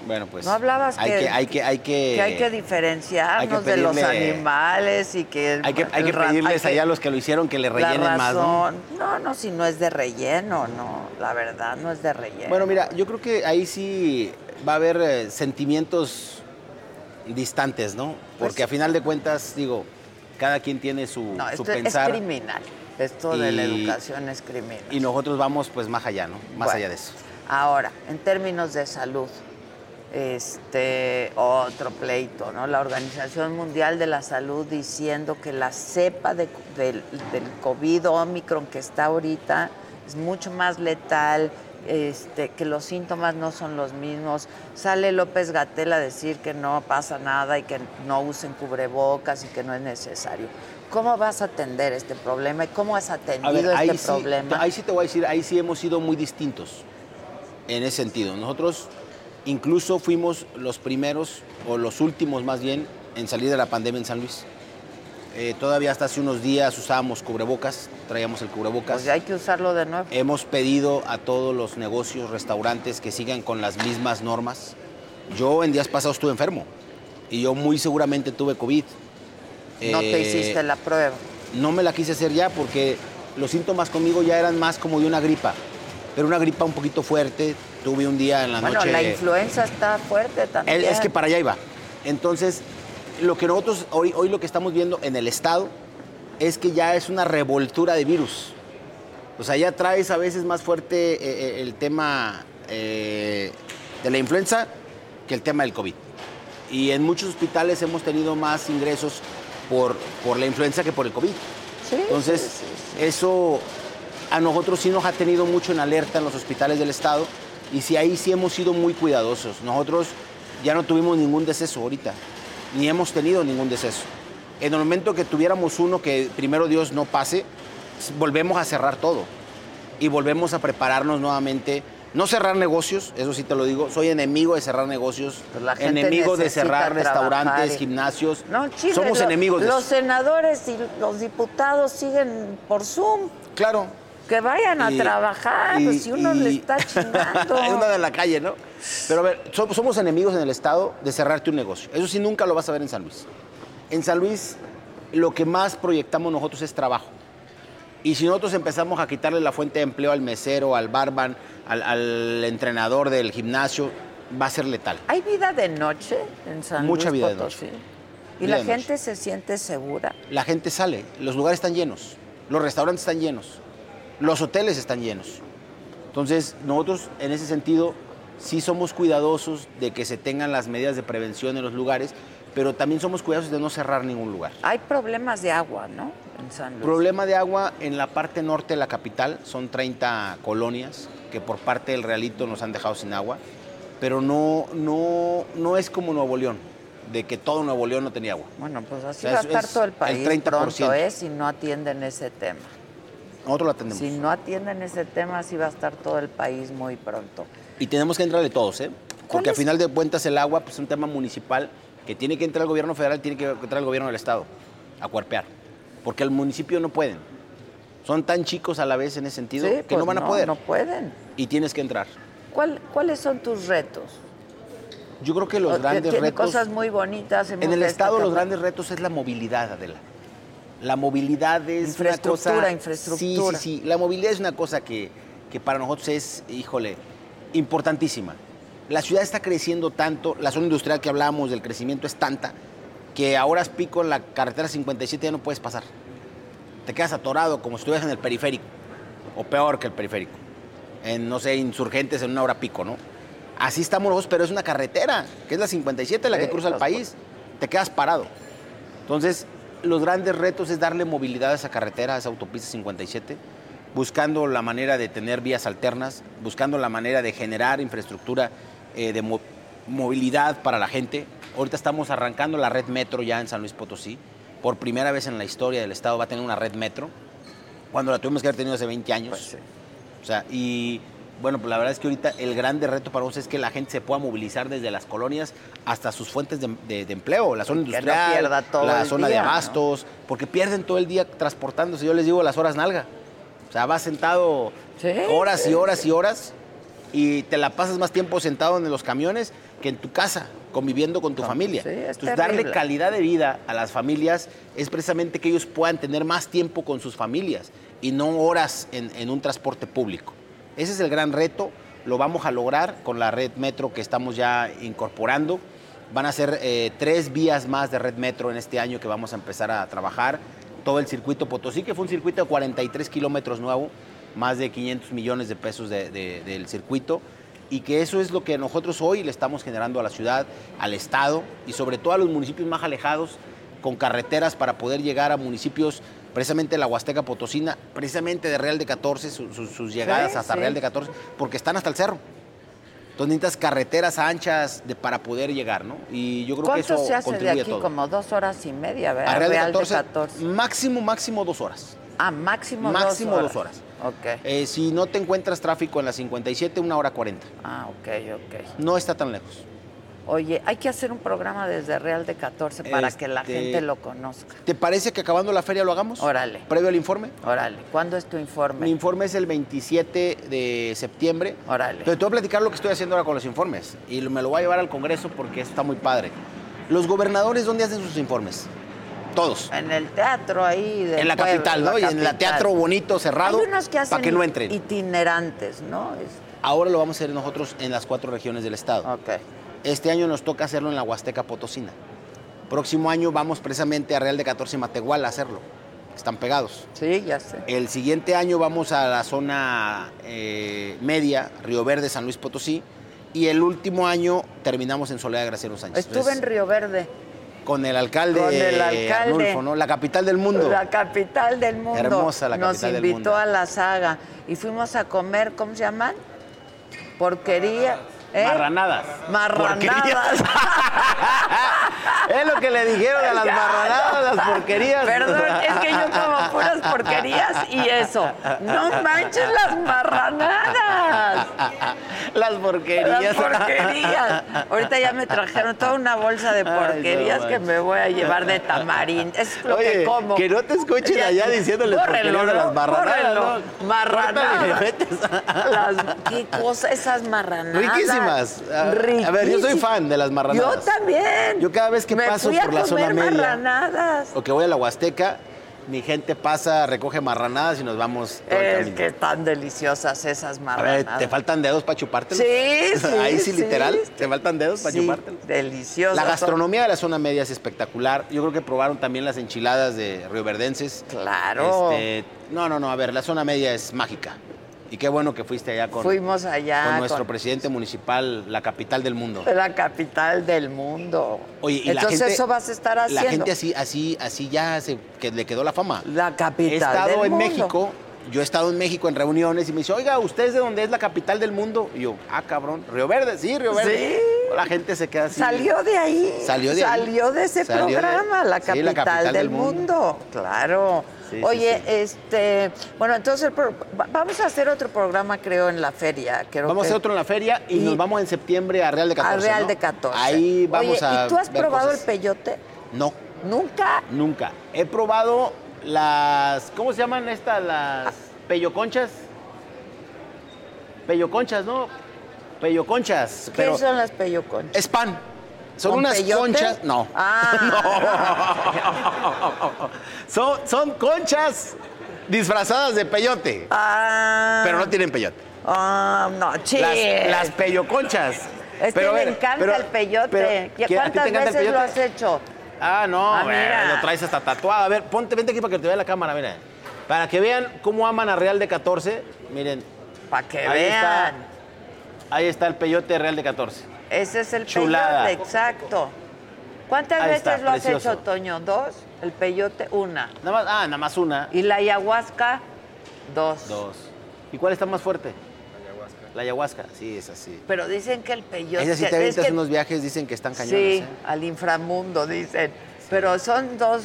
Bueno, pues No hablabas hay que- que, hay que, hay que, que hay que diferenciarnos hay que de los animales y que... hay que, hay que pedirles allá a los que lo hicieron que le la rellenen más. ¿no? razón. No, no, si no es de relleno, no. La verdad, no es de relleno. Bueno, mira, yo creo que ahí sí va a haber eh, sentimientos distantes, ¿no? Porque Pues- a final de cuentas, digo, cada quien tiene su, no, su esto es criminal. Esto de la educación es criminal. Y nosotros vamos pues más allá, ¿no? Más Bueno. allá de eso. Ahora, en términos de salud, este otro pleito, ¿no? La Organización Mundial de la Salud diciendo que la cepa de- del, del COVID Omicron que está ahorita es mucho más letal, este, que los síntomas no son los mismos. Sale López Gatel a decir que no pasa nada y que no usen cubrebocas y que no es necesario. ¿Cómo vas a atender este problema y cómo has atendido ver, este sí, problema? ahí sí te voy a decir, ahí sí hemos sido muy distintos en ese sentido. Nosotros incluso fuimos los primeros, o los últimos más bien, en salir de la pandemia en San Luis. Eh, todavía hasta hace unos días usábamos cubrebocas, traíamos el cubrebocas. Pues hay que usarlo de nuevo. Hemos pedido a todos los negocios, restaurantes que sigan con las mismas normas. Yo en días pasados estuve enfermo y yo muy seguramente tuve COVID. No te Eh, hiciste la prueba. No me la quise hacer ya porque los síntomas conmigo ya eran más como de una gripa, pero una gripa un poquito fuerte. Tuve un día en la Bueno, noche. la influenza está fuerte también. Es, que para allá iba. Entonces, lo que nosotros hoy, hoy lo que estamos viendo en el estado es que ya es una revoltura de virus. O sea, ya traes a veces más fuerte eh, eh, el tema eh, de la influenza que el tema del COVID. Y en muchos hospitales hemos tenido más ingresos por, por la influenza que por el COVID. Entonces, eso a nosotros sí nos ha tenido mucho en alerta en los hospitales del Estado y sí ahí sí hemos sido muy cuidadosos. Nosotros ya no tuvimos ningún deceso ahorita, ni hemos tenido ningún deceso. En el momento que tuviéramos uno que primero Dios no pase, volvemos a cerrar todo y volvemos a prepararnos nuevamente. No cerrar negocios, eso sí te lo digo. Soy enemigo de cerrar negocios, Pues la gente enemigo de cerrar restaurantes, y- gimnasios. No, chile, Somos lo- enemigos de Los eso. senadores y los diputados siguen por Zoom. Claro. Que vayan a Y- trabajar, y- pues si uno y- le está chingando. <laughs> Una de la calle, ¿no? Pero a ver, so- somos enemigos en el Estado de cerrarte un negocio. Eso sí, nunca lo vas a ver en San Luis. En San Luis, lo que más proyectamos nosotros es trabajo. Y si nosotros empezamos a quitarle la fuente de empleo al mesero, al barman, al, al entrenador del gimnasio, va a ser letal. ¿Hay vida de noche en San Mucha Luis vida de noche. ¿Y Vida la gente se siente segura? La gente sale, los lugares están llenos, los restaurantes están llenos, los hoteles están llenos. Entonces, nosotros en ese sentido sí somos cuidadosos de que se tengan las medidas de prevención en los lugares, pero también somos cuidadosos de no cerrar ningún lugar. Hay problemas de agua, ¿no? En San Luis. Problema de agua en la parte norte de la capital, son 30 colonias que por parte del Realito nos han dejado sin agua, pero no, no, no es como Nuevo León, de que todo Nuevo León no tenía agua. Bueno, pues así O sea, va a es- estar es todo el país el 30%. pronto, ¿eh? Si no atienden ese tema. Nosotros lo atendemos. Si no atienden ese tema, así va a estar todo el país muy pronto. Y tenemos que entrarle todos, ¿eh? Porque al final de cuentas el agua pues, es un tema municipal que tiene que entrar el gobierno federal, tiene que entrar el gobierno del estado a cuerpear. Porque el municipio no pueden. Son tan chicos a la vez en ese sentido Sí, que pues no van a poder. no pueden. Y tienes que entrar. ¿Cuál- ¿Cuáles son tus retos? Yo creo que O- los grandes tiene retos... cosas muy bonitas. hemos En el estado los destacado. grandes retos es la movilidad, Adela. La movilidad es Infraestructura, una cosa... infraestructura. Sí, sí, sí. La movilidad es una cosa que, que para nosotros es, híjole, importantísima. La ciudad está creciendo tanto, la zona industrial que hablábamos del crecimiento es tanta, que a horas pico en la carretera 57 ya no puedes pasar. Te quedas atorado como si estuvieras en el periférico, o peor que el periférico. En, no sé, insurgentes en una hora pico, ¿no? Así estamos nosotros, pero es una carretera, que es la 57, la que Sí, cruza el país. Te quedas parado. Entonces, los grandes retos es darle movilidad a esa carretera, a esa autopista 57, buscando la manera de tener vías alternas, buscando la manera de generar infraestructura eh, de mo- movilidad para la gente. Ahorita estamos arrancando la red metro ya en San Luis Potosí. Por primera vez en la historia del Estado va a tener una red metro, cuando la tuvimos que haber tenido hace 20 años. O sea, y bueno, pues la verdad es que ahorita el grande reto para nosotros es que la gente se pueda movilizar desde las colonias hasta sus fuentes de, de- de empleo, la zona no industrial, todo la zona día, de ¿no? abastos, porque pierden todo el día transportándose. Yo les digo las horas nalga. O sea, vas sentado horas y sí, horas y horas y te la pasas más tiempo sentado en los camiones que en tu casa, conviviendo con tu familia. Entonces, darle calidad de vida a las familias es precisamente que ellos puedan tener más tiempo con sus familias y no horas en, en un transporte público. Ese es el gran reto, lo vamos a lograr con la red metro que estamos ya incorporando. Van a ser eh, tres vías más de red metro en este año que vamos a empezar a trabajar. Todo el circuito Potosí, que fue un circuito de 43 kilómetros nuevo, más de 500 millones de pesos de- de- del circuito y que eso es lo que nosotros hoy le estamos generando a la ciudad, al Estado y sobre todo a los municipios más alejados con carreteras para poder llegar a municipios, precisamente la Huasteca Potosina, precisamente de Real de 14, su- su- sus llegadas Sí, hasta sí. Real de 14, porque están hasta el cerro. Entonces necesitas carreteras anchas de, para poder llegar, ¿no? Y yo creo que ¿Cuánto eso se hace de contribuye a aquí? todo. Como dos horas y media, ¿verdad? A Real de Real 14, máximo, máximo dos horas. Ah, máximo, Máximo dos dos horas. horas. Ok. Eh, si no te encuentras tráfico en la 57, una hora 40. Ah, ok, ok. No está tan lejos. Oye, hay que hacer un programa desde Real de 14 para que la Este- gente lo conozca. ¿Te parece que acabando la feria lo hagamos? Órale. ¿Previo al informe? Órale. ¿Cuándo es tu informe? Mi informe es el 27 de septiembre. Órale. Pero te voy a platicar lo que estoy haciendo ahora con los informes. Y me lo voy a llevar al Congreso porque está muy padre. Los gobernadores, ¿dónde hacen sus informes? Todos. En el teatro ahí de En la capital, ¿no? Y en el teatro bonito, cerrado, Hay unos que hacen para que no entren. itinerantes, ¿no? Ahora lo vamos a hacer nosotros en las cuatro regiones del estado. Este año nos toca hacerlo en la Huasteca Potosina. Próximo año vamos precisamente a Real de 14 y Matehuala a hacerlo. Están pegados. Sí, ya sé. El siguiente año vamos a la zona eh, media, Río Verde, San Luis Potosí. Y el último año terminamos en Soledad Graciano Sánchez. Estuve Entonces, en Río Verde. Con el alcalde, Con el alcalde. Arnulfo, ¿no? La capital del mundo. La capital del mundo. Hermosa la Nos capital del invitó mundo. a la saga y fuimos a comer, ¿cómo se llaman? Porquería. ¿Eh? Marranadas. Marranadas. <laughs> Es lo que le dijeron a las marranadas, las porquerías. Perdón, <laughs> es que yo como puras porquerías y eso. No manches las marranadas. Las porquerías. Las porquerías. Ahorita ya me trajeron toda una bolsa de Ay, no porquerías que me voy a llevar de tamarín. Es lo Oye, que como. que no te escuchen allá diciéndoles Córrelo, porquerías a las marranadas. Marranadas. Las- ¿Qué cosa? Esas marranadas. Riquísimas. A, a ver, yo soy fan de las marranadas. Yo también. Yo cada vez que Me paso fui a por la zona media marranadas. o que voy a la Huasteca, mi gente pasa, recoge marranadas y nos vamos todo el Es camino. que están deliciosas esas A ver, marranadas. ¿te faltan dedos para chupártelos? Sí, <laughs> sí, Ahí sí, sí. literal, ¿te faltan dedos para Sí, chupártelos? Delicioso. La gastronomía de la zona media es espectacular. Yo creo que probaron también las enchiladas de rioverdenses. Claro. Este, no, no, no, a ver, la zona media es mágica. Y qué bueno que fuiste allá con, Fuimos allá con nuestro con- presidente municipal, la capital del mundo. La capital del mundo. Oye, y Entonces la gente, eso vas a estar haciendo. La gente así, así, así ya se, que le quedó la fama. La capital He estado del en mundo. México, yo he estado en México en reuniones y me dice, oiga, ¿usted es de dónde es la capital del mundo? Y yo, ah, cabrón, Río Verde, sí, Río Verde. Sí. La gente se queda así. Salió de ahí. Salió de ahí. Salió de ese Salió de- programa, la, Sí, capital la capital del, del mundo. mundo. Claro. Sí, Oye, sí. este, bueno, entonces pro- vamos a hacer otro programa, creo, en la feria. Creo Vamos a hacer otro en la feria y, nos vamos en septiembre a Real de 14. a Real ¿no? de 14. Ahí vamos Oye, a. ¿y tú has ver probado cosas. el peyote? No, Nunca. nunca. He probado las. ¿Cómo se llaman estas? Las peyoconchas. Peyoconchas, ¿no? Peyoconchas. ¿Qué pero son las peyoconchas? Es pan. Son ¿Con unas peyote? conchas. No. Ah. <laughs> Son, son conchas disfrazadas de peyote. Ah. Pero no tienen peyote. Ah, no. Las, las peyoconchas. Es Pero, que me encanta pero- el peyote. pero, ¿Ya ¿qué- a ti te ¿Cuántas veces lo peyote? has hecho? Ah, no, Ah, lo traes hasta tatuado. A ver, ponte, vente aquí para que te vea la cámara, mira. Para que vean cómo aman a Real de 14, miren. Para que ahí vean. Está, ahí está el peyote de Real de 14. Ese es el Chulada. peyote, exacto. ¿Cuántas Ahí veces está, lo has precioso. hecho, Toño? ¿Dos? El peyote, una. Nada más, ah, nada más una. ¿Y la ayahuasca? Dos. Dos. ¿Y cuál está más fuerte? La ayahuasca. Sí, es así. Pero dicen que el peyote... Esa sí te es avientas que- unos viajes, dicen que están cañones. Sí, ¿eh? al inframundo, dicen. Pero son dos,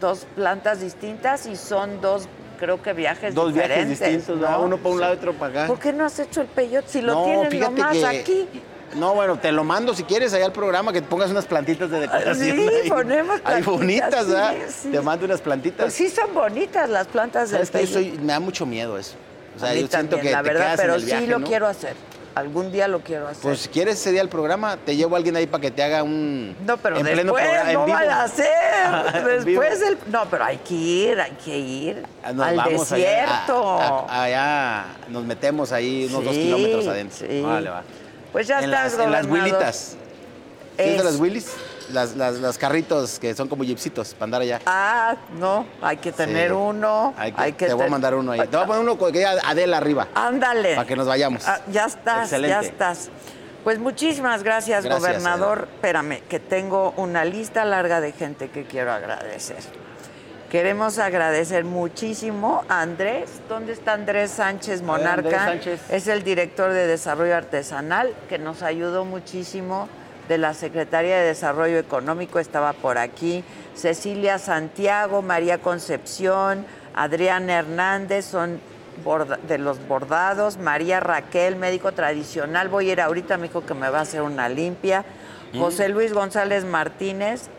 dos plantas distintas y son dos, creo que viajes Dos viajes diferentes. distintos, uno para un lado y otro para acá. ¿Por qué no has hecho el peyote si lo No, tienen fíjate nomás que- aquí? No, bueno, te lo mando si quieres allá al programa que te pongas unas plantitas de decoración. Sí, ahí. ponemos Ahí plantitas, bonitas, sí, ¿verdad? sí. Te mando unas plantitas. Pues sí son bonitas las plantas peyote. soy- me da mucho miedo eso. O sea, A mí yo siento que la te verdad, quedas en pero el viaje, sí lo ¿no? quiero hacer. Algún día lo quiero hacer. Pues si quieres ese día al programa, te llevo a alguien ahí para que te haga un. no, pero en pleno después en no vivo. vaya a <laughs> vivo. Después del... No, pero hay que ir, hay que ir Ah, Nos al vamos allá, desierto. a- a- allá nos metemos ahí unos dos kilómetros adentro. sí. Órale, va. Pues ya en estás, las, en las. Willitas. ¿Tienes de Es- las Willis? Las, las, las carritos que son como jeepsitos para andar allá. Ah, no, hay que tener Sí. uno. Hay que- hay que te voy a mandar uno ahí. Te voy a poner uno con que Adela arriba. Ándale. Para que nos vayamos. Ah, ya estás, Excelente. ya estás. Pues muchísimas gracias, Gracias, gobernador. Espérame, que tengo una lista larga de gente que quiero agradecer. Queremos agradecer muchísimo a Andrés. ¿Dónde está Andrés Sánchez Monarca? Andrés Sánchez. Es el director de Desarrollo Artesanal, que nos ayudó muchísimo de la Secretaría de Desarrollo Económico, estaba por aquí. Cecilia Santiago, María Concepción, Adrián Hernández, son de los bordados, María Raquel, médico tradicional. Voy a ir ahorita, me dijo que me va a hacer una limpia. Mm. José Luis González Martínez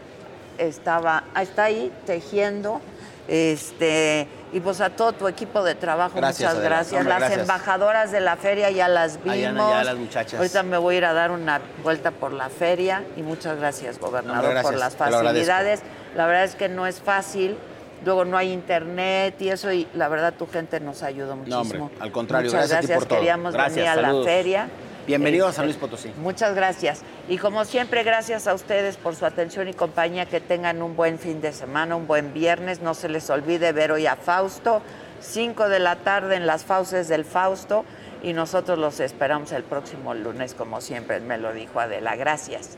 estaba, ah, está ahí tejiendo. Este, y pues a todo tu equipo de trabajo, Gracias, muchas gracias. Hombre, las gracias. embajadoras de la feria ya las vimos. Las muchachas. Ahorita me voy a ir a dar una vuelta por la feria y muchas gracias, gobernador, por las facilidades. La verdad es que no es fácil. Luego no hay internet y eso, y la verdad tu gente nos ayudó muchísimo. No, hombre, al contrario, Muchas gracias a ti por todo. Queríamos venir a la feria. Bienvenidos a San Luis Potosí. Muchas gracias. Y como siempre, gracias a ustedes por su atención y compañía. Que tengan un buen fin de semana, un buen viernes. No se les olvide ver hoy a Fausto, 5 de la tarde en las fauces del Fausto. Y nosotros los esperamos el próximo lunes, como siempre me lo dijo Adela. Gracias.